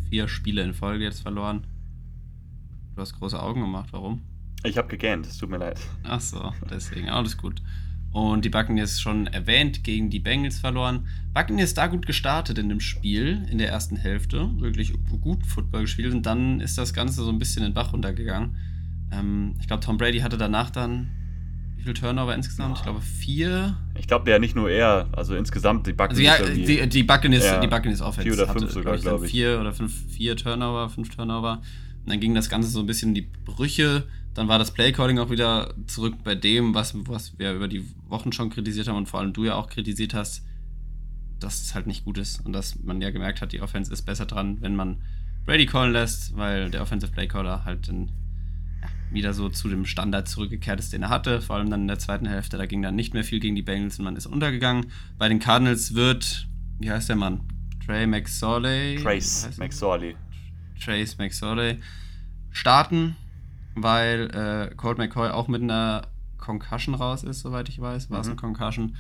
Vier Spiele in Folge jetzt verloren. Du hast große Augen gemacht, warum? Ich habe gegähnt, es tut mir leid. Ach so, deswegen, alles gut. Und die Buccaneers schon erwähnt, gegen die Bengals verloren. Buccaneers da gut gestartet in dem Spiel, in der ersten Hälfte. Wirklich gut Football gespielt. Und dann ist das Ganze so ein bisschen in den Bach runtergegangen. Ähm, ich glaube, Tom Brady hatte danach dann, wie viel Turnover insgesamt? Ich glaube, vier. Ich glaube, der nicht nur er, also insgesamt die Buccaneers. Also ja, die, die Buccaneers, ja, die Buccaneers Offense. Vier oder fünf hatte, sogar, glaube ich. Vier oder fünf, vier Turnover, fünf Turnover. Und dann ging das Ganze so ein bisschen in die Brüche. Dann war das Playcalling auch wieder zurück bei dem, was, was wir über die Wochen schon kritisiert haben und vor allem du ja auch kritisiert hast, dass es halt nicht gut ist und dass man ja gemerkt hat, die Offense ist besser dran, wenn man Brady callen lässt, weil der Offensive Playcaller halt dann ja, wieder so zu dem Standard zurückgekehrt ist, den er hatte. Vor allem dann in der zweiten Hälfte, da ging dann nicht mehr viel gegen die Bengals und man ist untergegangen. Bei den Cardinals wird, wie heißt der Mann? Trey McSorley? Trace McSorley. Trace McSorley starten weil äh, Colt McCoy auch mit einer Concussion raus ist, soweit ich weiß. War es mhm. eine Concussion?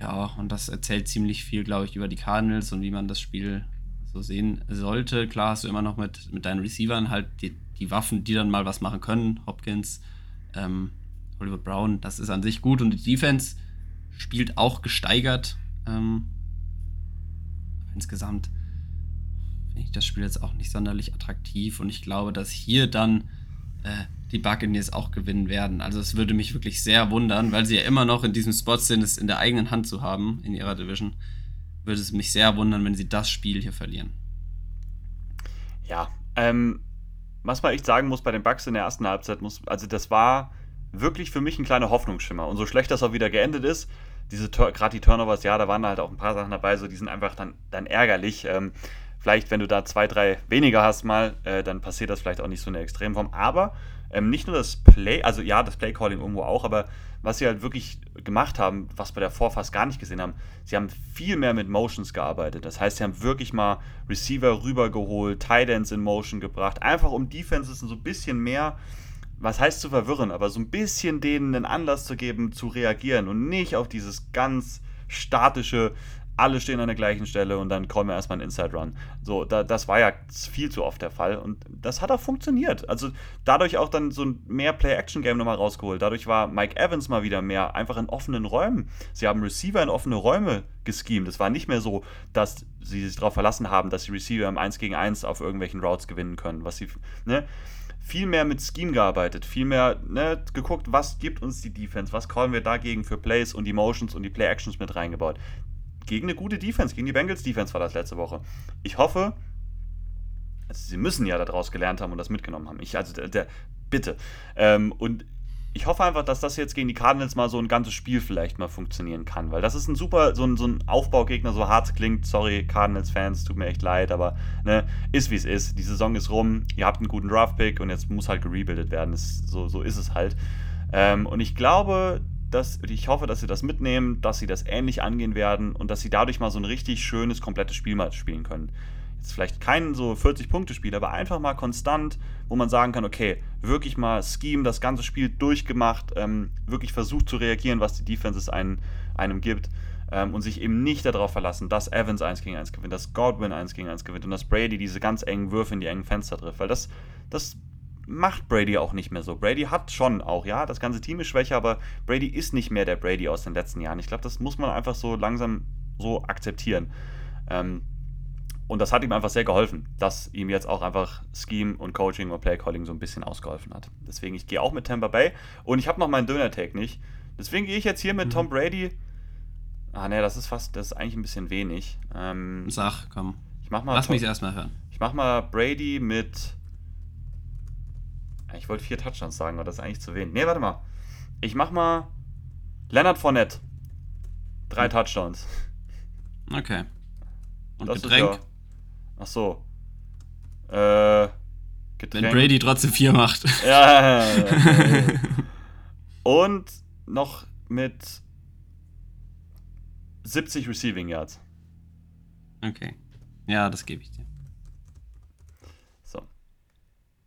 Ja, und das erzählt ziemlich viel, glaube ich, über die Cardinals und wie man das Spiel so sehen sollte. Klar hast du immer noch mit, mit deinen Receivern halt die, die Waffen, die dann mal was machen können. Hopkins, ähm, Hollywood Brown, das ist an sich gut und die Defense spielt auch gesteigert. Ähm, insgesamt finde ich das Spiel jetzt auch nicht sonderlich attraktiv und ich glaube, dass hier dann äh, die Buccaneers auch gewinnen werden. Also es würde mich wirklich sehr wundern, weil sie ja immer noch in diesem Spot sind, es in der eigenen Hand zu haben in ihrer Division. Würde es mich sehr wundern, wenn sie das Spiel hier verlieren. Ja, ähm, was man echt sagen muss bei den Bucks in der ersten Halbzeit, muss, also das war wirklich für mich ein kleiner Hoffnungsschimmer. Und so schlecht das auch wieder geendet ist, diese gerade die Turnovers, ja, da waren halt auch ein paar Sachen dabei, so die sind einfach dann, dann ärgerlich. Ähm, vielleicht, wenn du da zwei, drei weniger hast mal, äh, dann passiert das vielleicht auch nicht so in der Extremform. Aber ähm, nicht nur das Play, also ja, das Play-Calling irgendwo auch, aber was sie halt wirklich gemacht haben, was wir davor fast gar nicht gesehen haben, sie haben viel mehr mit Motions gearbeitet. Das heißt, sie haben wirklich mal Receiver rübergeholt, Tight Ends in Motion gebracht, einfach um Defenses so ein bisschen mehr was heißt zu verwirren, aber so ein bisschen denen einen Anlass zu geben, zu reagieren und nicht auf dieses ganz statische, alle stehen an der gleichen Stelle und dann kommen wir erstmal einen Inside Run. So, da, das war ja viel zu oft der Fall und das hat auch funktioniert. Also dadurch auch dann so ein mehr Play-Action-Game nochmal rausgeholt. Dadurch war Mike Evans mal wieder mehr einfach in offenen Räumen. Sie haben Receiver in offene Räume geschemt. Es war nicht mehr so, dass sie sich darauf verlassen haben, dass die Receiver im 1 gegen 1 auf irgendwelchen Routes gewinnen können. Was sie, ne? viel mehr mit Scheme gearbeitet, viel mehr ne, geguckt, was gibt uns die Defense, was callen wir dagegen für Plays und Emotions und die Play-Actions mit reingebaut gegen eine gute Defense, gegen die Bengals Defense war das letzte Woche. Ich hoffe, also sie müssen ja daraus gelernt haben und das mitgenommen haben. Ich, also, der, der bitte. Ähm, und ich hoffe einfach, dass das jetzt gegen die Cardinals mal so ein ganzes Spiel vielleicht mal funktionieren kann, weil das ist ein super, so ein, so ein Aufbaugegner, so hart klingt. Sorry, Cardinals-Fans, tut mir echt leid, aber ne, ist wie es ist. Die Saison ist rum, ihr habt einen guten Draft-Pick und jetzt muss halt gerebuildet werden. Das, so, so ist es halt. Ähm, und ich glaube, dass, ich hoffe, dass sie das mitnehmen, dass sie das ähnlich angehen werden und dass sie dadurch mal so ein richtig schönes, komplettes Spiel mal spielen können. Jetzt vielleicht kein so 40-Punkte-Spiel, aber einfach mal konstant, wo man sagen kann, okay, wirklich mal Scheme, das ganze Spiel durchgemacht, ähm, wirklich versucht zu reagieren, was die Defenses einen, einem gibt. ähm, und sich eben nicht darauf verlassen, dass Evans 1 gegen 1 gewinnt, dass Godwin 1 gegen 1 gewinnt und dass Brady diese ganz engen Würfe in die engen Fenster trifft, weil das, das macht Brady auch nicht mehr so. Brady hat schon auch, ja, das ganze Team ist schwächer, aber Brady ist nicht mehr der Brady aus den letzten Jahren. Ich glaube, das muss man einfach so langsam so akzeptieren. Ähm, und das hat ihm einfach sehr geholfen, dass ihm jetzt auch einfach Scheme und Coaching und Playcalling so ein bisschen ausgeholfen hat. Deswegen, ich gehe auch mit Tampa Bay und ich habe noch meinen Döner-Tag nicht. Deswegen gehe ich jetzt hier mit mhm. Tom Brady. Ah, ne, das ist fast, das ist eigentlich ein bisschen wenig. Ähm, Sag, komm. Ich mach mal Lass mich erstmal hören. Ich mach mal Brady mit. Ich wollte vier Touchdowns sagen, aber das ist eigentlich zu wenig. Ne, warte mal. Ich mach mal Leonard Fournette. Drei hm. Touchdowns. Okay. Und das Getränk? Ja, ach so. Äh, Getränk. Wenn Brady trotzdem vier macht. [LAUGHS] Ja. ja [LAUGHS] Und noch mit 70 Receiving Yards. Okay. Ja, das gebe ich dir. So.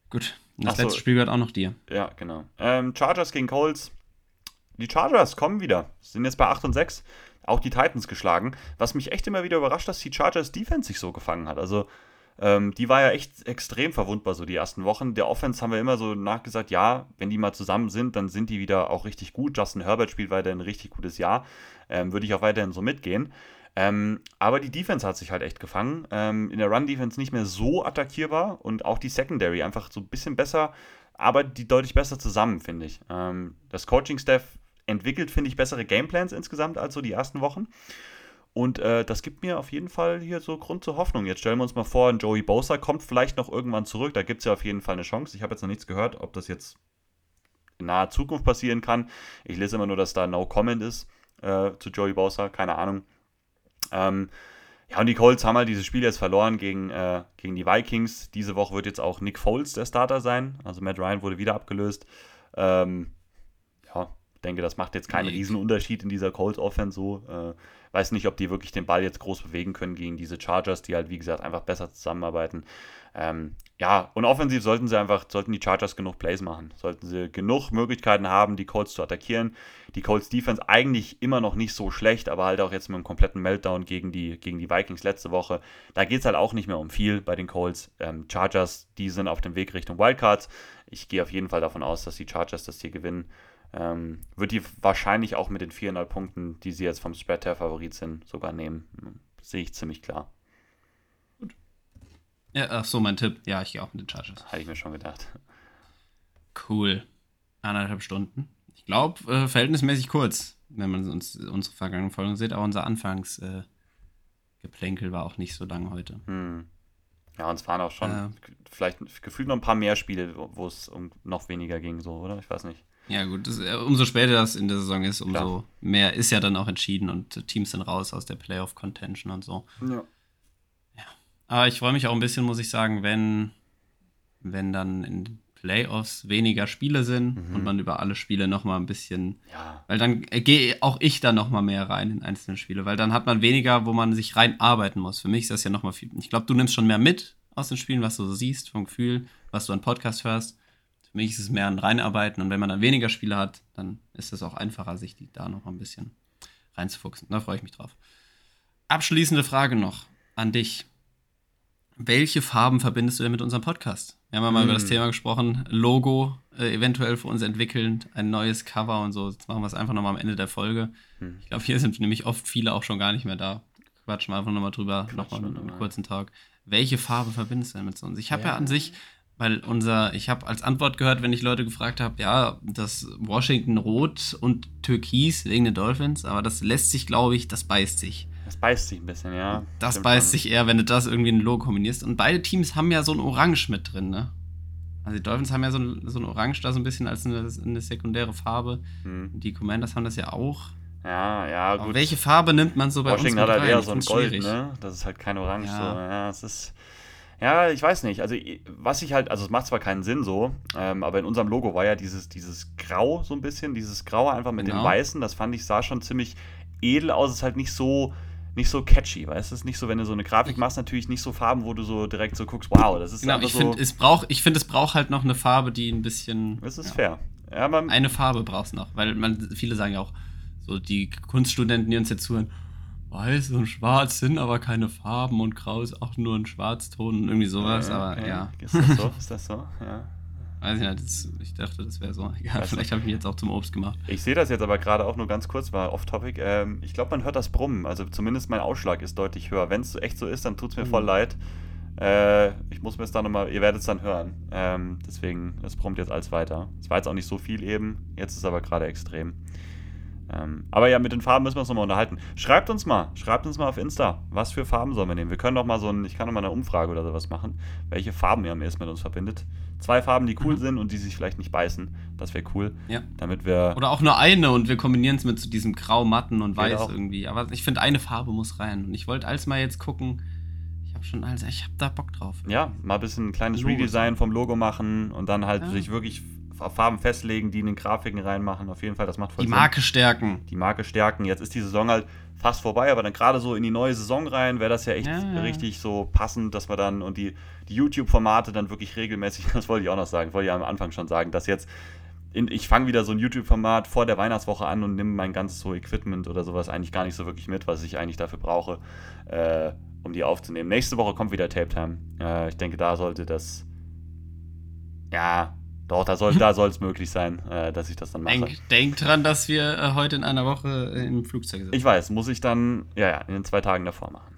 Gut. Und das Ach letzte so. Spiel gehört auch noch dir. Ja, genau. Ähm, Chargers gegen Colts. Die Chargers kommen wieder. Sind jetzt bei 8 und 6 auch die Titans geschlagen. Was mich echt immer wieder überrascht, dass die Chargers Defense sich so gefangen hat. Also ähm, die war ja echt extrem verwundbar so die ersten Wochen. Der Offense haben wir immer so nachgesagt, ja, wenn die mal zusammen sind, dann sind die wieder auch richtig gut. Justin Herbert spielt weiterhin ein richtig gutes Jahr. Ähm, Würde ich auch weiterhin so mitgehen. Ähm, aber die Defense hat sich halt echt gefangen. Ähm, in der Run-Defense nicht mehr so attackierbar und auch die Secondary einfach so ein bisschen besser, aber die deutlich besser zusammen, finde ich. Ähm, das Coaching-Staff entwickelt, finde ich, bessere Gameplans insgesamt als so die ersten Wochen. Und äh, das gibt mir auf jeden Fall hier so Grund zur Hoffnung. Jetzt stellen wir uns mal vor, Joey Bosa kommt vielleicht noch irgendwann zurück. Da gibt es ja auf jeden Fall eine Chance. Ich habe jetzt noch nichts gehört, ob das jetzt in naher Zukunft passieren kann. Ich lese immer nur, dass da No Comment ist äh, zu Joey Bosa. Keine Ahnung. Ähm, ja, und die Colts haben halt dieses Spiel jetzt verloren gegen, äh, gegen die Vikings. Diese Woche wird jetzt auch Nick Foles der Starter sein. Also Matt Ryan wurde wieder abgelöst. Ähm, ja, denke, das macht jetzt keinen nee. Riesenunterschied in dieser Colts Offense so. Äh, weiß nicht, ob die wirklich den Ball jetzt groß bewegen können gegen diese Chargers, die halt, wie gesagt, einfach besser zusammenarbeiten. Ähm, ja, und offensiv sollten sie einfach, sollten die Chargers genug Plays machen. Sollten sie genug Möglichkeiten haben, die Colts zu attackieren. Die Colts Defense eigentlich immer noch nicht so schlecht, aber halt auch jetzt mit einem kompletten Meltdown gegen die, gegen die Vikings letzte Woche. Da geht es halt auch nicht mehr um viel bei den Colts. Ähm, Chargers, die sind auf dem Weg Richtung Wildcards. Ich gehe auf jeden Fall davon aus, dass die Chargers das hier gewinnen ähm, wird die wahrscheinlich auch mit den 400 Punkten, die sie jetzt vom Spread her Favorit sind, sogar nehmen. Sehe ich ziemlich klar. Gut. Ja, ach so, mein Tipp. Ja, ich gehe auch mit den Chargers. Hatte ich mir schon gedacht. Cool. Eineinhalb Stunden. Ich glaube, äh, verhältnismäßig kurz, wenn man uns unsere vergangenen Folgen sieht, aber unser Anfangsgeplänkel äh, war auch nicht so lang heute. Hm. Ja, und es waren auch schon äh, vielleicht gefühlt noch ein paar mehr Spiele, wo es um noch weniger ging, so, oder? Ich weiß nicht. Ja, gut, das, äh, umso später das in der Saison ist, umso Klar. mehr ist ja dann auch entschieden und Teams sind raus aus der Playoff-Contention und so. Ja. ja. Aber ich freue mich auch ein bisschen, muss ich sagen, wenn, wenn dann in Playoffs weniger Spiele sind mhm. und man über alle Spiele nochmal ein bisschen. Ja. Weil dann gehe auch ich da nochmal mehr rein in einzelne Spiele, weil dann hat man weniger, wo man sich reinarbeiten muss. Für mich ist das ja nochmal viel. Ich glaube, du nimmst schon mehr mit aus den Spielen, was du so siehst, vom Gefühl, was du an Podcast hörst. Für mich ist es mehr ein Reinarbeiten und wenn man dann weniger Spiele hat, dann ist es auch einfacher, sich die da noch mal ein bisschen reinzufuchsen. Da freue ich mich drauf. Abschließende Frage noch an dich. Welche Farben verbindest du denn mit unserem Podcast? Wir haben ja mal hm. über das hm. Thema gesprochen, Logo äh, eventuell für uns entwickeln, ein neues Cover und so. Jetzt machen wir es einfach nochmal am Ende der Folge. Hm. Ich glaube, hier sind nämlich oft viele auch schon gar nicht mehr da. Quatschen wir einfach nochmal drüber, nochmal einen, einen kurzen Talk. Welche Farbe verbindest du denn mit uns? Ich habe ja. ja an sich weil unser, ich habe als Antwort gehört, wenn ich Leute gefragt habe, ja, das Washington Rot und Türkis wegen den Dolphins, aber das lässt sich, glaube ich, das beißt sich. Das beißt sich ein bisschen, ja. Das beißt schon. sich eher, wenn du das irgendwie in ein Logo kombinierst. Und beide Teams haben ja so ein Orange mit drin, ne? Also die Dolphins haben ja so ein, so ein Orange da so ein bisschen als eine, eine sekundäre Farbe. Hm. Die Commanders haben das ja auch. Ja, ja, gut. Aber welche Farbe nimmt man so bei Washington uns mit hat halt eher so ein Gold, schwierig. ne? Das ist halt kein Orange ja. so. Ja, es ist ja, ich weiß nicht. Also, was ich halt, also es macht zwar keinen Sinn so, ähm, aber in unserem Logo war ja dieses, dieses Grau so ein bisschen, dieses Graue einfach mit genau. dem Weißen, das fand ich, sah schon ziemlich edel aus. Es ist halt nicht so, nicht so catchy, weißt du? Es ist nicht so, wenn du so eine Grafik machst, natürlich nicht so Farben, wo du so direkt so guckst, wow, das ist genau, ich so. es braucht, ich finde, es braucht halt noch eine Farbe, die ein bisschen. Das ist ja. fair. Ja, eine Farbe brauchst du noch, weil man, viele sagen ja auch, so die Kunststudenten, die uns jetzt zuhören, weiß und schwarz sind aber keine Farben und grau ist auch nur ein Schwarzton und irgendwie sowas, aber ja. Ist das so? Ist das so? Ja. Weiß ich nicht, das, ich dachte, das wäre so. [LAUGHS] Ja, vielleicht habe ich mich jetzt auch zum Obst gemacht. Ich sehe das jetzt aber gerade auch nur ganz kurz, war off-topic. Ähm, ich glaube, man hört das Brummen. Also zumindest mein Ausschlag ist deutlich höher. Wenn es echt so ist, dann tut es mir voll Oh. leid. Äh, ich muss mir es dann nochmal, ihr werdet es dann hören. Ähm, deswegen, es brummt jetzt alles weiter. Es war jetzt auch nicht so viel eben, jetzt ist es aber gerade extrem. Ähm, aber ja, mit den Farben müssen wir uns nochmal unterhalten. Schreibt uns mal, schreibt uns mal auf Insta, was für Farben sollen wir nehmen. Wir können doch mal so ein, ich kann noch mal eine Umfrage oder sowas machen, welche Farben ihr am ehesten mit uns verbindet. Zwei Farben, die cool Mhm. sind und die sich vielleicht nicht beißen. Das wäre cool. Ja. Damit wir. Oder auch nur eine und wir kombinieren es mit so diesem Grau, Matten und Weiß auch. irgendwie. Aber ich finde, eine Farbe muss rein. Und ich wollte als mal jetzt gucken. Ich habe schon als, ich habe da Bock drauf. ja, mal ein bisschen ein kleines Logo Redesign vom Logo machen und dann halt Ja. sich wirklich Farben festlegen, die in den Grafiken reinmachen. Auf jeden Fall, das macht voll Die Sinn. Marke stärken. Die Marke stärken. Jetzt ist die Saison halt fast vorbei, aber dann gerade so in die neue Saison rein wäre das ja echt Ja, richtig so passend, dass wir dann und die, die YouTube-Formate dann wirklich regelmäßig, [LAUGHS] das wollte ich auch noch sagen, wollte ich ja am Anfang schon sagen, dass jetzt in, ich fange wieder so ein YouTube-Format vor der Weihnachtswoche an und nehme mein ganzes so Equipment oder sowas eigentlich gar nicht so wirklich mit, was ich eigentlich dafür brauche, äh, um die aufzunehmen. Nächste Woche kommt wieder Tape Time. Äh, ich denke, da sollte das. Ja, doch, da soll da es möglich sein, äh, dass ich das dann mache. Denk, denk dran, dass wir äh, heute in einer Woche äh, im Flugzeug sind. Ich weiß, muss ich dann, ja, ja, in den zwei Tagen davor machen.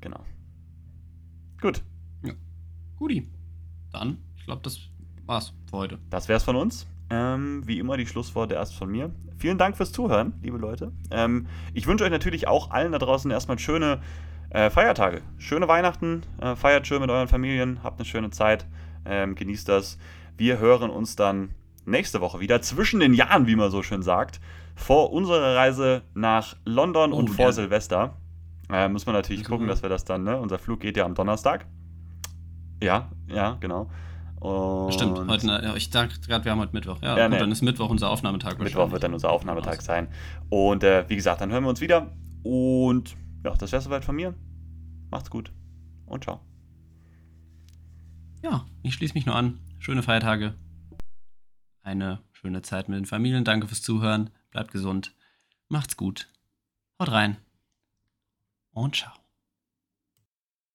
Genau. Gut, Guti. Dann, ich glaube, das war's für heute. das wär's von uns. Ähm, wie immer die Schlussworte erst von mir. Vielen Dank fürs Zuhören, liebe Leute. Ähm, ich wünsche euch natürlich auch allen da draußen erstmal schöne äh, Feiertage. Schöne Weihnachten. Äh, feiert schön mit euren Familien. Habt eine schöne Zeit. Ähm, genießt das. Wir hören uns dann nächste Woche wieder. Zwischen den Jahren, wie man so schön sagt. Vor unserer Reise nach London Oh, und vor der- Silvester. Äh, muss man natürlich gucken, wir- dass wir das dann, ne? Unser Flug geht ja am Donnerstag. Ja, ja, genau. Und Stimmt, heute, ja, ich dachte gerade, wir haben heute Mittwoch. Ja, Ja, gut, nee. dann ist Mittwoch unser Aufnahmetag Mittwoch wird dann unser Aufnahmetag sein. Und äh, wie gesagt, dann hören wir uns wieder. Und ja, das wäre soweit von mir. Macht's gut und ciao. Ja, ich schließe mich nur an. Schöne Feiertage. Eine schöne Zeit mit den Familien. Danke fürs Zuhören. Bleibt gesund. Macht's gut. Haut rein. Und ciao.